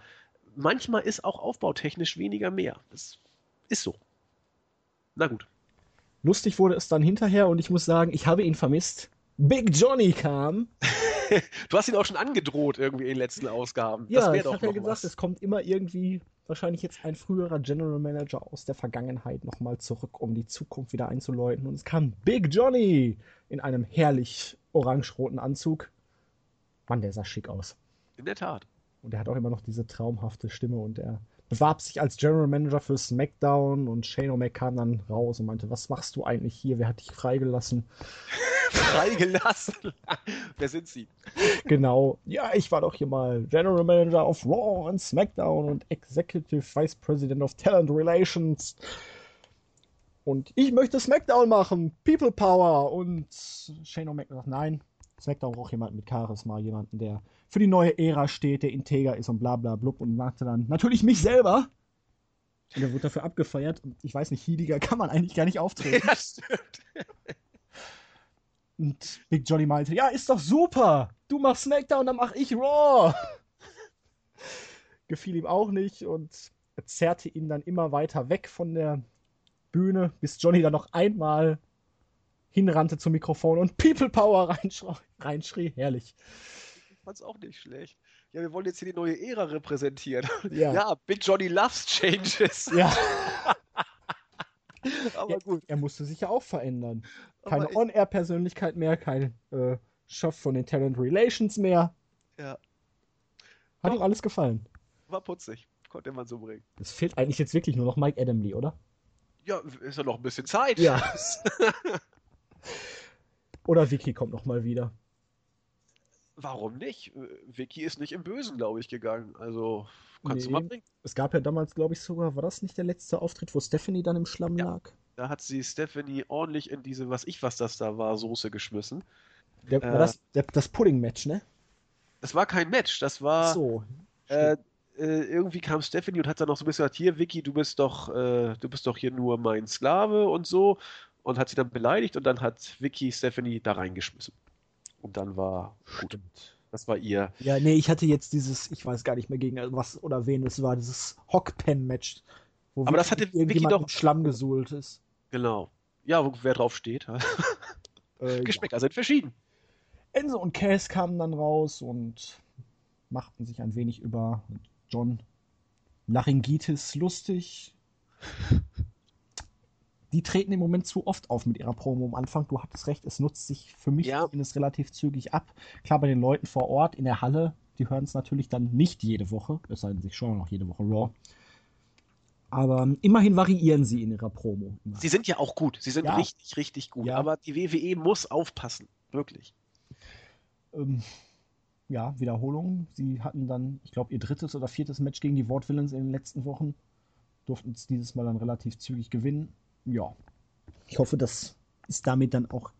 Manchmal ist auch aufbautechnisch weniger mehr. Das ist so. Na gut. Lustig wurde es dann hinterher und ich muss sagen, ich habe ihn vermisst. Big Johnny kam. du hast ihn auch schon angedroht irgendwie in den letzten Ausgaben. Ja, ich habe ja gesagt, was. es kommt immer irgendwie wahrscheinlich jetzt ein früherer General Manager aus der Vergangenheit nochmal zurück, um die Zukunft wieder einzuläuten. Und es kam Big Johnny in einem herrlich orange-roten Anzug. Mann, der sah schick aus. In der Tat. Und er hat auch immer noch diese traumhafte Stimme und er bewarb sich als General Manager für SmackDown und Shane O'Mac kam dann raus und meinte, was machst du eigentlich hier? Wer hat dich freigelassen? freigelassen? Wer sind Sie? Genau. Ja, ich war doch hier mal General Manager of Raw und SmackDown und Executive Vice President of Talent Relations. Und ich möchte SmackDown machen. People Power. Und Shane O'Mac sagt, nein, SmackDown braucht jemanden mit Charisma, jemanden, der für die neue Ära steht, der integer ist und bla bla blub und sagte dann natürlich mich selber. Und er wurde dafür abgefeiert. Und ich weiß nicht, healiger kann man eigentlich gar nicht auftreten. Ja, stimmt. Und Big Johnny meinte, ja, ist doch super. Du machst SmackDown, dann mach ich Raw. Gefiel ihm auch nicht und er zerrte ihn dann immer weiter weg von der Bühne, bis Johnny dann noch einmal hinrannte zum Mikrofon und People Power reinschrie. reinschrie. Herrlich. Ich fand's auch nicht schlecht. Ja, wir wollen jetzt hier die neue Ära repräsentieren. Ja, ja Big Johnny loves changes. Ja. Aber gut. Er, er, musste sich ja auch verändern. Keine On-Air-Persönlichkeit mehr, kein äh, Chef von den Talent Relations mehr. Ja. Hat Doch. ihm alles gefallen. War putzig. Konnte man so bringen. Es fehlt eigentlich jetzt wirklich nur noch Mike Adamley, oder? Ja, ist ja noch ein bisschen Zeit. Ja. Oder Vicky kommt noch mal wieder. Warum nicht? Vicky ist nicht im Bösen, glaube ich, gegangen. Also kannst nee. du mal bringen. Es gab ja damals, glaube ich, sogar, war das nicht der letzte Auftritt, wo Stephanie dann im Schlamm ja. lag? Da hat sie Stephanie ordentlich in diese, was ich, was das da war, Soße geschmissen. Der, äh, war das, der, das Pudding-Match, ne? Das war kein Match, das war. So. Äh, äh, irgendwie kam Stephanie und hat dann noch so ein bisschen gesagt, hier, Vicky, du bist doch, äh, du bist doch hier nur mein Sklave und so und hat sie dann beleidigt und dann hat Vicky Stephanie da reingeschmissen. Und dann war gut. Das war ihr. Ja, nee, ich hatte jetzt dieses, ich weiß gar nicht mehr gegen was oder wen es war, dieses Hockpen-Match. Aber das hatte Vicky doch. Schlamm gesuhlt ist. Genau. Ja, wo, wer drauf steht. äh, Geschmäcker ja. sind verschieden. Enzo und Cass kamen dann raus und machten sich ein wenig über John Laryngitis lustig die treten im Moment zu oft auf mit ihrer Promo am Anfang. Du hattest recht, es nutzt sich für mich ja. zumindest relativ zügig ab. Klar, bei den Leuten vor Ort in der Halle, die hören es natürlich dann nicht jede Woche, es sei denn, sich schon noch jede Woche Raw. Aber immerhin variieren sie in ihrer Promo. Immer. Sie sind ja auch gut. Sie sind ja. richtig, richtig gut. Ja. Aber die WWE muss aufpassen. Wirklich. Ähm, ja, Wiederholung. Sie hatten dann, ich glaube, ihr drittes oder viertes Match gegen die Wortvillains in den letzten Wochen. Durften es dieses Mal dann relativ zügig gewinnen ja, ich hoffe, das ist damit dann auch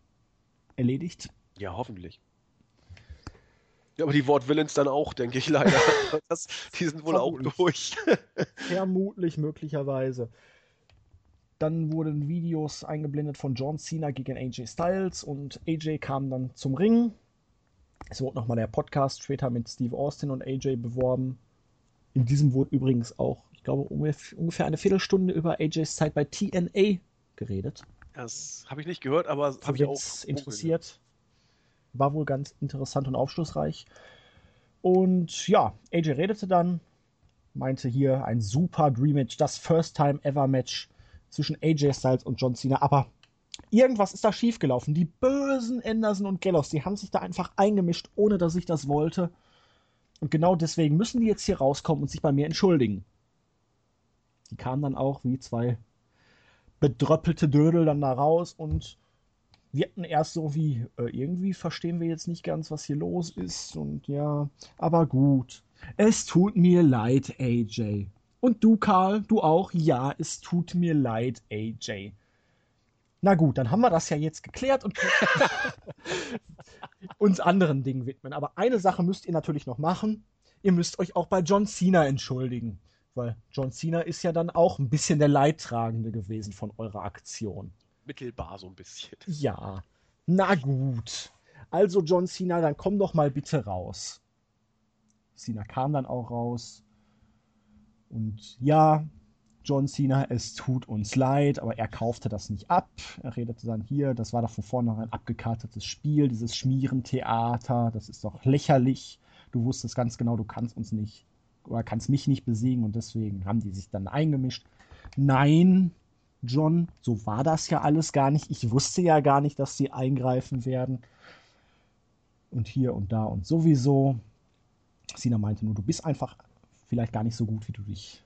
erledigt. Ja, hoffentlich. Ja, aber die Wortwillens dann auch, denke ich leider. Das, die sind wohl Vermutlich. auch durch. Vermutlich, möglicherweise. Dann wurden Videos eingeblendet von John Cena gegen AJ Styles und AJ kam dann zum Ring. Es wurde nochmal der Podcast später mit Steve Austin und AJ beworben. In diesem wurde übrigens auch glaube, ungefähr eine Viertelstunde über AJs Zeit bei TNA geredet. Das habe ich nicht gehört, aber habe ich auch interessiert. War wohl ganz interessant und aufschlussreich. Und ja, AJ redete dann, meinte hier ein super Dream Match, das First Time Ever Match zwischen AJ Styles und John Cena. Aber irgendwas ist da schiefgelaufen. Die bösen Anderson und Gallows, die haben sich da einfach eingemischt, ohne dass ich das wollte. Und genau deswegen müssen die jetzt hier rauskommen und sich bei mir entschuldigen. Die kamen dann auch wie zwei bedröppelte Dödel dann da raus und wirkten erst so wie, äh, irgendwie verstehen wir jetzt nicht ganz, was hier los ist. Und ja, aber gut. Es tut mir leid, AJ. Und du, Karl, du auch? Ja, es tut mir leid, AJ. Na gut, dann haben wir das ja jetzt geklärt und uns anderen Dingen widmen. Aber eine Sache müsst ihr natürlich noch machen. Ihr müsst euch auch bei John Cena entschuldigen. Weil John Cena ist ja dann auch ein bisschen der Leidtragende gewesen von eurer Aktion. Mittelbar so ein bisschen. Ja. Na gut. Also John Cena, dann komm doch mal bitte raus. Cena kam dann auch raus. Und ja, John Cena, es tut uns leid, aber er kaufte das nicht ab. Er redete dann hier, das war doch von vornherein abgekartetes Spiel, dieses Schmierentheater, das ist doch lächerlich. Du wusstest ganz genau, du kannst uns nicht oder kannst mich nicht besiegen und deswegen haben die sich dann eingemischt. Nein, John, so war das ja alles gar nicht. Ich wusste ja gar nicht, dass sie eingreifen werden. Und hier und da und sowieso. Sina meinte nur, du bist einfach vielleicht gar nicht so gut, wie du dich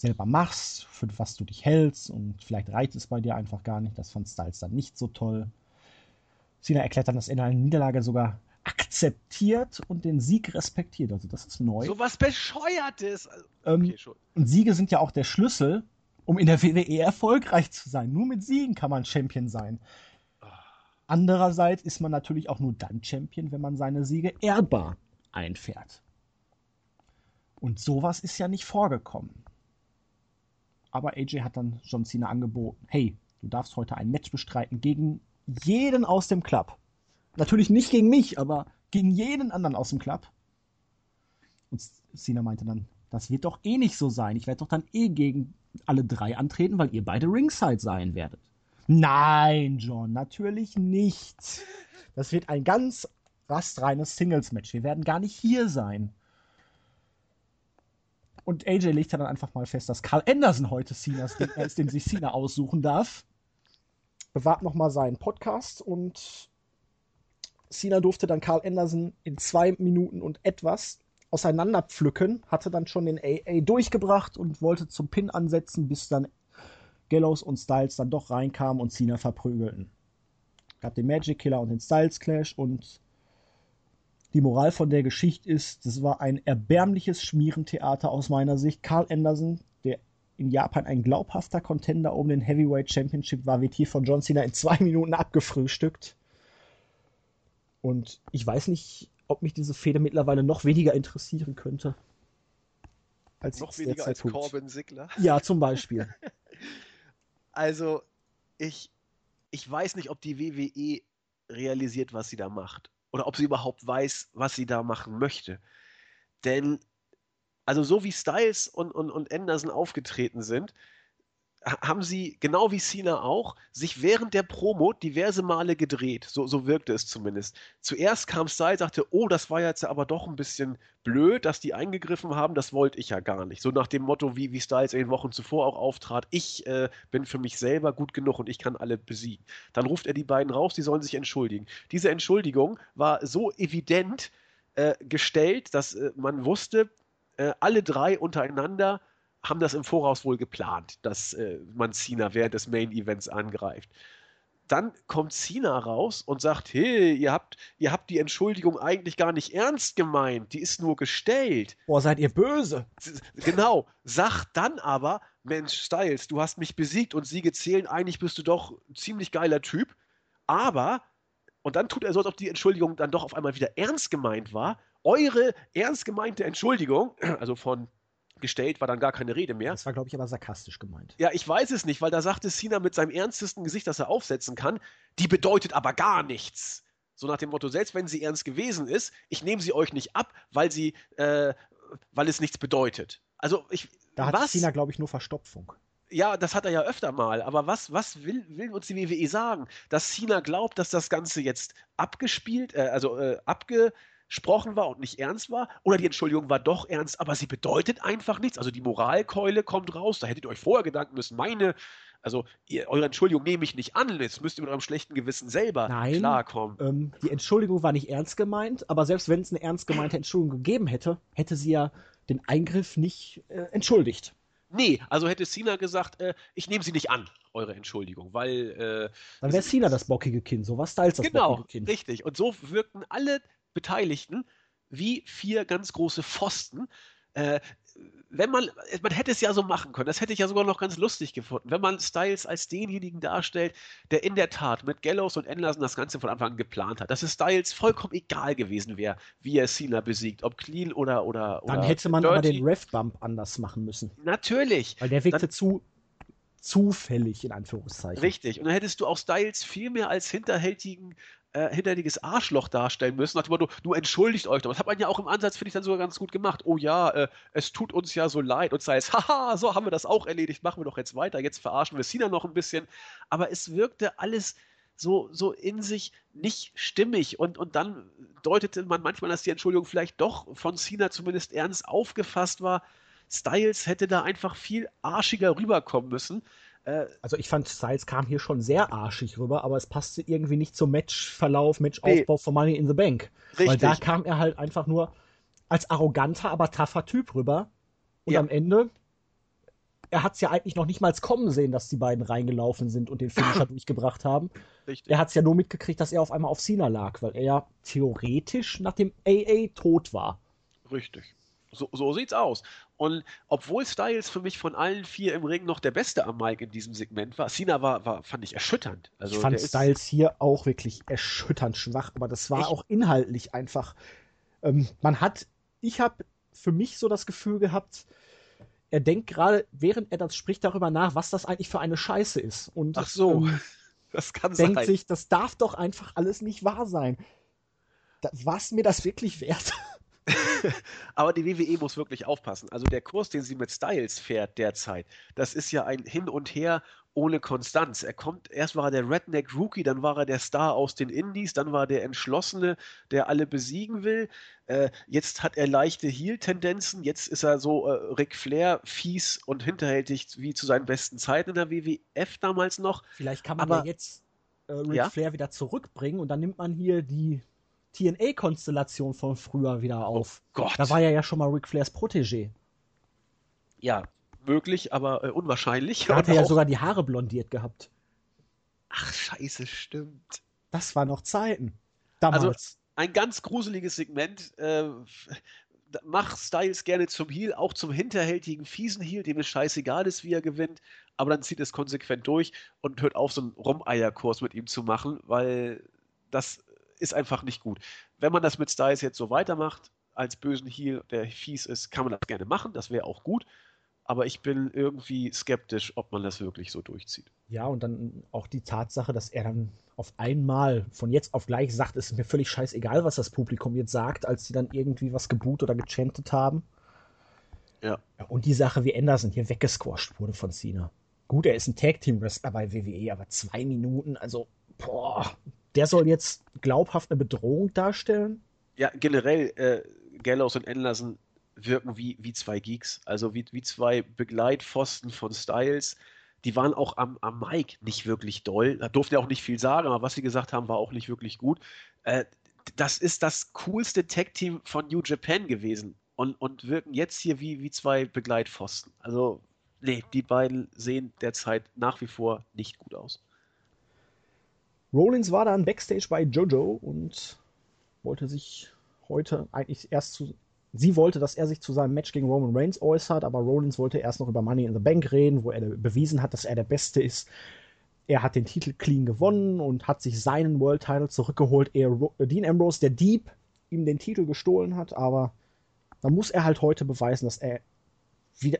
selber machst, für was du dich hältst und vielleicht reicht es bei dir einfach gar nicht. Das fand Styles dann nicht so toll. Cena erklärt dann, dass er eine Niederlage sogar akzeptiert und den Sieg respektiert. Also das ist neu. So was Bescheuertes. Ähm, okay, und Siege sind ja auch der Schlüssel, um in der WWE erfolgreich zu sein. Nur mit Siegen kann man Champion sein. Andererseits ist man natürlich auch nur dann Champion, wenn man seine Siege ehrbar einfährt. Und sowas ist ja nicht vorgekommen. Aber AJ hat dann John Cena angeboten, hey, du darfst heute ein Match bestreiten gegen jeden aus dem Club. Natürlich nicht gegen mich, aber gegen jeden anderen aus dem Club. Und Cena meinte dann, das wird doch eh nicht so sein. Ich werde doch dann eh gegen alle drei antreten, weil ihr beide Ringside sein werdet. Nein, John, natürlich nicht. Das wird ein ganz rastreines Singles-Match. Wir werden gar nicht hier sein. Und AJ legt dann einfach mal fest, dass Carl Anderson heute Cenas Gegner ist, den sich Cena aussuchen darf. Bewahrt nochmal seinen Podcast und Cena durfte dann Carl Anderson in zwei Minuten und etwas auseinanderpflücken, hatte dann schon den AA durchgebracht und wollte zum Pin ansetzen, bis dann Gallows und Styles dann doch reinkamen und Cena verprügelten. Gab den Magic Killer und den Styles Clash und die Moral von der Geschichte ist, das war ein erbärmliches Schmierentheater aus meiner Sicht. Carl Anderson, der in Japan ein glaubhafter Contender um den Heavyweight Championship war, wird hier von John Cena in zwei Minuten abgefrühstückt. Und ich weiß nicht, ob mich diese Fehde mittlerweile noch weniger interessieren könnte. Als noch weniger als tut. Corbin Sigler? Ja, zum Beispiel. also, ich, ich weiß nicht, ob die WWE realisiert, was sie da macht oder ob sie überhaupt weiß, was sie da machen möchte. Denn, also so wie Styles und, und, und Anderson aufgetreten sind, haben sie, genau wie Cena auch, sich während der Promo diverse Male gedreht. So, so wirkte es zumindest. Zuerst kam Styles, sagte, oh, das war jetzt aber doch ein bisschen blöd, dass die eingegriffen haben, das wollte ich ja gar nicht. So nach dem Motto, wie, wie Styles in den Wochen zuvor auch auftrat, ich äh, bin für mich selber gut genug und ich kann alle besiegen. Dann ruft er die beiden raus, die sollen sich entschuldigen. Diese Entschuldigung war so evident äh, gestellt, dass äh, man wusste, äh, alle drei untereinander haben das im Voraus wohl geplant, dass äh, man Cena während des Main Events angreift. Dann kommt Cena raus und sagt, hey, ihr habt, ihr habt die Entschuldigung eigentlich gar nicht ernst gemeint, die ist nur gestellt. Boah, seid ihr böse. Genau, sagt dann aber, Mensch, Styles, du hast mich besiegt und Siege zählen, eigentlich bist du doch ein ziemlich geiler Typ, aber, und dann tut er so, als ob die Entschuldigung dann doch auf einmal wieder ernst gemeint war. Eure ernst gemeinte Entschuldigung, also von gestellt, war dann gar keine Rede mehr. Das war, glaube ich, aber sarkastisch gemeint. Ja, ich weiß es nicht, weil da sagte Cena mit seinem ernstesten Gesicht, das er aufsetzen kann, die bedeutet aber gar nichts. So nach dem Motto, selbst wenn sie ernst gewesen ist, ich nehme sie euch nicht ab, weil sie, äh, weil es nichts bedeutet. Also ich. Da hat was? Cena, glaube ich, nur Verstopfung. Ja, das hat er ja öfter mal. Aber was, was will, will uns die WWE sagen? Dass Cena glaubt, dass das Ganze jetzt abgespielt, äh, also äh, abge, gesprochen war und nicht ernst war, oder die Entschuldigung war doch ernst, aber sie bedeutet einfach nichts. Also die Moralkeule kommt raus, da hättet ihr euch vorher Gedanken müssen, meine, also ihr, eure Entschuldigung nehme ich nicht an, jetzt müsst ihr mit eurem schlechten Gewissen selber Nein, klarkommen. Ähm, die Entschuldigung war nicht ernst gemeint, aber selbst wenn es eine ernst gemeinte Entschuldigung gegeben hätte, hätte sie ja den Eingriff nicht äh, entschuldigt. Nee, also hätte Cena gesagt, äh, ich nehme sie nicht an, eure Entschuldigung, weil. Äh, Dann wäre Cena das bockige Kind, so was Styles das genau, bockige Kind. Genau, richtig. Und so wirkten alle Beteiligten wie vier ganz große Pfosten. Äh, wenn man, man hätte es ja so machen können, das hätte ich ja sogar noch ganz lustig gefunden, wenn man Styles als denjenigen darstellt, der in der Tat mit Gallows und Anderson das Ganze von Anfang an geplant hat, dass es Styles vollkommen egal gewesen wäre, wie er Cena besiegt, ob clean oder oder Dann oder hätte man dirty. aber den Ref-Bump anders machen müssen. natürlich Weil der wirkte Dann- zu zufällig, in Anführungszeichen. Richtig. Und dann hättest du auch Styles viel mehr als hinterhältigen, äh, hinterhältiges Arschloch darstellen müssen. Nach dem Motto, du entschuldigt euch doch. Das hat man ja auch im Ansatz, finde ich, dann sogar ganz gut gemacht. Oh ja, äh, es tut uns ja so leid. Und Styles, haha, so haben wir das auch erledigt, machen wir doch jetzt weiter. Jetzt verarschen wir Cena noch ein bisschen. Aber es wirkte alles so, so in sich nicht stimmig. Und, und dann deutete man manchmal, dass die Entschuldigung vielleicht doch von Cena zumindest ernst aufgefasst war. Styles hätte da einfach viel arschiger rüberkommen müssen. Äh, Also ich fand, Styles kam hier schon sehr arschig rüber, aber es passte irgendwie nicht zum Matchverlauf, Matchaufbau von Money in the Bank. Weil Richtig. da kam er halt einfach nur als arroganter, aber tougher Typ rüber. Und Ja. am Ende, er hat es ja eigentlich noch nicht mal kommen sehen, dass die beiden reingelaufen sind und den Finisher durchgebracht haben. Richtig. Er hat es ja nur mitgekriegt, dass er auf einmal auf Cena lag, weil er ja theoretisch nach dem AA tot war. Richtig. So, so sieht's aus. Und obwohl Styles für mich von allen vier im Ring noch der Beste am Mic in diesem Segment war, Cena war, war fand ich erschütternd. Also ich fand Styles hier auch wirklich erschütternd schwach, aber das war auch inhaltlich einfach. Ähm, man hat, ich habe für mich so das Gefühl gehabt, er denkt gerade, während er das spricht, darüber nach, was das eigentlich für eine Scheiße ist. Und Ach so, ähm, das kann denkt sein. sich, das darf doch einfach alles nicht wahr sein. War es mir das wirklich wert? Aber die WWE muss wirklich aufpassen. Also der Kurs, den sie mit Styles fährt derzeit, das ist ja ein Hin und Her ohne Konstanz. Er kommt, erst war er der Redneck Rookie, dann war er der Star aus den Indies, dann war er der Entschlossene, der alle besiegen will. Äh, jetzt hat er leichte Heel-Tendenzen, jetzt ist er so äh, Ric Flair, fies und hinterhältig wie zu seinen besten Zeiten in der WWF damals noch. Vielleicht kann man Aber- ja jetzt äh, Ric Ja? Flair wieder zurückbringen und dann nimmt man hier die TNA-Konstellation von früher wieder auf. Gott. Da war er ja schon mal Ric Flairs Protégé. ja, möglich, aber äh, unwahrscheinlich. Da hat er ja sogar die Haare blondiert gehabt. Ach, scheiße, stimmt. Das war noch Zeiten. Damals. Also, ein ganz gruseliges Segment. Äh, mach Styles gerne zum Heel, auch zum hinterhältigen, fiesen Heel, dem es scheißegal ist, wie er gewinnt, aber dann zieht es konsequent durch und hört auf, so einen Rumeierkurs mit ihm zu machen, weil das ist einfach nicht gut. Wenn man das mit Styles jetzt so weitermacht, als bösen Heel, der fies ist, kann man das gerne machen, das wäre auch gut. Aber ich bin irgendwie skeptisch, ob man das wirklich so durchzieht. ja, und dann auch die Tatsache, dass er dann auf einmal von jetzt auf gleich sagt, es ist mir völlig scheißegal, was das Publikum jetzt sagt, als sie dann irgendwie was geboot oder gechantet haben. Ja. Ja, Und die Sache, wie Anderson hier weggesquasht wurde von Cena. Gut, er ist ein Tag-Team-Wrestler bei WWE, aber zwei Minuten, also, boah, der soll jetzt glaubhaft eine Bedrohung darstellen? Ja, generell, äh, Gallows und Anderson wirken wie, wie zwei Geeks, also wie, wie zwei Begleitpfosten von Styles. Die waren auch am, am Mic nicht wirklich doll. Da durfte er auch nicht viel sagen, aber was sie gesagt haben, war auch nicht wirklich gut. Äh, das ist das coolste Tag-Team von New Japan gewesen und, und wirken jetzt hier wie, wie zwei Begleitpfosten. Also, nee, die beiden sehen derzeit nach wie vor nicht gut aus. Rollins war dann Backstage bei Jojo und wollte sich heute eigentlich erst zu. Sie wollte, dass er sich zu seinem Match gegen Roman Reigns äußert, aber Rollins wollte erst noch über Money in the Bank reden, wo er bewiesen hat, dass er der Beste ist. Er hat den Titel clean gewonnen und hat sich seinen World Title zurückgeholt, ehe äh, Dean Ambrose, der Dieb, ihm den Titel gestohlen hat, aber da muss er halt heute beweisen, dass er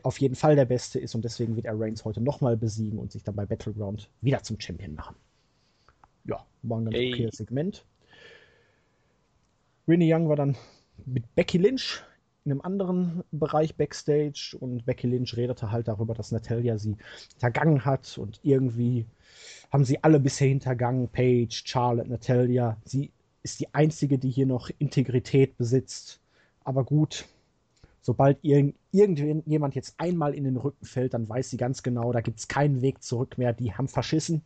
auf jeden Fall der Beste ist und deswegen wird er Reigns heute nochmal besiegen und sich dann bei Battleground wieder zum Champion machen. Ja, war ein ganz Ey. okayes Segment. Renee Young war dann mit Becky Lynch in einem anderen Bereich Backstage und Becky Lynch redete halt darüber, dass Natalia sie hintergangen hat und irgendwie haben sie alle bisher hintergangen, Paige, Charlotte, Natalia. Sie ist die einzige, die hier noch Integrität besitzt. Aber gut, sobald irgend, irgendjemand jetzt einmal in den Rücken fällt, dann weiß sie ganz genau, da gibt es keinen Weg zurück mehr. Die haben verschissen.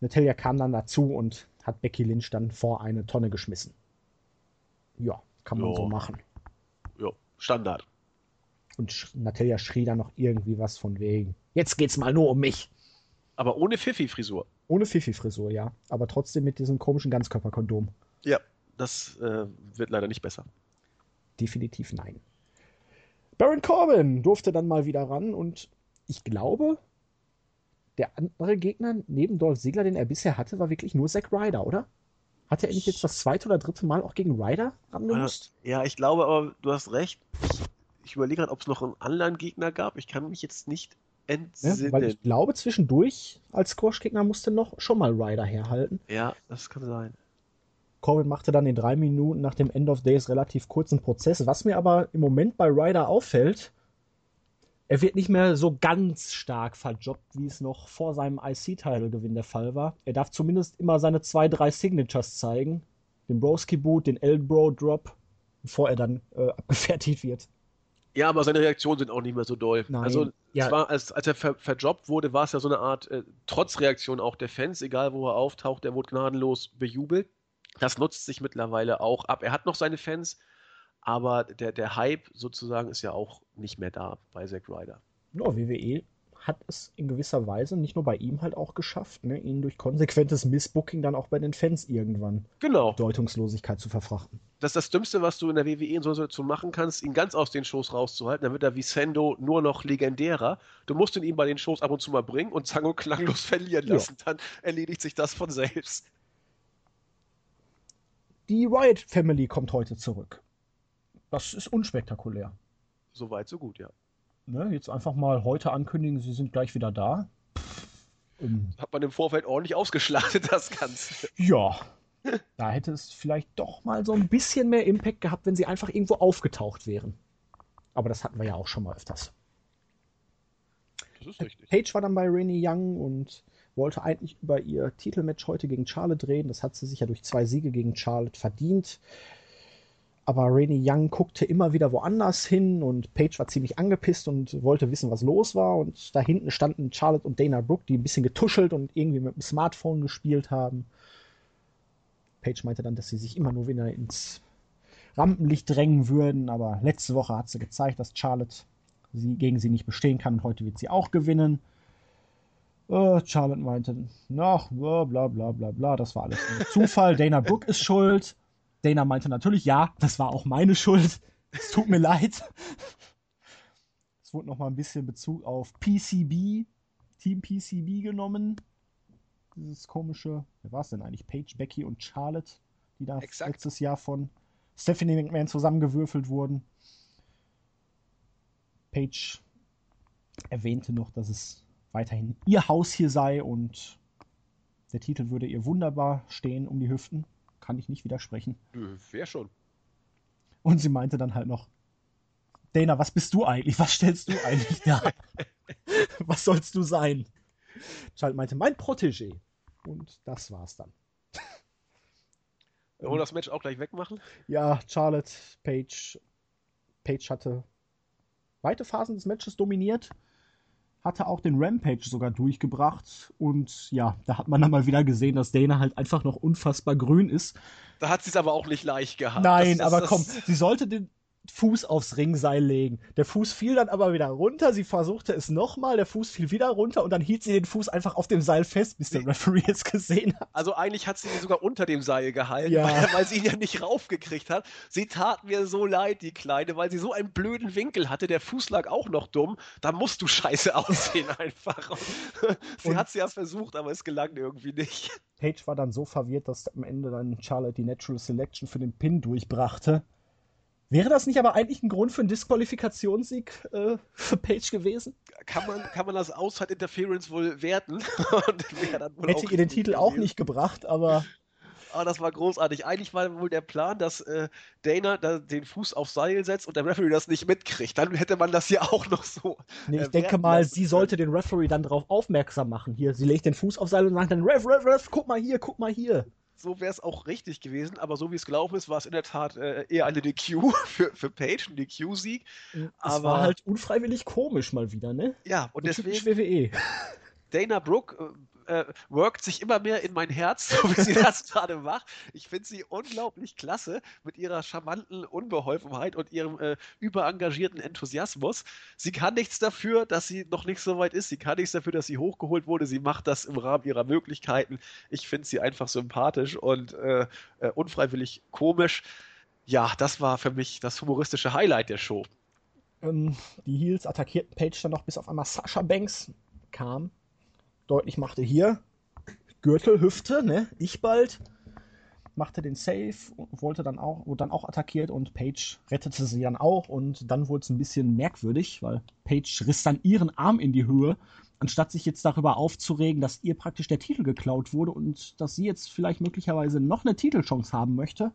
Natalia kam dann dazu und hat Becky Lynch dann vor eine Tonne geschmissen. Ja, kann man Ja. so machen. Ja, Standard. Und Natalia schrie dann noch irgendwie was von wegen. Jetzt geht's mal nur um mich. Aber ohne Fifi-Frisur. Ohne Fifi-Frisur, ja. Aber trotzdem mit diesem komischen Ganzkörperkondom. Ja, das äh, wird leider nicht besser. Definitiv nein. Baron Corbin durfte dann mal wieder ran und ich glaube, der andere Gegner neben Dolph Ziggler, den er bisher hatte, war wirklich nur Zack Ryder, oder? Hat er nicht jetzt das zweite oder dritte Mal auch gegen Ryder rangemusst? Ja, ich glaube aber, du hast recht. Ich, ich überlege gerade, ob es noch einen anderen Gegner gab. Ich kann mich jetzt nicht entsinnen. Ja, weil ich glaube, zwischendurch als Squash-Gegner musste noch schon mal Ryder herhalten. Ja, das kann sein. Corbin machte dann in drei Minuten nach dem End of Days relativ kurzen Prozess. Was mir aber im Moment bei Ryder auffällt, er wird nicht mehr so ganz stark verjobbt, wie es noch vor seinem IC-Title-Gewinn der Fall war. Er darf zumindest immer seine zwei, drei Signatures zeigen. Den Broski-Boot, den Elbro-Drop, bevor er dann äh, abgefertigt wird. Ja, aber seine Reaktionen sind auch nicht mehr so doll. Nein. Also, Ja. es war, als, als er ver, verjobbt wurde, war es ja so eine Art äh, Trotzreaktion auch der Fans, egal wo er auftaucht, er wurde gnadenlos bejubelt. Das nutzt sich mittlerweile auch ab. Er hat noch seine Fans, aber der, der Hype sozusagen ist ja auch nicht mehr da bei Zack Ryder. Ja, WWE hat es in gewisser Weise nicht nur bei ihm halt auch geschafft, ne, ihn durch konsequentes Missbooking dann auch bei den Fans irgendwann Genau. Deutungslosigkeit zu verfrachten. Das ist das Dümmste, was du in der WWE in so Situation machen kannst, ihn ganz aus den Shows rauszuhalten. Dann wird er wie Sendo nur noch legendärer. Du musst ihn ihm bei den Shows ab und zu mal bringen und und klanglos verlieren Ja. lassen. Dann erledigt sich das von selbst. Die Riot Family kommt heute zurück. Das ist unspektakulär. Soweit, so gut, ja. Ne, jetzt einfach mal heute ankündigen, sie sind gleich wieder da. Ähm, Hat man im Vorfeld ordentlich ausgeschlachtet, das Ganze. ja, da hätte es vielleicht doch mal so ein bisschen mehr Impact gehabt, wenn sie einfach irgendwo aufgetaucht wären. Aber das hatten wir ja auch schon mal öfters. Das ist richtig. Paige war dann bei Renee Young und wollte eigentlich über ihr Titelmatch heute gegen Charlotte reden. Das hat sie sich ja durch zwei Siege gegen Charlotte verdient. Aber Renee Young guckte immer wieder woanders hin und Paige war ziemlich angepisst und wollte wissen, was los war. Und da hinten standen Charlotte und Dana Brooke, die ein bisschen getuschelt und irgendwie mit dem Smartphone gespielt haben. Paige meinte dann, dass sie sich immer nur wieder ins Rampenlicht drängen würden. Aber letzte Woche hat sie gezeigt, dass Charlotte sie, gegen sie nicht bestehen kann und heute wird sie auch gewinnen. Äh, Charlotte meinte, na, bla bla bla bla bla, das war alles Zufall. Dana Brooke ist schuld. Dana meinte natürlich, ja, das war auch meine Schuld. Es tut mir leid. Es wurde nochmal ein bisschen Bezug auf PCB, Team PCB genommen. Dieses komische, wer war es denn eigentlich? Paige, Becky und Charlotte, die da Exakt. letztes Jahr von Stephanie McMahon zusammengewürfelt wurden. Paige erwähnte noch, dass es weiterhin ihr Haus hier sei und der Titel würde ihr wunderbar stehen um die Hüften. Kann ich nicht widersprechen. Nö, Wer schon. Und sie meinte dann halt noch, Dana, was bist du eigentlich? Was stellst du eigentlich da? was sollst du sein? Charlotte meinte, mein Protégé. Und das war's dann. Wollen wir das Match auch gleich wegmachen? Ja, Charlotte, Paige. Paige hatte weite Phasen des Matches dominiert, hatte auch den Rampage sogar durchgebracht. Und ja, da hat man dann mal wieder gesehen, dass Dana halt einfach noch unfassbar grün ist. Da hat sie es aber auch nicht leicht gehabt. Nein, Das- das- aber das- komm, sie sollte den Fuß aufs Ringseil legen. Der Fuß fiel dann aber wieder runter. Sie versuchte es nochmal. Der Fuß fiel wieder runter und dann hielt sie den Fuß einfach auf dem Seil fest, bis der Referee es gesehen hat. Also eigentlich hat sie ihn sogar unter dem Seil gehalten, Ja. weil, weil sie ihn ja nicht raufgekriegt hat. Sie tat mir so leid, die Kleine, weil sie so einen blöden Winkel hatte. Der Fuß lag auch noch dumm. Da musst du scheiße aussehen einfach. Sie Und- hat es ja versucht, aber es gelang irgendwie nicht. Paige war dann so verwirrt, dass am Ende dann Charlotte die Natural Selection für den Pin durchbrachte. Wäre das nicht aber eigentlich ein Grund für einen Disqualifikationssieg äh, für Paige gewesen? Kann man, kann man das Outside Interference wohl werten? Wohl Hätte ihr den Titel auch nicht gebracht, aber Ah, das war großartig. Eigentlich war wohl der Plan, dass äh, Dana da den Fuß aufs Seil setzt und der Referee das nicht mitkriegt. Dann hätte man das hier auch noch so. nee, äh, ich denke werten mal, sie können. sollte den Referee dann darauf aufmerksam machen. Hier, sie legt den Fuß aufs Seil und sagt dann, Ref, Ref, Ref, guck mal hier, guck mal hier. So wäre es auch richtig gewesen, aber so wie es gelaufen ist, war es in der Tat äh, eher eine DQ für, für Page, ein DQ-Sieg. Es Aber- war halt unfreiwillig komisch mal wieder, ne? Ja, und typisch deswegen WWE. Dana Brooke äh, workt sich immer mehr in mein Herz, so wie sie das gerade macht. Ich finde sie unglaublich klasse mit ihrer charmanten Unbeholfenheit und ihrem äh, überengagierten Enthusiasmus. Sie kann nichts dafür, dass sie noch nicht so weit ist. Sie kann nichts dafür, dass sie hochgeholt wurde. Sie macht das im Rahmen ihrer Möglichkeiten. Ich finde sie einfach sympathisch und äh, äh, unfreiwillig komisch. Ja, das war für mich das humoristische Highlight der Show. Ähm, die Heels attackierten Page dann noch, bis auf einmal Sasha Banks kam. Deutlich machte hier Gürtel, Hüfte, ne? Ich bald. Machte den Save und wollte dann auch, wurde dann auch attackiert und Page rettete sie dann auch und dann wurde es ein bisschen merkwürdig, weil Page riss dann ihren Arm in die Höhe, anstatt sich jetzt darüber aufzuregen, dass ihr praktisch der Titel geklaut wurde und dass sie jetzt vielleicht möglicherweise noch eine Titelchance haben möchte,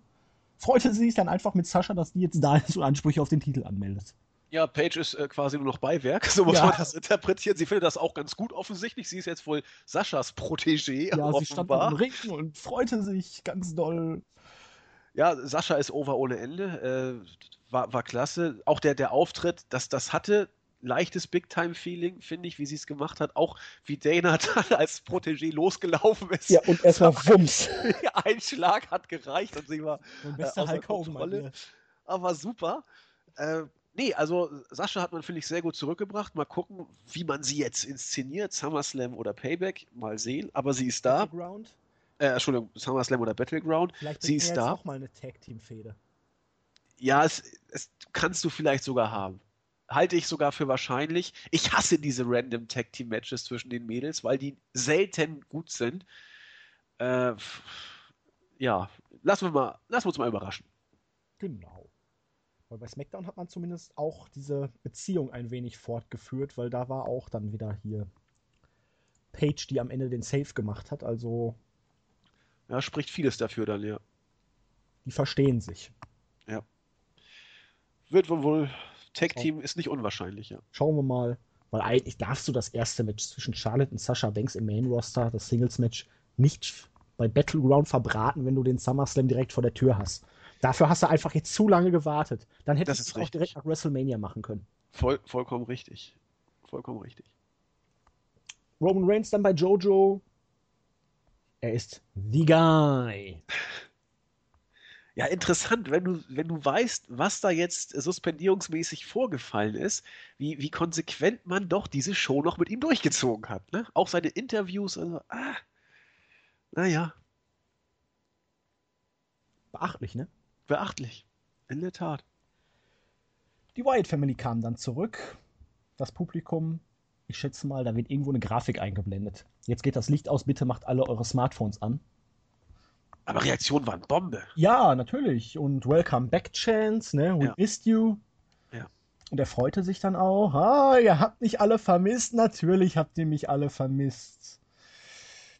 freute sie sich dann einfach mit Sascha, dass die jetzt da ist und Ansprüche auf den Titel anmeldet. Ja, Paige ist äh, quasi nur noch Beiwerk, so muss Ja. man das interpretieren. Sie findet das auch ganz gut offensichtlich. Sie ist jetzt wohl Saschas Protégé, Ja, sie stand im offenbar. Ring und freute sich ganz doll. Ja, Sascha ist over ohne Ende. Äh, war, war klasse. Auch der, der Auftritt, das, das hatte leichtes Big-Time-Feeling, finde ich, wie sie es gemacht hat. Auch wie Dana dann als Protégé losgelaufen ist. Ja, und erstmal Wumms. Ein Schlag hat gereicht und sie war äh, außer Hulk Kontrolle. aber super. Äh, nee, also Sascha hat man, finde ich, sehr gut zurückgebracht. Mal gucken, wie man sie jetzt inszeniert. SummerSlam oder Payback, mal sehen. Aber sie ist da. Battleground. Äh, Entschuldigung, SummerSlam oder Battleground. Vielleicht Sie ist da. auch mal eine Tag-Team-Fehde. Ja, es, es kannst du vielleicht sogar haben. Halte ich sogar für wahrscheinlich. Ich hasse diese random Tag Team Matches zwischen den Mädels, weil die selten gut sind. Äh, ja, lassen wir mal, lassen wir uns mal überraschen. Genau. Weil bei SmackDown hat man zumindest auch diese Beziehung ein wenig fortgeführt, weil da war auch dann wieder hier Paige, die am Ende den Save gemacht hat. Also Ja, spricht vieles dafür dann, ja. die verstehen sich. Wird wohl, wohl Tag Team ist nicht unwahrscheinlich, ja. Schauen wir mal. Weil eigentlich darfst du das erste Match zwischen Charlotte und Sasha Banks im Main Roster, das Singles-Match, nicht bei Battleground verbraten, wenn du den SummerSlam direkt vor der Tür hast. Dafür hast du einfach jetzt zu lange gewartet. Dann hättest Das du es auch direkt nach WrestleMania machen können. Voll, vollkommen richtig. Vollkommen richtig. Roman Reigns dann bei Jojo. Er ist the guy. Ja, interessant, wenn du, wenn du weißt, was da jetzt suspendierungsmäßig vorgefallen ist, wie, wie konsequent man doch diese Show noch mit ihm durchgezogen hat. Ne? Auch seine Interviews, also, ah, naja, Beachtlich, ne? Beachtlich. In der Tat. Die Wyatt Family kam dann zurück. Das Publikum, ich schätze mal, da wird irgendwo eine Grafik eingeblendet. Jetzt geht das Licht aus, bitte macht alle eure Smartphones an. Aber Reaktionen waren Bombe. Ja, natürlich. Und Welcome Back Chance, ne? We Ja. missed you. Ja. Und er freute sich dann auch. Ah, ihr habt mich alle vermisst. Natürlich habt ihr mich alle vermisst.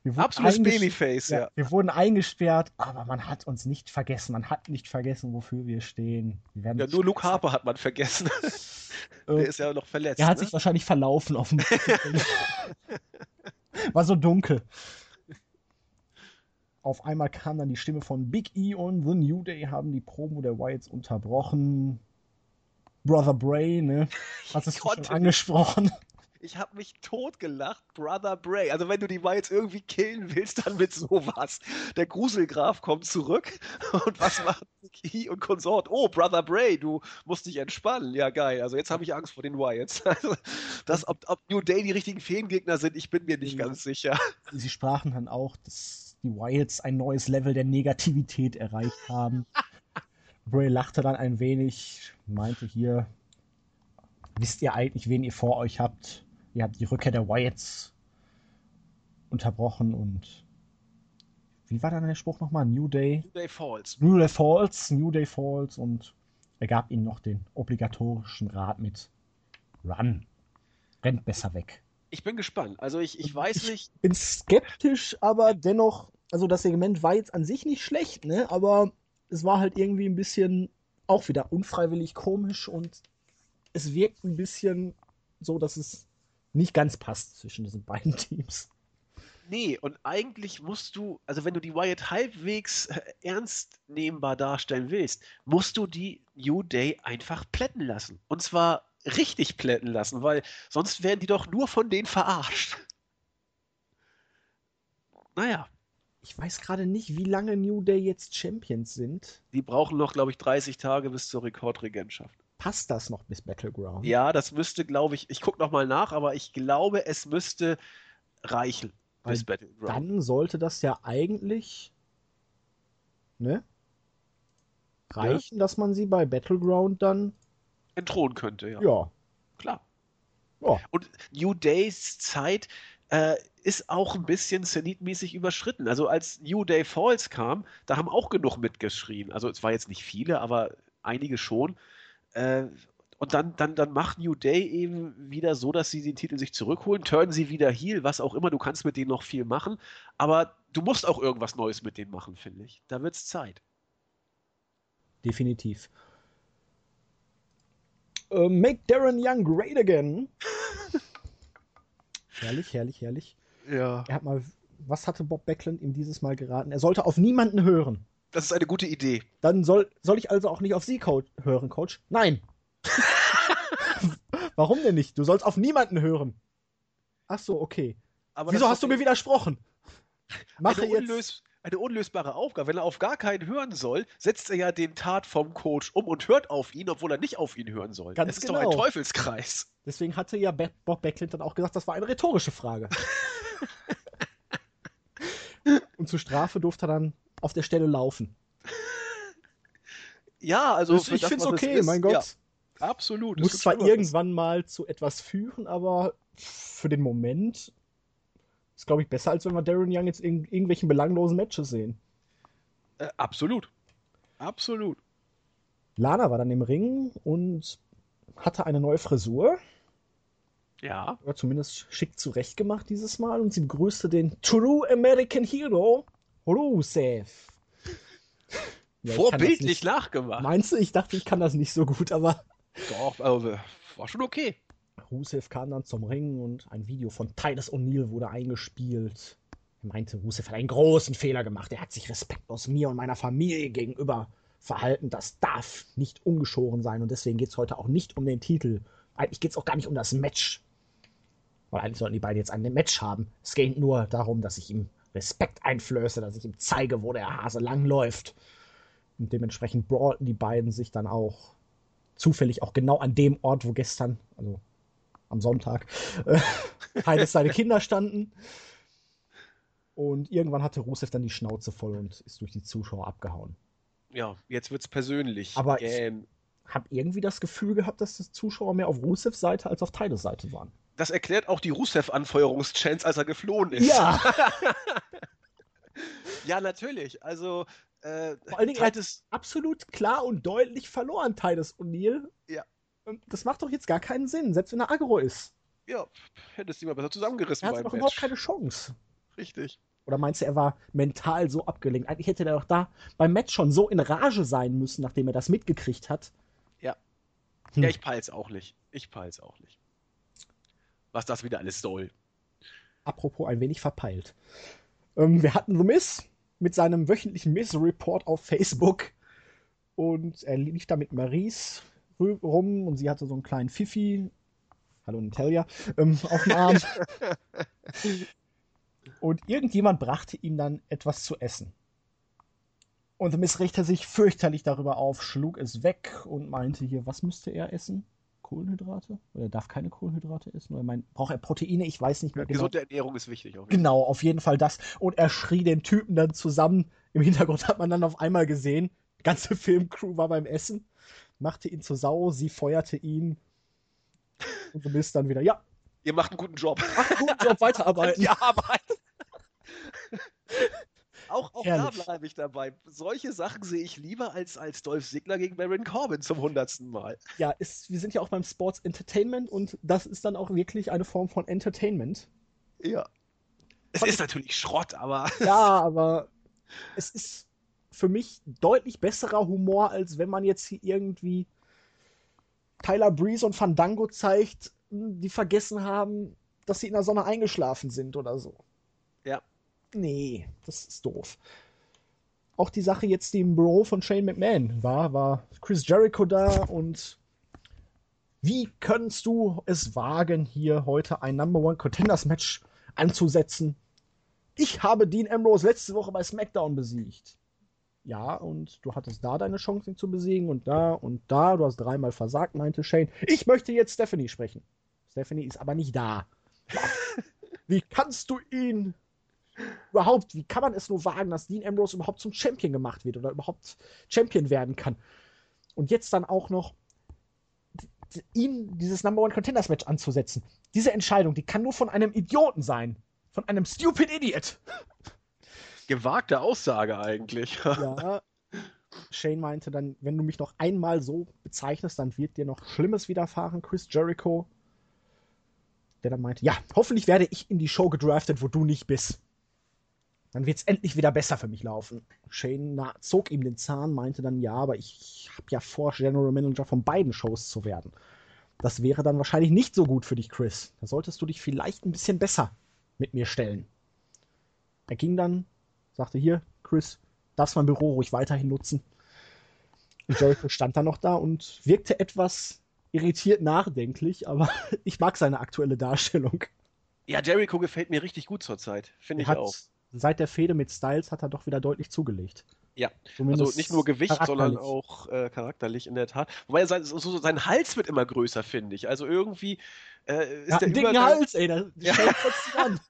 Wir wurden Absolutes Babyface, ja. Wir wurden eingesperrt, aber man hat uns nicht vergessen. Man hat nicht vergessen, wofür wir stehen. Wir Ja, nur Luke Harper hat man vergessen. Der ist ja noch verletzt. Er hat ne? sich wahrscheinlich verlaufen auf dem. War so dunkel. Auf einmal kam dann die Stimme von Big E und The New Day haben die Promo der Wyatts unterbrochen. Brother Bray, ne? Hast es schon angesprochen. Ich habe mich totgelacht, Brother Bray. Also wenn du die mal jetzt irgendwie killen willst, dann mit sowas. Der Gruselgraf kommt zurück und was macht Key und Konsort? Oh, Brother Bray, du musst dich entspannen. Ja, geil. Also jetzt habe ich Angst vor den Wyatts. Also, das, ob, ob New Day die richtigen Feengegner sind, ich bin mir nicht Ja. ganz sicher. Sie sprachen dann auch, dass die Wyatts ein neues Level der Negativität erreicht haben. Bray lachte dann ein wenig, meinte hier, wisst ihr eigentlich, wen ihr vor euch habt? Ihr habt die Rückkehr der Wyatts unterbrochen und wie war dann der Spruch nochmal? New Day? New Day Falls. New Day Falls, New Day Falls und er gab ihnen noch den obligatorischen Rat mit Run. Rennt besser weg. Ich bin gespannt. Also ich, ich weiß nicht. bin skeptisch, aber dennoch, also das Segment war jetzt an sich nicht schlecht, ne? Aber es war halt irgendwie ein bisschen auch wieder unfreiwillig komisch und es wirkt ein bisschen so, dass es nicht ganz passt zwischen diesen beiden Teams. Nee, und eigentlich musst du, also wenn du die Wyatt halbwegs äh, ernst nehmbar darstellen willst, musst du die New Day einfach plätten lassen. Und zwar richtig plätten lassen, weil sonst werden die doch nur von denen verarscht. naja, Ich weiß gerade nicht, wie lange New Day jetzt Champions sind. die brauchen noch, glaube ich, 30 Tage bis zur Rekordregentschaft. Passt das noch bis Battleground? Ja, das müsste, glaube ich, ich gucke nochmal nach, aber ich glaube, es müsste reichen bis Weil Battleground. Dann sollte das ja eigentlich ne, reichen, dass man sie bei Battleground dann, Entthronen könnte, ja. ja, Klar. ja, Und New Days Zeit äh, ist auch ein bisschen zenitmäßig überschritten. Also als New Day Falls kam, da haben auch genug mitgeschrien. Also es war jetzt nicht viele, aber einige schon. Äh, und dann, dann, dann macht New Day eben wieder so, dass sie den Titel sich zurückholen, turnen sie wieder heel, was auch immer. Du kannst mit denen noch viel machen, aber du musst auch irgendwas Neues mit denen machen, finde ich. Da wird's Zeit. definitiv. Äh, make Darren Young great again. herrlich, herrlich, herrlich. Ja. Er hat mal, was hatte Bob Backlund ihm dieses Mal geraten? Er sollte auf niemanden hören. Das ist eine gute Idee. Dann soll, soll ich also auch nicht auf Sie Coach, hören, Coach? Nein. Warum denn nicht? Du sollst auf niemanden hören. Ach so, okay. Aber Wieso hast du mir widersprochen? Mache eine, unlös eine unlösbare Aufgabe. Wenn er auf gar keinen hören soll, setzt er ja den Tat vom Coach um und hört auf ihn, obwohl er nicht auf ihn hören soll. Ganz das ist doch ein genau. Teufelskreis. Deswegen hatte ja Bob Backlund dann auch gesagt, das war eine rhetorische Frage. Und zur Strafe durfte er dann auf der Stelle laufen. Ja, also Das- ich finde es okay, mein Gott. Ja, absolut. Muss zwar irgendwann mal zu etwas führen, aber für den Moment ist, glaube ich, besser, als wenn wir Darren Young jetzt in irgendwelchen belanglosen Matches sehen. Äh, absolut. Absolut. Lana war dann im Ring und hatte eine neue Frisur. Ja. Oder zumindest schick zurechtgemacht dieses Mal. Und sie begrüßte den True American Hero, Rusev. Ja, Vorbildlich nachgemacht. Meinst du? Ich dachte, ich kann das nicht so gut, aber Doch, also, war schon okay. Rusev kam dann zum Ring und ein Video von Titus O'Neill wurde eingespielt. Er meinte, Rusev hat einen großen Fehler gemacht. Er hat sich respektlos mir und meiner Familie gegenüber verhalten. Das darf nicht ungeschoren sein und deswegen geht es heute auch nicht um den Titel. Eigentlich geht es auch gar nicht um das Match. Weil eigentlich sollten die beiden jetzt ein Match haben. Es geht nur darum, dass ich ihm Respekt einflöße, dass ich ihm zeige, wo der Hase lang läuft. Und dementsprechend brawlten die beiden sich dann auch zufällig auch genau an dem Ort, wo gestern, also am Sonntag, äh, Heides seine Kinder standen. Und irgendwann hatte Rusev dann die Schnauze voll und ist durch die Zuschauer abgehauen. Ja, jetzt wird's persönlich. Aber ich- Gähn. Hab irgendwie das Gefühl gehabt, dass die Zuschauer mehr auf Rusevs Seite als auf Tides Seite waren. Das erklärt auch die Rusev-Anfeuerungschance, als er geflohen ist. Ja, Ja, natürlich. Also, äh, Vor allen Dingen, er hat Titus, absolut klar und deutlich verloren, Titus O'Neill. Ja. Und das macht doch jetzt gar keinen Sinn, selbst wenn er aggro ist. ja, hättest du mal besser zusammengerissen Er hat doch überhaupt keine Chance. Richtig. Oder meinst du, er war mental so abgelenkt? Eigentlich hätte er doch da beim Match schon so in Rage sein müssen, nachdem er das mitgekriegt hat. Ja. Hm. Ja, ich peil's auch nicht. Ich peil's auch nicht. Was das wieder alles soll. Apropos ein wenig verpeilt. Ähm, wir hatten The Miss mit seinem wöchentlichen Miss-Report auf Facebook. Und er lief da mit Maries rum und sie hatte so einen kleinen Fifi. Hallo Natalia. Ähm, auf dem Arm. und irgendjemand brachte ihm dann etwas zu essen. Und The Miss regte sich fürchterlich darüber auf, schlug es weg und meinte hier, was müsste er essen? Kohlenhydrate? Oder er darf keine Kohlenhydrate essen? Oder mein, braucht er Proteine? Ich weiß nicht mehr genau. Gesunde Ernährung ist wichtig. Auf Genau, auf jeden Fall das. Und er schrie den Typen dann zusammen. Im Hintergrund hat man dann auf einmal gesehen, die ganze Filmcrew war beim Essen, machte ihn zur Sau, sie feuerte ihn. Und so bist dann wieder, ja, Ihr macht einen guten Job. ach, gut, Job, weiterarbeiten. Die Arbeit. Auch auch da bleibe ich dabei. Solche Sachen sehe ich lieber als, als Dolph Ziggler gegen Baron Corbin zum hundertsten Mal. Ja, ist, wir sind ja auch beim Sports Entertainment und das ist dann auch wirklich eine Form von Entertainment. Ja. Es ist natürlich Schrott, aber Ja, aber es ist für mich deutlich besserer Humor, als wenn man jetzt hier irgendwie Tyler Breeze und Fandango zeigt, die vergessen haben, dass sie in der Sonne eingeschlafen sind oder so. Ja. Nee, das ist doof. Auch die Sache jetzt, die im Büro von Shane McMahon war, war Chris Jericho da und wie kannst du es wagen, hier heute ein Number One Contenders Match anzusetzen? ich habe Dean Ambrose letzte Woche bei SmackDown besiegt. Ja, und du hattest da deine Chance, ihn zu besiegen und da und da. Du hast dreimal versagt, meinte Shane. Ich möchte jetzt Stephanie sprechen. Stephanie ist aber nicht da. Wie kannst du ihn überhaupt, wie kann man es nur wagen, dass Dean Ambrose überhaupt zum Champion gemacht wird oder überhaupt Champion werden kann? Und jetzt dann auch noch ihm dieses Number One Contenders Match anzusetzen. Diese Entscheidung, die kann nur von einem Idioten sein. Von einem stupid Idiot. Gewagte Aussage eigentlich. ja. Shane meinte dann, wenn du mich noch einmal so bezeichnest, dann wird dir noch Schlimmes widerfahren, Chris Jericho. Der dann meinte, ja, hoffentlich werde ich in die Show gedraftet, wo du nicht bist. Dann wird es endlich wieder besser für mich laufen. Shane zog ihm den Zahn, meinte dann, ja, aber ich habe ja vor, General Manager von beiden Shows zu werden. Das wäre dann wahrscheinlich nicht so gut für dich, Chris. Da solltest du dich vielleicht ein bisschen besser mit mir stellen. Er ging dann sagte, hier, Chris, darfst mein Büro ruhig weiterhin nutzen. Und Jericho stand dann noch da und wirkte etwas irritiert nachdenklich, aber ich mag seine aktuelle Darstellung. Ja, Jericho gefällt mir richtig gut zurzeit, finde ich hat, auch. Seit der Fehde mit Styles hat er doch wieder deutlich zugelegt. Ja, Zumindest also nicht nur Gewicht, sondern auch äh, charakterlich in der Tat. Wobei sein, so, so, sein Hals wird immer größer, finde ich. Also irgendwie äh, ist ja, der dicken Hals, ey, da ja. an.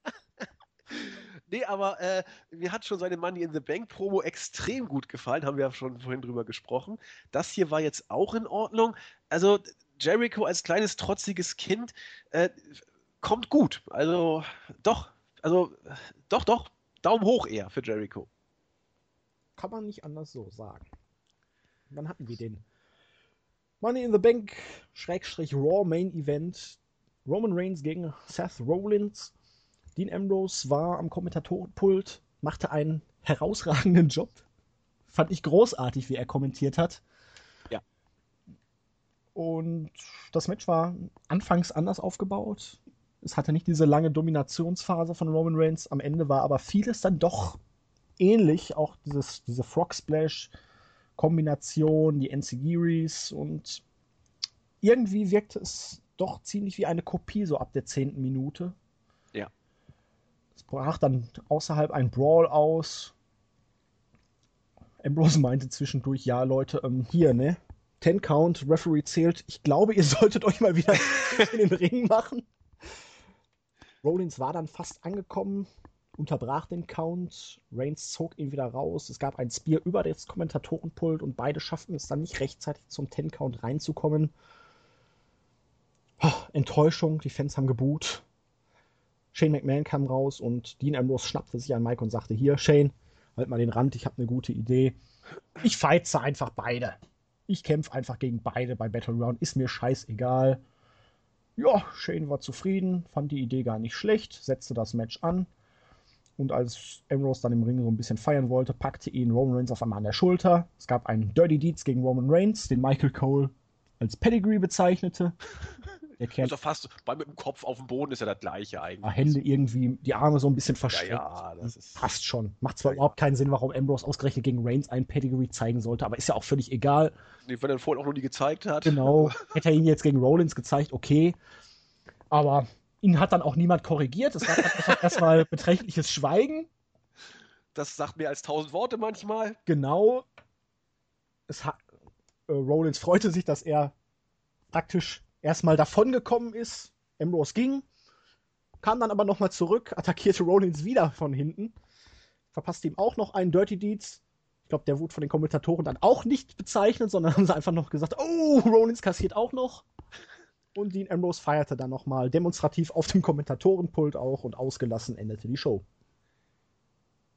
Nee, aber äh, mir hat schon seine Money in the Bank Promo extrem gut gefallen, haben wir ja schon vorhin drüber gesprochen. Das hier war jetzt auch in Ordnung. Also Jericho als kleines trotziges Kind äh, kommt gut. Also doch, also doch, doch, Daumen hoch eher für Jericho. Kann man nicht anders so sagen. Dann hatten wir den Money in the Bank Schrägstrich Raw Main Event. Roman Reigns gegen Seth Rollins. Dean Ambrose war am Kommentatorenpult, machte einen herausragenden Job. Fand ich großartig, wie er kommentiert hat. Ja. Und das Match war anfangs anders aufgebaut. Es hatte nicht diese lange Dominationsphase von Roman Reigns. Am Ende war aber vieles dann doch ähnlich. Auch dieses, diese Frog Splash Kombination, die Enzigiris und irgendwie wirkte es doch ziemlich wie eine Kopie so ab der zehnten Minute. Es brach dann außerhalb ein Brawl aus. Ambrose meinte zwischendurch, ja Leute, ähm, hier, ne? Ten Count, Referee zählt. Ich glaube, ihr solltet euch mal wieder in den Ring machen. Rollins war dann fast angekommen, unterbrach den Count. Reigns zog ihn wieder raus. Es gab ein Spear über das Kommentatorenpult und beide schafften es dann nicht rechtzeitig zum Ten Count reinzukommen. Enttäuschung, die Fans haben geboot. Shane McMahon kam raus und Dean Ambrose schnappte sich an Mike und sagte: Hier, Shane, halt mal den Rand, ich habe eine gute Idee. Ich feize einfach beide. Ich kämpfe einfach gegen beide bei Battleground, ist mir scheißegal. Ja, Shane war zufrieden, fand die Idee gar nicht schlecht, setzte das Match an. Und als Ambrose dann im Ring so ein bisschen feiern wollte, packte ihn Roman Reigns auf einmal an der Schulter. Es gab einen Dirty Deeds gegen Roman Reigns, den Michael Cole als Pedigree bezeichnete. Der kehrt, also fast bei mit dem Kopf auf dem Boden ist ja das gleiche eigentlich. Hände irgendwie, die Arme so ein bisschen versteckt. Ja, ja das ist. Passt schon. Macht zwar ja, überhaupt keinen Sinn, warum Ambrose ausgerechnet gegen Reigns ein Pedigree zeigen sollte, aber ist ja auch völlig egal. Nee, wenn er vorhin auch noch nie gezeigt hat. Genau. Hätte er ihn jetzt gegen Rollins gezeigt, okay. Aber ihn hat dann auch niemand korrigiert. Es gab erstmal beträchtliches Schweigen. Das sagt mehr als tausend Worte manchmal. Genau. Es hat, äh, Rollins freute sich, dass er praktisch erstmal davongekommen ist. Ambrose ging, kam dann aber nochmal zurück, attackierte Rollins wieder von hinten, verpasste ihm auch noch einen Dirty Deeds. Ich glaube, der wurde von den Kommentatoren dann auch nicht bezeichnet, sondern haben sie einfach noch gesagt, oh, Rollins kassiert auch noch. Und Dean Ambrose feierte dann nochmal demonstrativ auf dem Kommentatorenpult auch und ausgelassen endete die Show.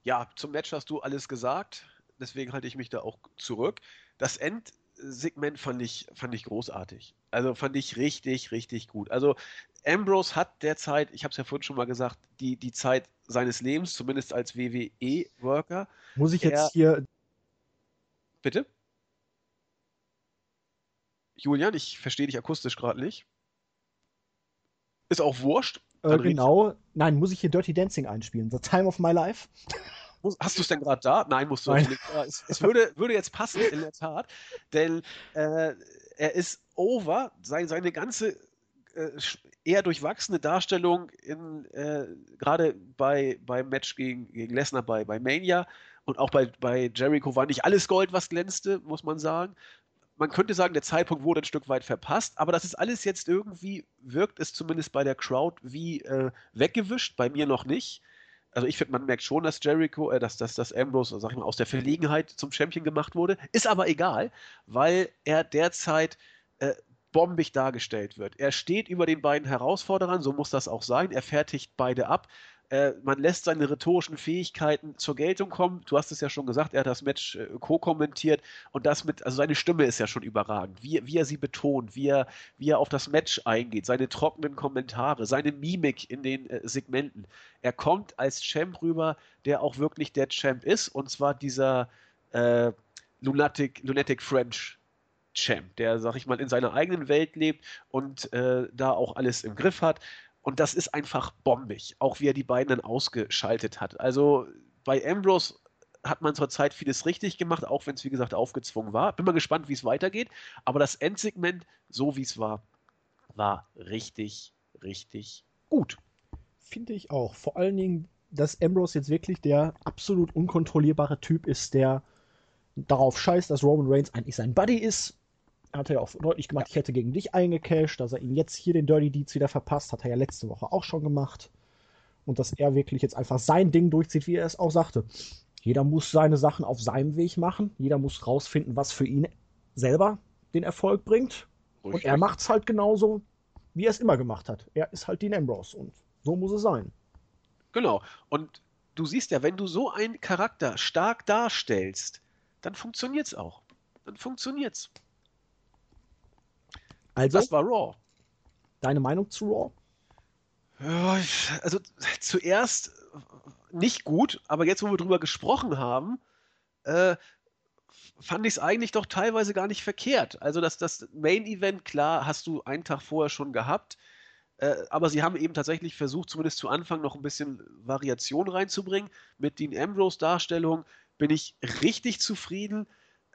Ja, zum Match hast du alles gesagt, deswegen halte ich mich da auch zurück. Das End Segment fand ich, fand ich großartig. Also fand ich richtig, richtig gut. Also Ambrose hat derzeit, ich habe es ja vorhin schon mal gesagt, die, die Zeit seines Lebens, zumindest als WWE-Worker. Muss ich jetzt er, hier. Bitte? Julian, ich verstehe dich akustisch gerade nicht. Ist auch wurscht. Äh, genau. Nein, muss ich hier Dirty Dancing einspielen? The Time of My Life? Hast du es denn gerade da? Nein, musst du Nein. nicht. Es, es, würde, würde jetzt passen, in der Tat. Denn äh, er ist over. Sein, seine ganze äh, eher durchwachsene Darstellung in, äh, gerade bei, beim Match gegen, gegen Lesnar bei, bei Mania und auch bei, bei Jericho war nicht alles Gold, was glänzte, muss man sagen. Man könnte sagen, der Zeitpunkt wurde ein Stück weit verpasst, aber das ist alles jetzt irgendwie, wirkt es zumindest bei der Crowd wie äh, weggewischt, bei mir noch nicht. Also ich finde, man merkt schon, dass Jericho, äh, dass, dass, dass Ambrose, sag ich mal, aus der Verlegenheit zum Champion gemacht wurde. Ist aber egal, weil er derzeit äh, bombig dargestellt wird. Er steht über den beiden Herausforderern, so muss das auch sein. Er fertigt beide ab. Äh, man lässt seine rhetorischen Fähigkeiten zur Geltung kommen. Du hast es ja schon gesagt, er hat das Match äh, co-kommentiert und das mit, also seine Stimme ist ja schon überragend. Wie, wie er sie betont, wie er, wie er auf das Match eingeht, seine trockenen Kommentare, seine Mimik in den äh, Segmenten. Er kommt als Champ rüber, der auch wirklich der Champ ist und zwar dieser äh, Lunatic, Lunatic French Champ, der, sag ich mal, in seiner eigenen Welt lebt und äh, da auch alles im Griff hat. Und das ist einfach bombig, auch wie er die beiden dann ausgeschaltet hat. Also bei Ambrose hat man zurzeit vieles richtig gemacht, auch wenn es, wie gesagt, aufgezwungen war. Bin mal gespannt, wie es weitergeht. Aber das Endsegment, so wie es war, war richtig, richtig gut. Finde ich auch. Vor allen Dingen, dass Ambrose jetzt wirklich der absolut unkontrollierbare Typ ist, der darauf scheißt, dass Roman Reigns eigentlich sein Buddy ist hat er ja auch deutlich gemacht, ich hätte gegen dich eingecashed, dass er ihm jetzt hier den Dirty Deeds wieder verpasst, hat er ja letzte Woche auch schon gemacht. Und dass er wirklich jetzt einfach sein Ding durchzieht, wie er es auch sagte. Jeder muss seine Sachen auf seinem Weg machen. Jeder muss rausfinden, was für ihn selber den Erfolg bringt. Richtig. Und er macht es halt genauso, wie er es immer gemacht hat. Er ist halt Dean Ambrose und so muss es sein. Genau. Und du siehst ja, wenn du so einen Charakter stark darstellst, dann funktioniert es auch. Dann funktioniert es. Also, das war Raw. Deine Meinung zu Raw? Ja, also zuerst nicht gut, aber jetzt, wo wir drüber gesprochen haben, äh, fand ich es eigentlich doch teilweise gar nicht verkehrt. Also das, das Main-Event, klar, hast du einen Tag vorher schon gehabt, äh, aber sie haben eben tatsächlich versucht, zumindest zu Anfang noch ein bisschen Variation reinzubringen. Mit den Ambrose-Darstellungen bin ich richtig zufrieden.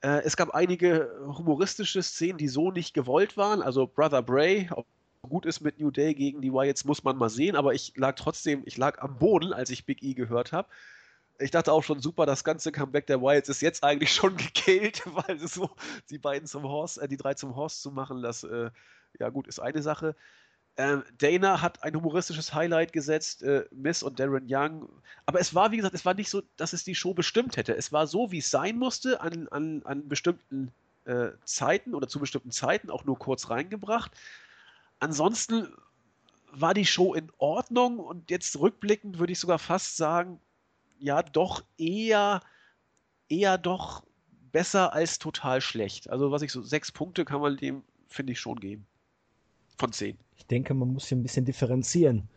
Äh, es gab einige humoristische Szenen, die so nicht gewollt waren. Also Brother Bray, ob gut ist mit New Day gegen die Wyatts, muss man mal sehen. Aber ich lag trotzdem, ich lag am Boden, als ich Big E gehört habe. Ich dachte auch schon super, das ganze Comeback der Wyatts ist jetzt eigentlich schon gekillt, weil so die beiden zum Horse, äh, die drei zum Horse zu machen, das äh, ja gut ist eine Sache. Ähm, Dana hat ein humoristisches Highlight gesetzt, äh, Miss und Darren Young. Aber es war, wie gesagt, es war nicht so, dass es die Show bestimmt hätte. Es war so, wie es sein musste, an, an, an bestimmten äh, Zeiten oder zu bestimmten Zeiten auch nur kurz reingebracht. Ansonsten war die Show in Ordnung und jetzt rückblickend würde ich sogar fast sagen, ja, doch eher, eher doch besser als total schlecht. Also, was ich so, sechs Punkte kann man dem, finde ich, schon geben. Von zehn. Ich denke, man muss hier ein bisschen differenzieren.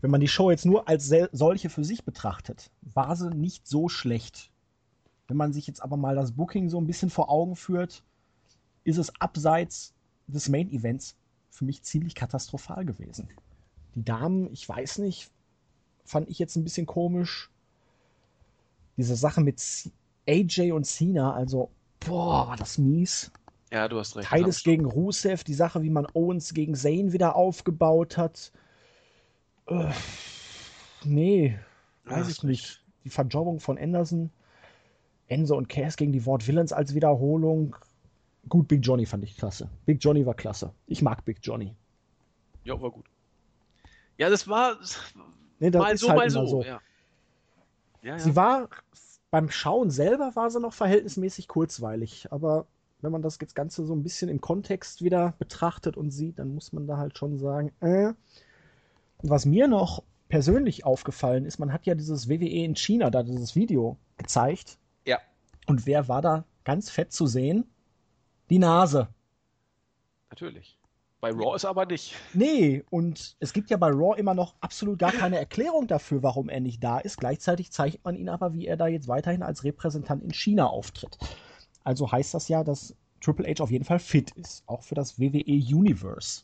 Wenn man die Show jetzt nur als solche für sich betrachtet, war sie nicht so schlecht. Wenn man sich jetzt aber mal das Booking so ein bisschen vor Augen führt, ist es abseits des Main Events für mich ziemlich katastrophal gewesen. Die Damen, ich weiß nicht, fand ich jetzt ein bisschen komisch. Diese Sache mit AJ und Cena, also, boah, war das mies. Ja, du hast recht. Titus gegen Rusev, die Sache, wie man Owens gegen Zane wieder aufgebaut hat. Äh, nee, weiß Ach, ich nicht. Die Verjobbung von Anderson. Enzo und Cass gegen die Ward Villains als Wiederholung. Gut, Big Johnny fand ich klasse. Big Johnny war klasse. Ich mag Big Johnny. Ja, war gut. Ja, das war nee, das mal so, halt mal so. so. Ja. Ja, ja. Sie war beim Schauen selber war sie noch verhältnismäßig kurzweilig, aber wenn man das Ganze so ein bisschen im Kontext wieder betrachtet und sieht, dann muss man da halt schon sagen, äh. Was mir noch persönlich aufgefallen ist, man hat ja dieses WWE in China, da dieses Video gezeigt. Ja. Und wer war da ganz fett zu sehen? Die Nase. Natürlich. Bei Raw ist aber nicht. Nee, und es gibt ja bei Raw immer noch absolut gar keine Erklärung dafür, warum er nicht da ist. Gleichzeitig zeigt man ihn aber, wie er da jetzt weiterhin als Repräsentant in China auftritt. Also heißt das ja, dass Triple H auf jeden Fall fit ist, auch für das WWE Universe.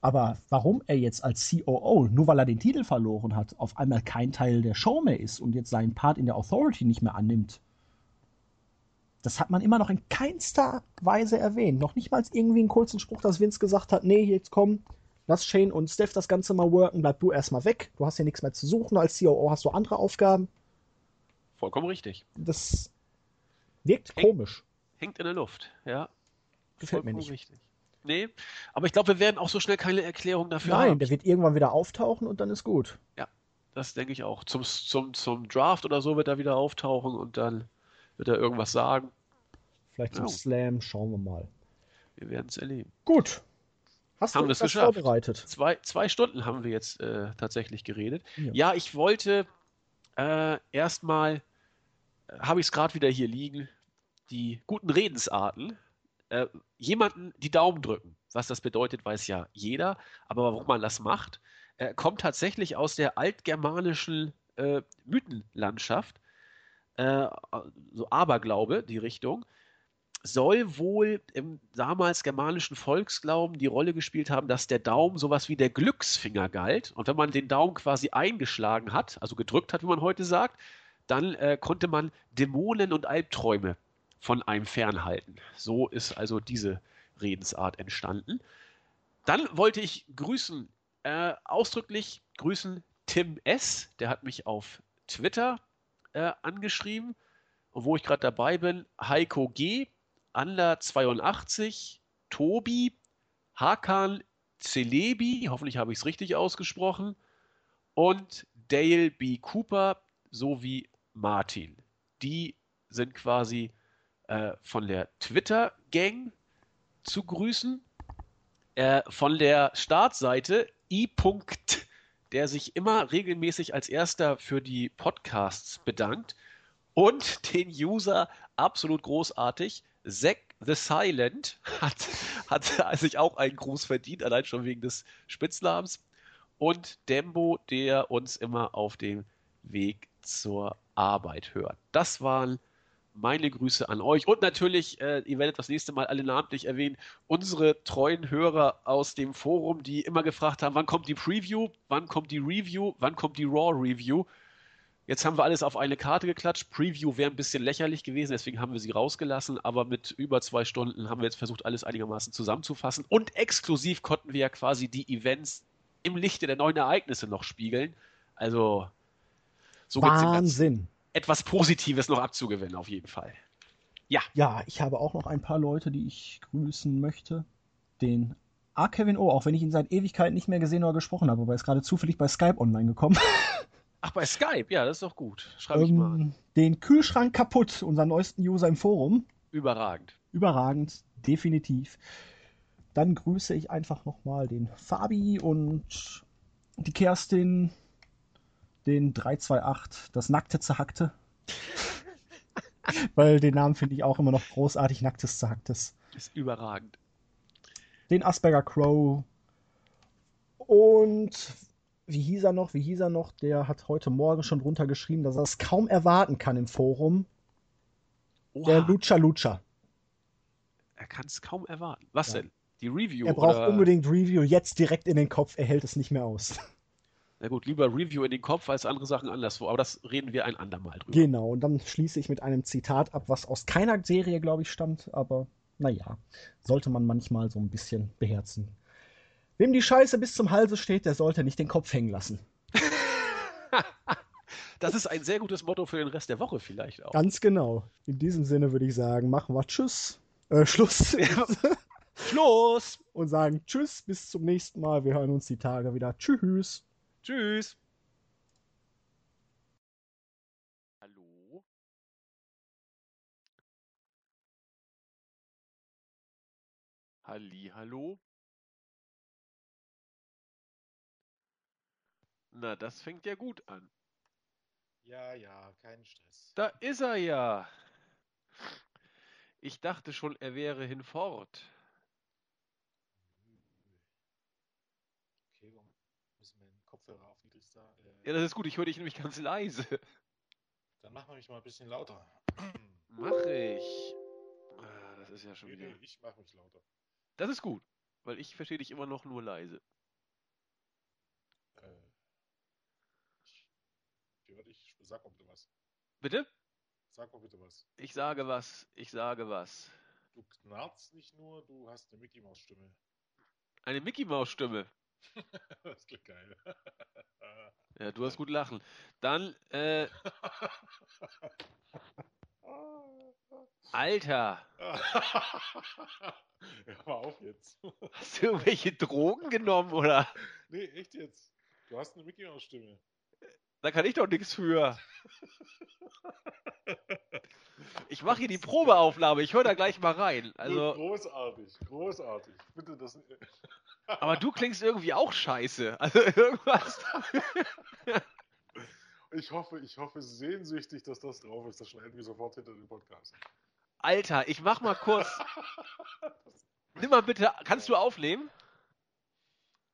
Aber warum er jetzt als COO, nur weil er den Titel verloren hat, auf einmal kein Teil der Show mehr ist und jetzt seinen Part in der Authority nicht mehr annimmt, das hat man immer noch in keinster Weise erwähnt. Noch nicht mal irgendwie einen kurzen Spruch, dass Vince gesagt hat, nee, jetzt komm, lass Shane und Steph das Ganze mal worken, bleib du erstmal weg. Du hast ja nichts mehr zu suchen. Als COO hast du andere Aufgaben. Vollkommen richtig. Das wirkt Hängt- komisch. Hängt in der Luft, ja. Gefällt mir nicht. Richtig. Nee, aber ich glaube, wir werden auch so schnell keine Erklärung dafür Nein, haben. der wird irgendwann wieder auftauchen und dann ist gut. Das denke ich auch. Zum, zum, zum Draft oder so wird er wieder auftauchen und dann wird er irgendwas sagen. Vielleicht zum Ja. Slam, schauen wir mal. Wir werden es erleben. Gut. Hast Haben du das geschafft. vorbereitet? Zwei, zwei Stunden haben wir jetzt äh, tatsächlich geredet. Ja. Ja, ich wollte äh, erstmal, äh, habe ich es gerade wieder hier liegen, die guten Redensarten. Äh, jemanden die Daumen drücken. Was das bedeutet, weiß ja jeder. Aber warum man das macht, äh, kommt tatsächlich aus der altgermanischen äh, Mythenlandschaft. Äh, so Aberglaube, die Richtung soll wohl im damals germanischen Volksglauben die Rolle gespielt haben, dass der Daumen sowas wie der Glücksfinger galt. Und wenn man den Daumen quasi eingeschlagen hat, also gedrückt hat, wie man heute sagt, dann äh, konnte man Dämonen und Albträume von einem fernhalten. So ist also diese Redensart entstanden. Dann wollte ich grüßen, äh, ausdrücklich grüßen Tim S., der hat mich auf Twitter äh, angeschrieben. Und wo ich gerade dabei bin, Heiko G., Ander 82, Tobi, Hakan Celebi, hoffentlich habe ich es richtig ausgesprochen, und Dale B. Cooper sowie Martin. Die sind quasi äh, von der Twitter-Gang zu grüßen. Äh, von der Startseite i. der sich immer regelmäßig als erster für die Podcasts bedankt und den User absolut großartig. Zack the Silent hat, hat sich auch einen Gruß verdient, allein schon wegen des Spitznamens. Und Dembo, der uns immer auf dem Weg zur Arbeit hört. Das waren meine Grüße an euch. Und natürlich, äh, ihr werdet das nächste Mal alle namentlich erwähnen, unsere treuen Hörer aus dem Forum, die immer gefragt haben, wann kommt die Preview, wann kommt die Review, wann kommt die Raw Review. Jetzt haben wir alles auf eine Karte geklatscht. Preview wäre ein bisschen lächerlich gewesen, deswegen haben wir sie rausgelassen. Aber mit über zwei Stunden haben wir jetzt versucht, alles einigermaßen zusammenzufassen. Und exklusiv konnten wir ja quasi die Events im Lichte der neuen Ereignisse noch spiegeln. Also so Wahnsinn. Etwas Positives noch abzugewinnen, auf jeden Fall. Ja, ich habe auch noch ein paar Leute, die ich grüßen möchte. Den A. Kevin O., auch wenn ich ihn seit Ewigkeiten nicht mehr gesehen oder gesprochen habe, aber er ist gerade zufällig bei Skype online gekommen. Ach, bei Skype, ja, das ist doch gut. Schreibe ich mal. an. ähm, den Kühlschrank kaputt, unseren neuesten User im Forum. Überragend. Überragend, definitiv. Dann grüße ich einfach nochmal den Fabi und die Kerstin, den 328, das nackte Zerhackte. Weil den Namen finde ich auch immer noch großartig, nacktes Zerhacktes. Ist überragend. Den Asperger Crow und wie hieß er noch? Wie hieß er noch? Der hat heute Morgen schon drunter geschrieben, dass er es kaum erwarten kann im Forum. Der Oha, Lucha Lucha. er kann es kaum erwarten. Was Ja. denn? Die Review Er braucht oder? unbedingt Review jetzt direkt in den Kopf. Er hält es nicht mehr aus. Na gut, lieber Review in den Kopf als andere Sachen anderswo. Aber das reden wir ein andermal drüber. Genau, und dann schließe ich mit einem Zitat ab, was aus keiner Serie, glaube ich, stammt, aber naja, sollte man manchmal so ein bisschen beherzen. Wem die Scheiße bis zum Halse steht, der sollte nicht den Kopf hängen lassen. Das ist ein sehr gutes Motto für den Rest der Woche vielleicht auch. Ganz genau. In diesem Sinne würde ich sagen, machen wir Tschüss, äh, Schluss Schluss! und sagen Tschüss, bis zum nächsten Mal. Wir hören uns die Tage wieder. Tschüss. Tschüss! Hallo? Halli, hallo? Na, das fängt ja gut an. Ja, ja, kein Stress. Da ist er ja. Ich dachte schon, er wäre hinfort. Okay, warum müssen wir den Kopfhörer auf niedrigster? Äh, Ja, das ist gut, ich höre dich nämlich ganz leise. Dann machen wir mich mal ein bisschen lauter. Mach ich. Ah, Das ist ja schon Nee, wieder. nee, ich mache mich lauter. Das ist gut, weil ich verstehe dich immer noch nur leise. Äh, ich, ich höre dich. Sag mal bitte was. Bitte? Sag mal bitte was. Ich sage was, ich sage was. Du knarzt nicht nur, du hast eine Mickey Maus Stimme. Eine Mickey Maus Stimme. das klingt geil. Ja, du hast gut lachen. Dann, äh, Alter, Hör mal auf jetzt. hast du irgendwelche Drogen genommen oder? Nee, echt jetzt. Du hast eine Mickey Maus Stimme. Da kann ich doch nichts für. Ich mache hier die Probeaufnahme, ich höre da gleich mal rein. Also, großartig, großartig. Bitte das. aber du klingst irgendwie auch scheiße. Also irgendwas. Ich hoffe, ich hoffe sehnsüchtig, dass das drauf ist. Das schneiden wir sofort hinter den Podcast. Alter, ich mach mal kurz. Nimm mal bitte, kannst du aufnehmen?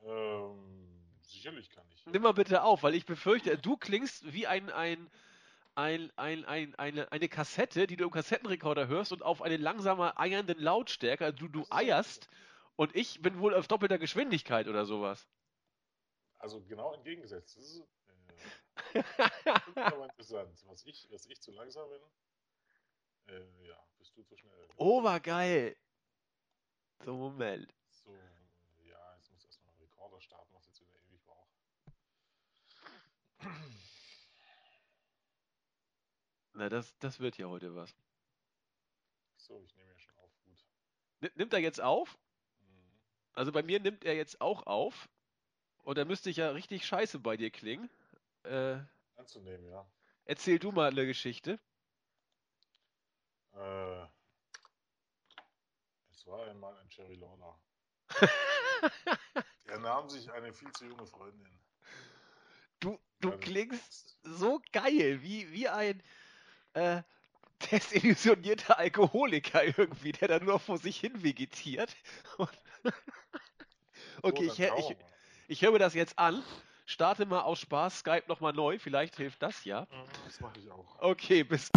Ähm, sicherlich kann ich. Nimm mal bitte auf, weil ich befürchte, du klingst wie ein, ein, ein, ein, ein, eine, eine Kassette, die du im Kassettenrekorder hörst und auf eine langsame eiernden Lautstärke. Also Du, du eierst und ich bin wohl auf doppelter Geschwindigkeit oder sowas. Also genau entgegengesetzt. Das ist, äh, aber interessant. Was ich, was ich zu langsam bin, äh, ja, bist du zu schnell. Obergeil. So, Moment. So, ja, jetzt muss erstmal ein Rekorder starten, was jetzt wieder ewig braucht. Na, das, das wird ja heute was. So, ich nehme ja schon auf. Gut. Nimmt er jetzt auf? Mhm. Also bei mir nimmt er jetzt auch auf. Und da müsste ich ja richtig scheiße bei dir klingen. Äh, Anzunehmen, ja. erzähl du mal eine Geschichte. Äh, es war einmal ein Cherry Lawler. Er nahm sich eine viel zu junge Freundin. Du, du Also, klingst so geil, wie, wie ein äh, desillusionierter Alkoholiker irgendwie, der da nur vor sich hin vegetiert. Und okay, ich, ich, ich höre mir das jetzt an. Starte mal aus Spaß Skype nochmal neu. Vielleicht hilft das ja. Mhm, Das mache ich auch. Okay, bis.